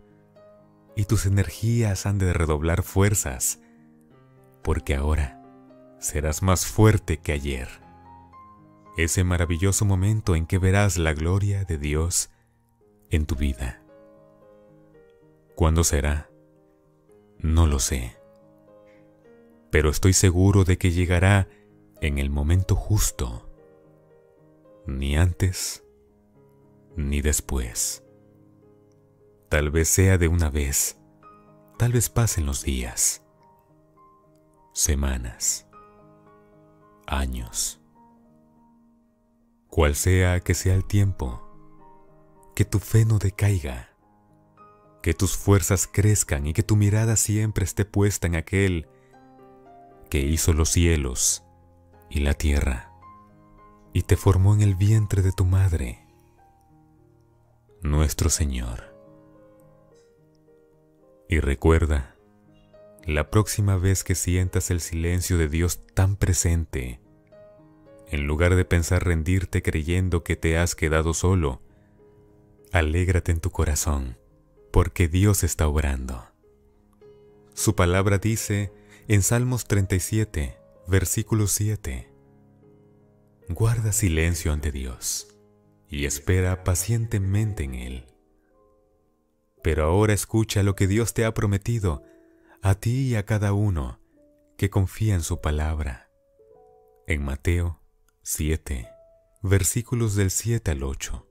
y tus energías han de redoblar fuerzas, porque ahora serás más fuerte que ayer. Ese maravilloso momento en que verás la gloria de Dios en tu vida. ¿Cuándo será? No lo sé. Pero estoy seguro de que llegará en el momento justo. Ni antes, ni después. Tal vez sea de una vez. Tal vez pasen los días. Semanas años. Cual sea que sea el tiempo, que tu fe no decaiga, que tus fuerzas crezcan y que tu mirada siempre esté puesta en aquel que hizo los cielos y la tierra y te formó en el vientre de tu madre, nuestro Señor. Y recuerda, la próxima vez que sientas el silencio de Dios tan presente, en lugar de pensar rendirte creyendo que te has quedado solo, alégrate en tu corazón, porque Dios está obrando. Su palabra dice en Salmos 37, versículo 7, Guarda silencio ante Dios y espera pacientemente en Él. Pero ahora escucha lo que Dios te ha prometido a ti y a cada uno que confía en su palabra. En Mateo 7, versículos del 7 al 8.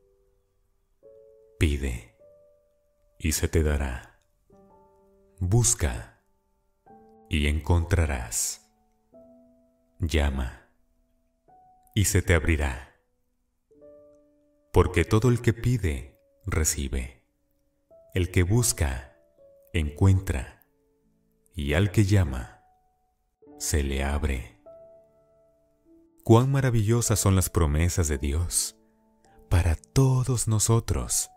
Pide y se te dará. Busca y encontrarás. Llama y se te abrirá. Porque todo el que pide, recibe. El que busca, encuentra y al que llama, se le abre. Cuán maravillosas son las promesas de Dios para todos nosotros.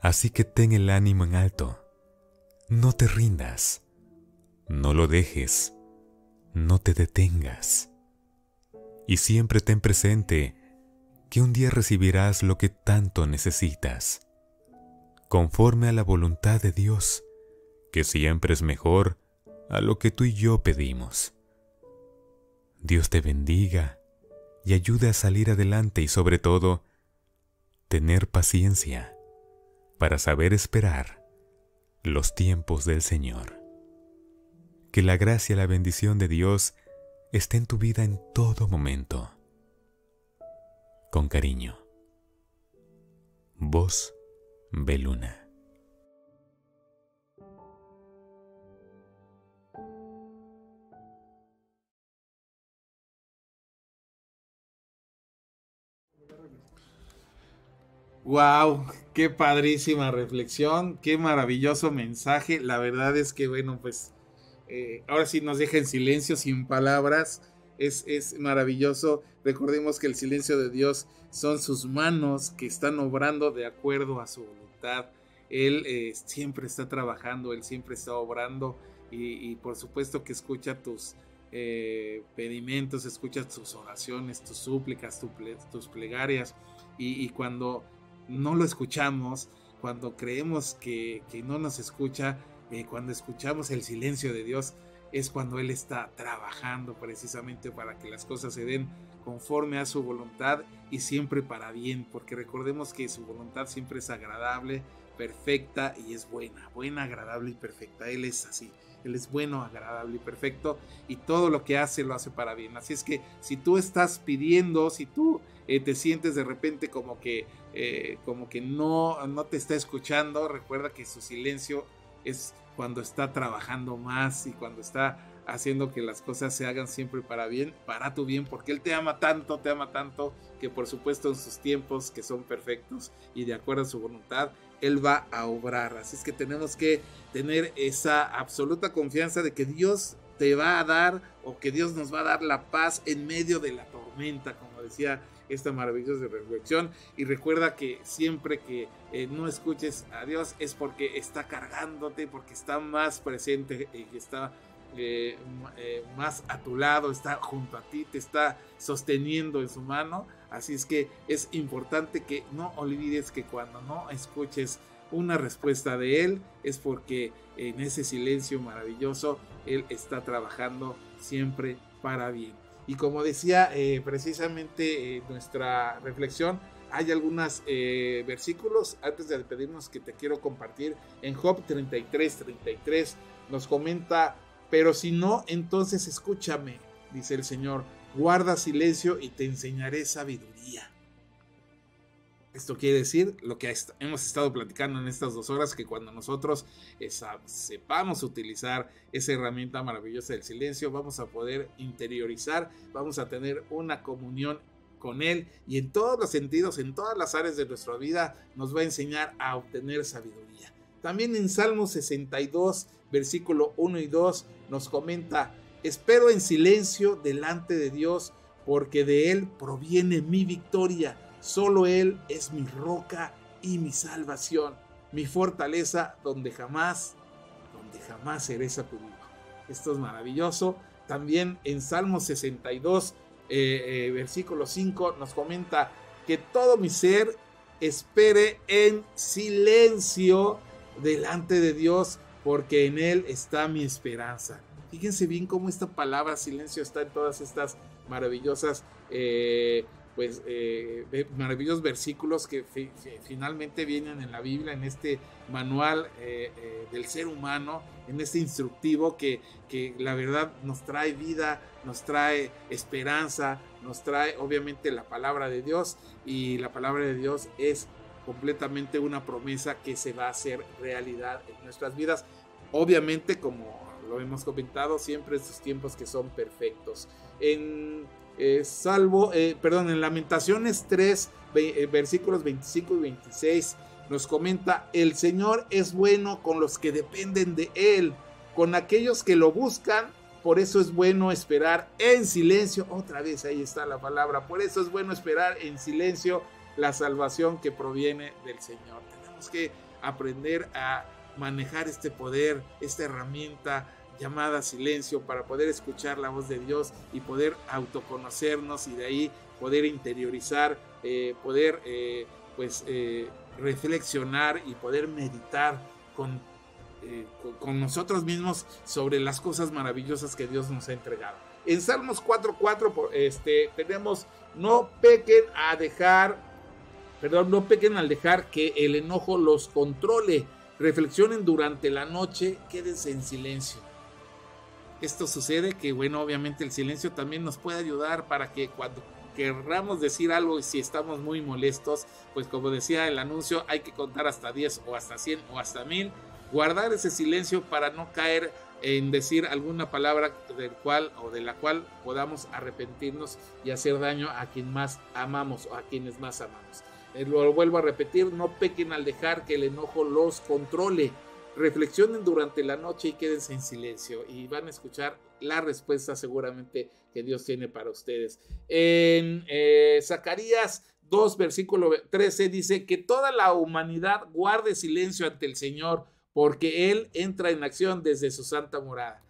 Así que ten el ánimo en alto, no te rindas, no lo dejes, no te detengas. Y siempre ten presente que un día recibirás lo que tanto necesitas, conforme a la voluntad de Dios, que siempre es mejor a lo que tú y yo pedimos. Dios te bendiga y ayude a salir adelante y sobre todo, tener paciencia para saber esperar los tiempos del Señor. Que la gracia y la bendición de Dios esté en tu vida en todo momento. Con cariño. Voz Beluna. Wow, qué padrísima reflexión, qué maravilloso mensaje. La verdad es que, bueno, pues eh, ahora sí nos deja en silencio, sin palabras. Es, es, maravilloso. Recordemos que el silencio de Dios son sus manos que están obrando de acuerdo a su voluntad. Él eh, siempre está trabajando, Él siempre está obrando y, por supuesto que escucha tus eh, pedimentos, escucha tus oraciones, tus súplicas, tus plegarias y cuando no lo escuchamos, cuando creemos que, que no nos escucha, eh, cuando escuchamos el silencio de Dios, es cuando Él está trabajando precisamente para que las cosas se den conforme a su voluntad y siempre para bien, porque recordemos que su voluntad siempre es agradable, perfecta y es buena, buena, agradable y perfecta. Él es así. Él es bueno, agradable y perfecto y todo lo que hace lo hace para bien. Así es que si tú estás pidiendo, si tú eh, te sientes de repente como que, eh, como que no, no te está escuchando, recuerda que su silencio es cuando está trabajando más y cuando está haciendo que las cosas se hagan siempre para bien, para tu bien, porque Él te ama tanto, te ama tanto, que por supuesto en sus tiempos que son perfectos y de acuerdo a su voluntad, Él va a obrar. Así es que tenemos que tener esa absoluta confianza de que Dios te va a dar o que Dios nos va a dar la paz en medio de la tormenta, como decía esta maravillosa reflexión. Y recuerda que siempre que eh, no escuches a Dios es porque está cargándote, porque está más presente y que está eh, eh, más a tu lado, está junto a ti, te está sosteniendo en su mano. Así es que es importante que no olvides que cuando no escuches una respuesta de Él es porque en ese silencio maravilloso Él está trabajando siempre para bien. Y como decía eh, precisamente eh, nuestra reflexión, hay algunos versículos antes de despedirnos que te quiero compartir. En Job 33, 33 nos comenta, pero si no, entonces escúchame, dice el Señor, guarda silencio y te enseñaré sabiduría. Esto quiere decir lo que hemos estado platicando en estas dos horas, que cuando nosotros sepamos utilizar esa herramienta maravillosa del silencio, vamos a poder interiorizar, vamos a tener una comunión con Él y en todos los sentidos, en todas las áreas de nuestra vida, nos va a enseñar a obtener sabiduría. También en Salmo 62, versículo 1 y 2, nos comenta, espero en silencio delante de Dios, porque de Él proviene mi victoria Solo Él es mi roca y mi salvación, mi fortaleza donde jamás, donde jamás seré sacudido. Esto es maravilloso. También en Salmo 62, eh, eh, versículo 5, nos comenta que todo mi ser espere en silencio delante de Dios, porque en Él está mi esperanza. Fíjense bien cómo esta palabra silencio está en todas estas maravillosas eh, pues eh, maravillosos versículos que finalmente vienen en la Biblia, en este manual eh, eh, del ser humano, en este instructivo que, que, la verdad nos trae vida, nos trae esperanza, nos trae obviamente la palabra de Dios y la palabra de Dios es completamente una promesa que se va a hacer realidad en nuestras vidas. Obviamente, como lo hemos comentado, siempre estos tiempos que son perfectos. En eh, salvo, eh, perdón, en Lamentaciones 3, eh, versículos 25 y 26, nos comenta, el Señor es bueno con los que dependen de Él, con aquellos que lo buscan, por eso es bueno esperar en silencio, otra vez ahí está la palabra, por eso es bueno esperar en silencio la salvación que proviene del Señor. Tenemos que aprender a manejar este poder, esta herramienta llamada silencio para poder escuchar la voz de Dios y poder autoconocernos y de ahí poder interiorizar, eh, poder eh, pues eh, reflexionar y poder meditar con, con, nosotros mismos sobre las cosas maravillosas que Dios nos ha entregado. En Salmos 4.4 este, tenemos, no pequen a dejar, perdón, no pequen al dejar que el enojo los controle. Reflexionen durante la noche, quédense en silencio esto sucede que, bueno, obviamente el silencio también nos puede ayudar para que cuando querramos decir algo y si estamos muy molestos, pues como decía el anuncio, hay que contar hasta 10 o hasta 100 o hasta 1000, guardar ese silencio para no caer en decir alguna palabra del cual o de la cual podamos arrepentirnos y hacer daño a quien más amamos o a quienes más amamos. Eh, lo vuelvo a repetir, no pequen al dejar que el enojo los controle reflexionen durante la noche y quédense en silencio y van a escuchar la respuesta seguramente que Dios tiene para ustedes. En eh, Zacarías 2, versículo 13 dice que toda la humanidad guarde silencio ante el Señor porque Él entra en acción desde su santa morada.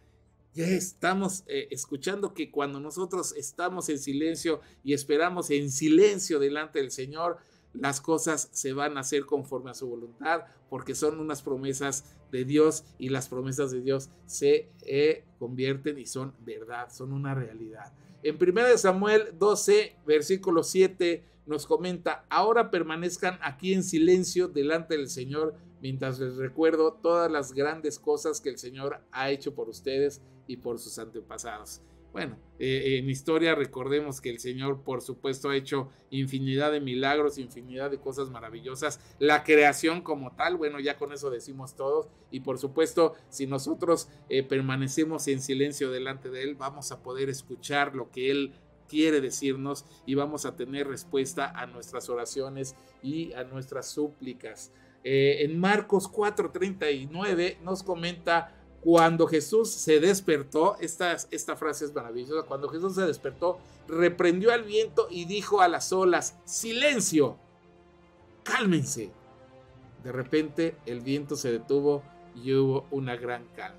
Ya estamos eh, escuchando que cuando nosotros estamos en silencio y esperamos en silencio delante del Señor, las cosas se van a hacer conforme a su voluntad, porque son unas promesas de Dios y las promesas de Dios se eh, convierten y son verdad, son una realidad. En 1 Samuel 12, versículo 7 nos comenta, ahora permanezcan aquí en silencio delante del Señor mientras les recuerdo todas las grandes cosas que el Señor ha hecho por ustedes y por sus antepasados. Bueno, eh, en historia recordemos que el Señor, por supuesto, ha hecho infinidad de milagros, infinidad de cosas maravillosas. La creación como tal, bueno, ya con eso decimos todos. Y por supuesto, si nosotros eh, permanecemos en silencio delante de Él, vamos a poder escuchar lo que Él quiere decirnos y vamos a tener respuesta a nuestras oraciones y a nuestras súplicas. Eh, en Marcos 4:39 nos comenta cuando Jesús se despertó, esta, esta frase es maravillosa, cuando Jesús se despertó, reprendió al viento y dijo a las olas, silencio, cálmense. De repente el viento se detuvo y hubo una gran calma.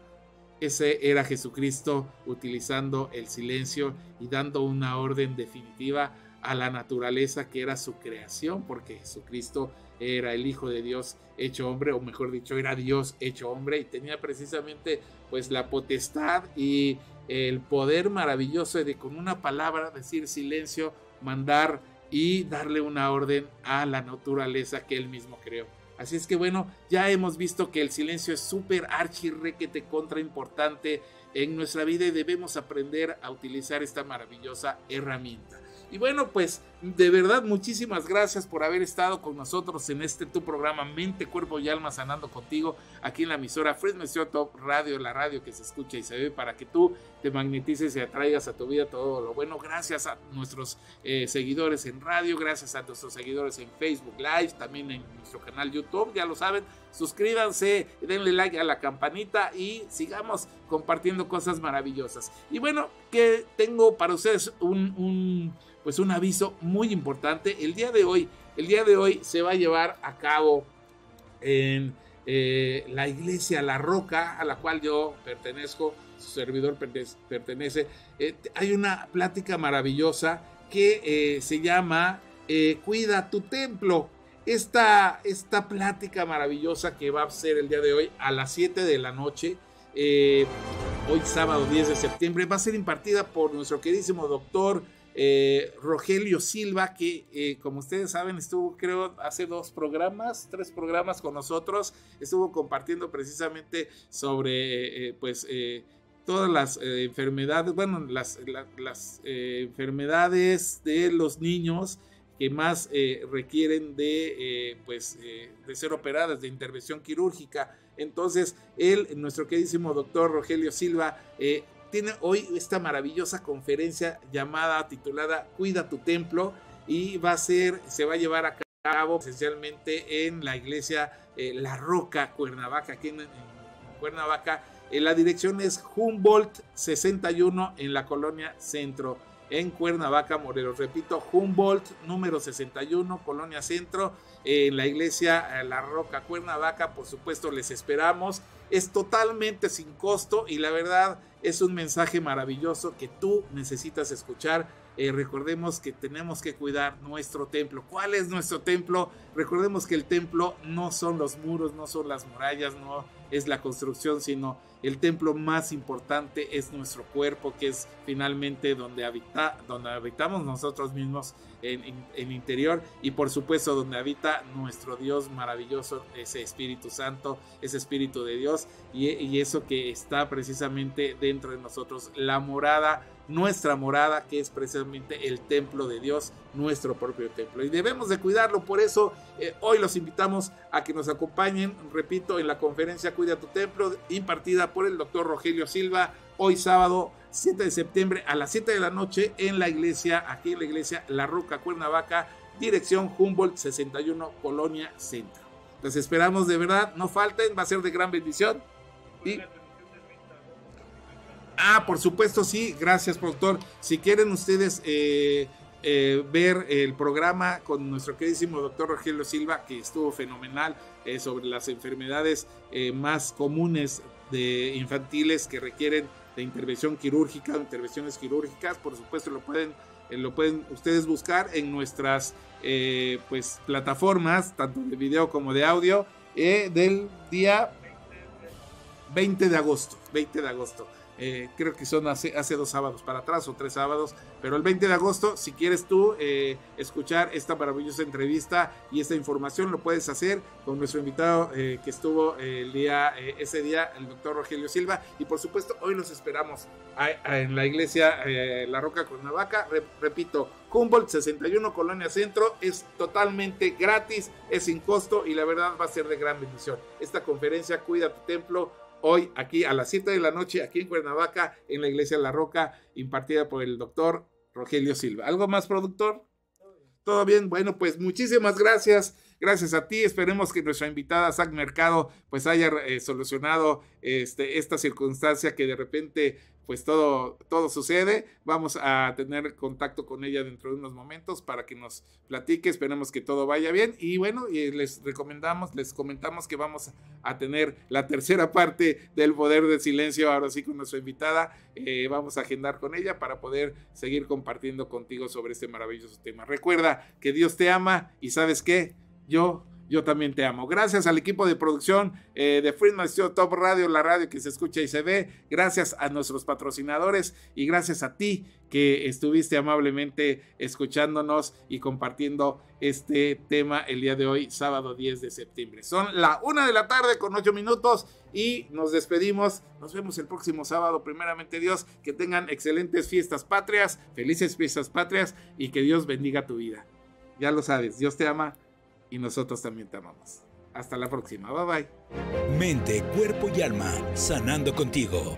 Ese era Jesucristo utilizando el silencio y dando una orden definitiva a la naturaleza que era su creación, porque Jesucristo era el Hijo de Dios hecho hombre, o mejor dicho, era Dios hecho hombre y tenía precisamente pues la potestad y el poder maravilloso de con una palabra decir silencio, mandar y darle una orden a la naturaleza que él mismo creó. Así es que bueno, ya hemos visto que el silencio es súper archirrequete contra importante en nuestra vida y debemos aprender a utilizar esta maravillosa herramienta. Y bueno, pues de verdad muchísimas gracias por haber estado con nosotros en este tu programa Mente, Cuerpo y Alma Sanando contigo aquí en la emisora Fresno Top Radio, la radio que se escucha y se ve para que tú te magnetices y atraigas a tu vida todo lo bueno. Gracias a nuestros eh, seguidores en radio, gracias a nuestros seguidores en Facebook Live, también en nuestro canal YouTube, ya lo saben. Suscríbanse, denle like a la campanita y sigamos compartiendo cosas maravillosas. Y bueno, que tengo para ustedes un pues un aviso muy importante. El día de hoy, el día de hoy se va a llevar a cabo en eh, la iglesia La Roca, a la cual yo pertenezco, su servidor pertenece. Eh, hay una plática maravillosa que eh, se llama Cuida tu templo. Esta, esta plática maravillosa que va a ser el día de hoy a las 7 de la noche, hoy sábado 10 de septiembre, va a ser impartida por nuestro queridísimo doctor eh, Rogelio Silva, que eh, como ustedes saben estuvo creo hace dos programas, tres programas con nosotros, estuvo compartiendo precisamente sobre eh, pues todas las enfermedades, bueno, las, las enfermedades de los niños que más requieren de, pues, de ser operadas, de intervención quirúrgica. Entonces, él, nuestro queridísimo doctor Rogelio Silva, tiene hoy esta maravillosa conferencia llamada, titulada Cuida tu templo y va a ser, se va a llevar a cabo esencialmente en la iglesia eh, La Roca, Cuernavaca, aquí en, Cuernavaca. Eh, la dirección es Humboldt 61 en la colonia Centro, en Cuernavaca, Morelos. Repito, Humboldt número 61, colonia Centro, en la iglesia eh, La Roca, Cuernavaca. Por supuesto, les esperamos. es totalmente sin costo y la verdad es un mensaje maravilloso que tú necesitas escuchar. Eh, recordemos que tenemos que cuidar nuestro templo. ¿Cuál es nuestro templo? Recordemos que el templo no son los muros, no son las murallas, no es la construcción, sino el templo más importante es nuestro cuerpo, que es finalmente donde, habita, donde habitamos nosotros mismos en, interior y por supuesto donde habita nuestro Dios maravilloso, ese Espíritu Santo, ese Espíritu de Dios y, y eso que está precisamente dentro de nosotros, la morada nuestra morada, que es precisamente el templo de Dios, nuestro propio templo. Y debemos de cuidarlo, por eso eh, hoy los invitamos a que nos acompañen, repito, en la conferencia Cuida tu templo, impartida por el doctor Rogelio Silva, hoy sábado 7 de septiembre a las 7 de la noche en la iglesia, aquí en la iglesia La Roca Cuernavaca, dirección Humboldt 61, Colonia Centro. Los esperamos de verdad, no falten, va a ser de gran bendición. Y Ah, por supuesto, sí. Gracias, productor. Si quieren ustedes eh, eh, ver el programa con nuestro queridísimo doctor Rogelio Silva, que estuvo fenomenal eh, sobre las enfermedades más comunes de infantiles que requieren de intervención quirúrgica, intervenciones quirúrgicas, por supuesto lo pueden, lo pueden ustedes buscar en nuestras pues plataformas, tanto de video como de audio, del día 20 de agosto. 20 de agosto. Eh, creo que son hace, hace, dos sábados para atrás o tres sábados, pero el 20 de agosto, si quieres tú eh, escuchar esta maravillosa entrevista y esta información, lo puedes hacer con nuestro invitado eh, que estuvo el día, ese día, el doctor Rogelio Silva, y por supuesto, hoy los esperamos en la iglesia La Roca Cuernavaca, repito, Humboldt 61 Colonia Centro, es totalmente gratis, es sin costo y la verdad va a ser de gran bendición. Esta conferencia, Cuida tu Templo, hoy aquí a las 7 de la noche, aquí en Cuernavaca, en la iglesia La Roca, impartida por el doctor Rogelio Silva. ¿Algo más, productor? Todo bien, bueno, pues muchísimas gracias. Gracias a ti. Esperemos que nuestra invitada, Zach Mercado, pues haya eh, solucionado este, esta circunstancia que de repente pues todo, todo sucede. Vamos a tener contacto con ella dentro de unos momentos para que nos platique. Esperemos que todo vaya bien. Y bueno, y les recomendamos, les comentamos que vamos a tener la tercera parte del Poder del Silencio, ahora sí con nuestra invitada. Eh, vamos a agendar con ella para poder seguir compartiendo contigo sobre este maravilloso tema. Recuerda que Dios te ama y sabes qué, yo yo también te amo. Gracias al equipo de producción eh, de Friedman Studio Top Radio, la radio que se escucha y se ve. Gracias a nuestros patrocinadores y gracias a ti que estuviste amablemente escuchándonos y compartiendo este tema el día de hoy, sábado 10 de septiembre. Son la una de la tarde con ocho minutos y nos despedimos. Nos vemos el próximo sábado, primeramente Dios. Que tengan excelentes fiestas patrias, felices fiestas patrias y que Dios bendiga tu vida. Ya lo sabes, Dios te ama y nosotros también te amamos. Hasta la próxima, bye bye. Mente, cuerpo y alma, sanando contigo.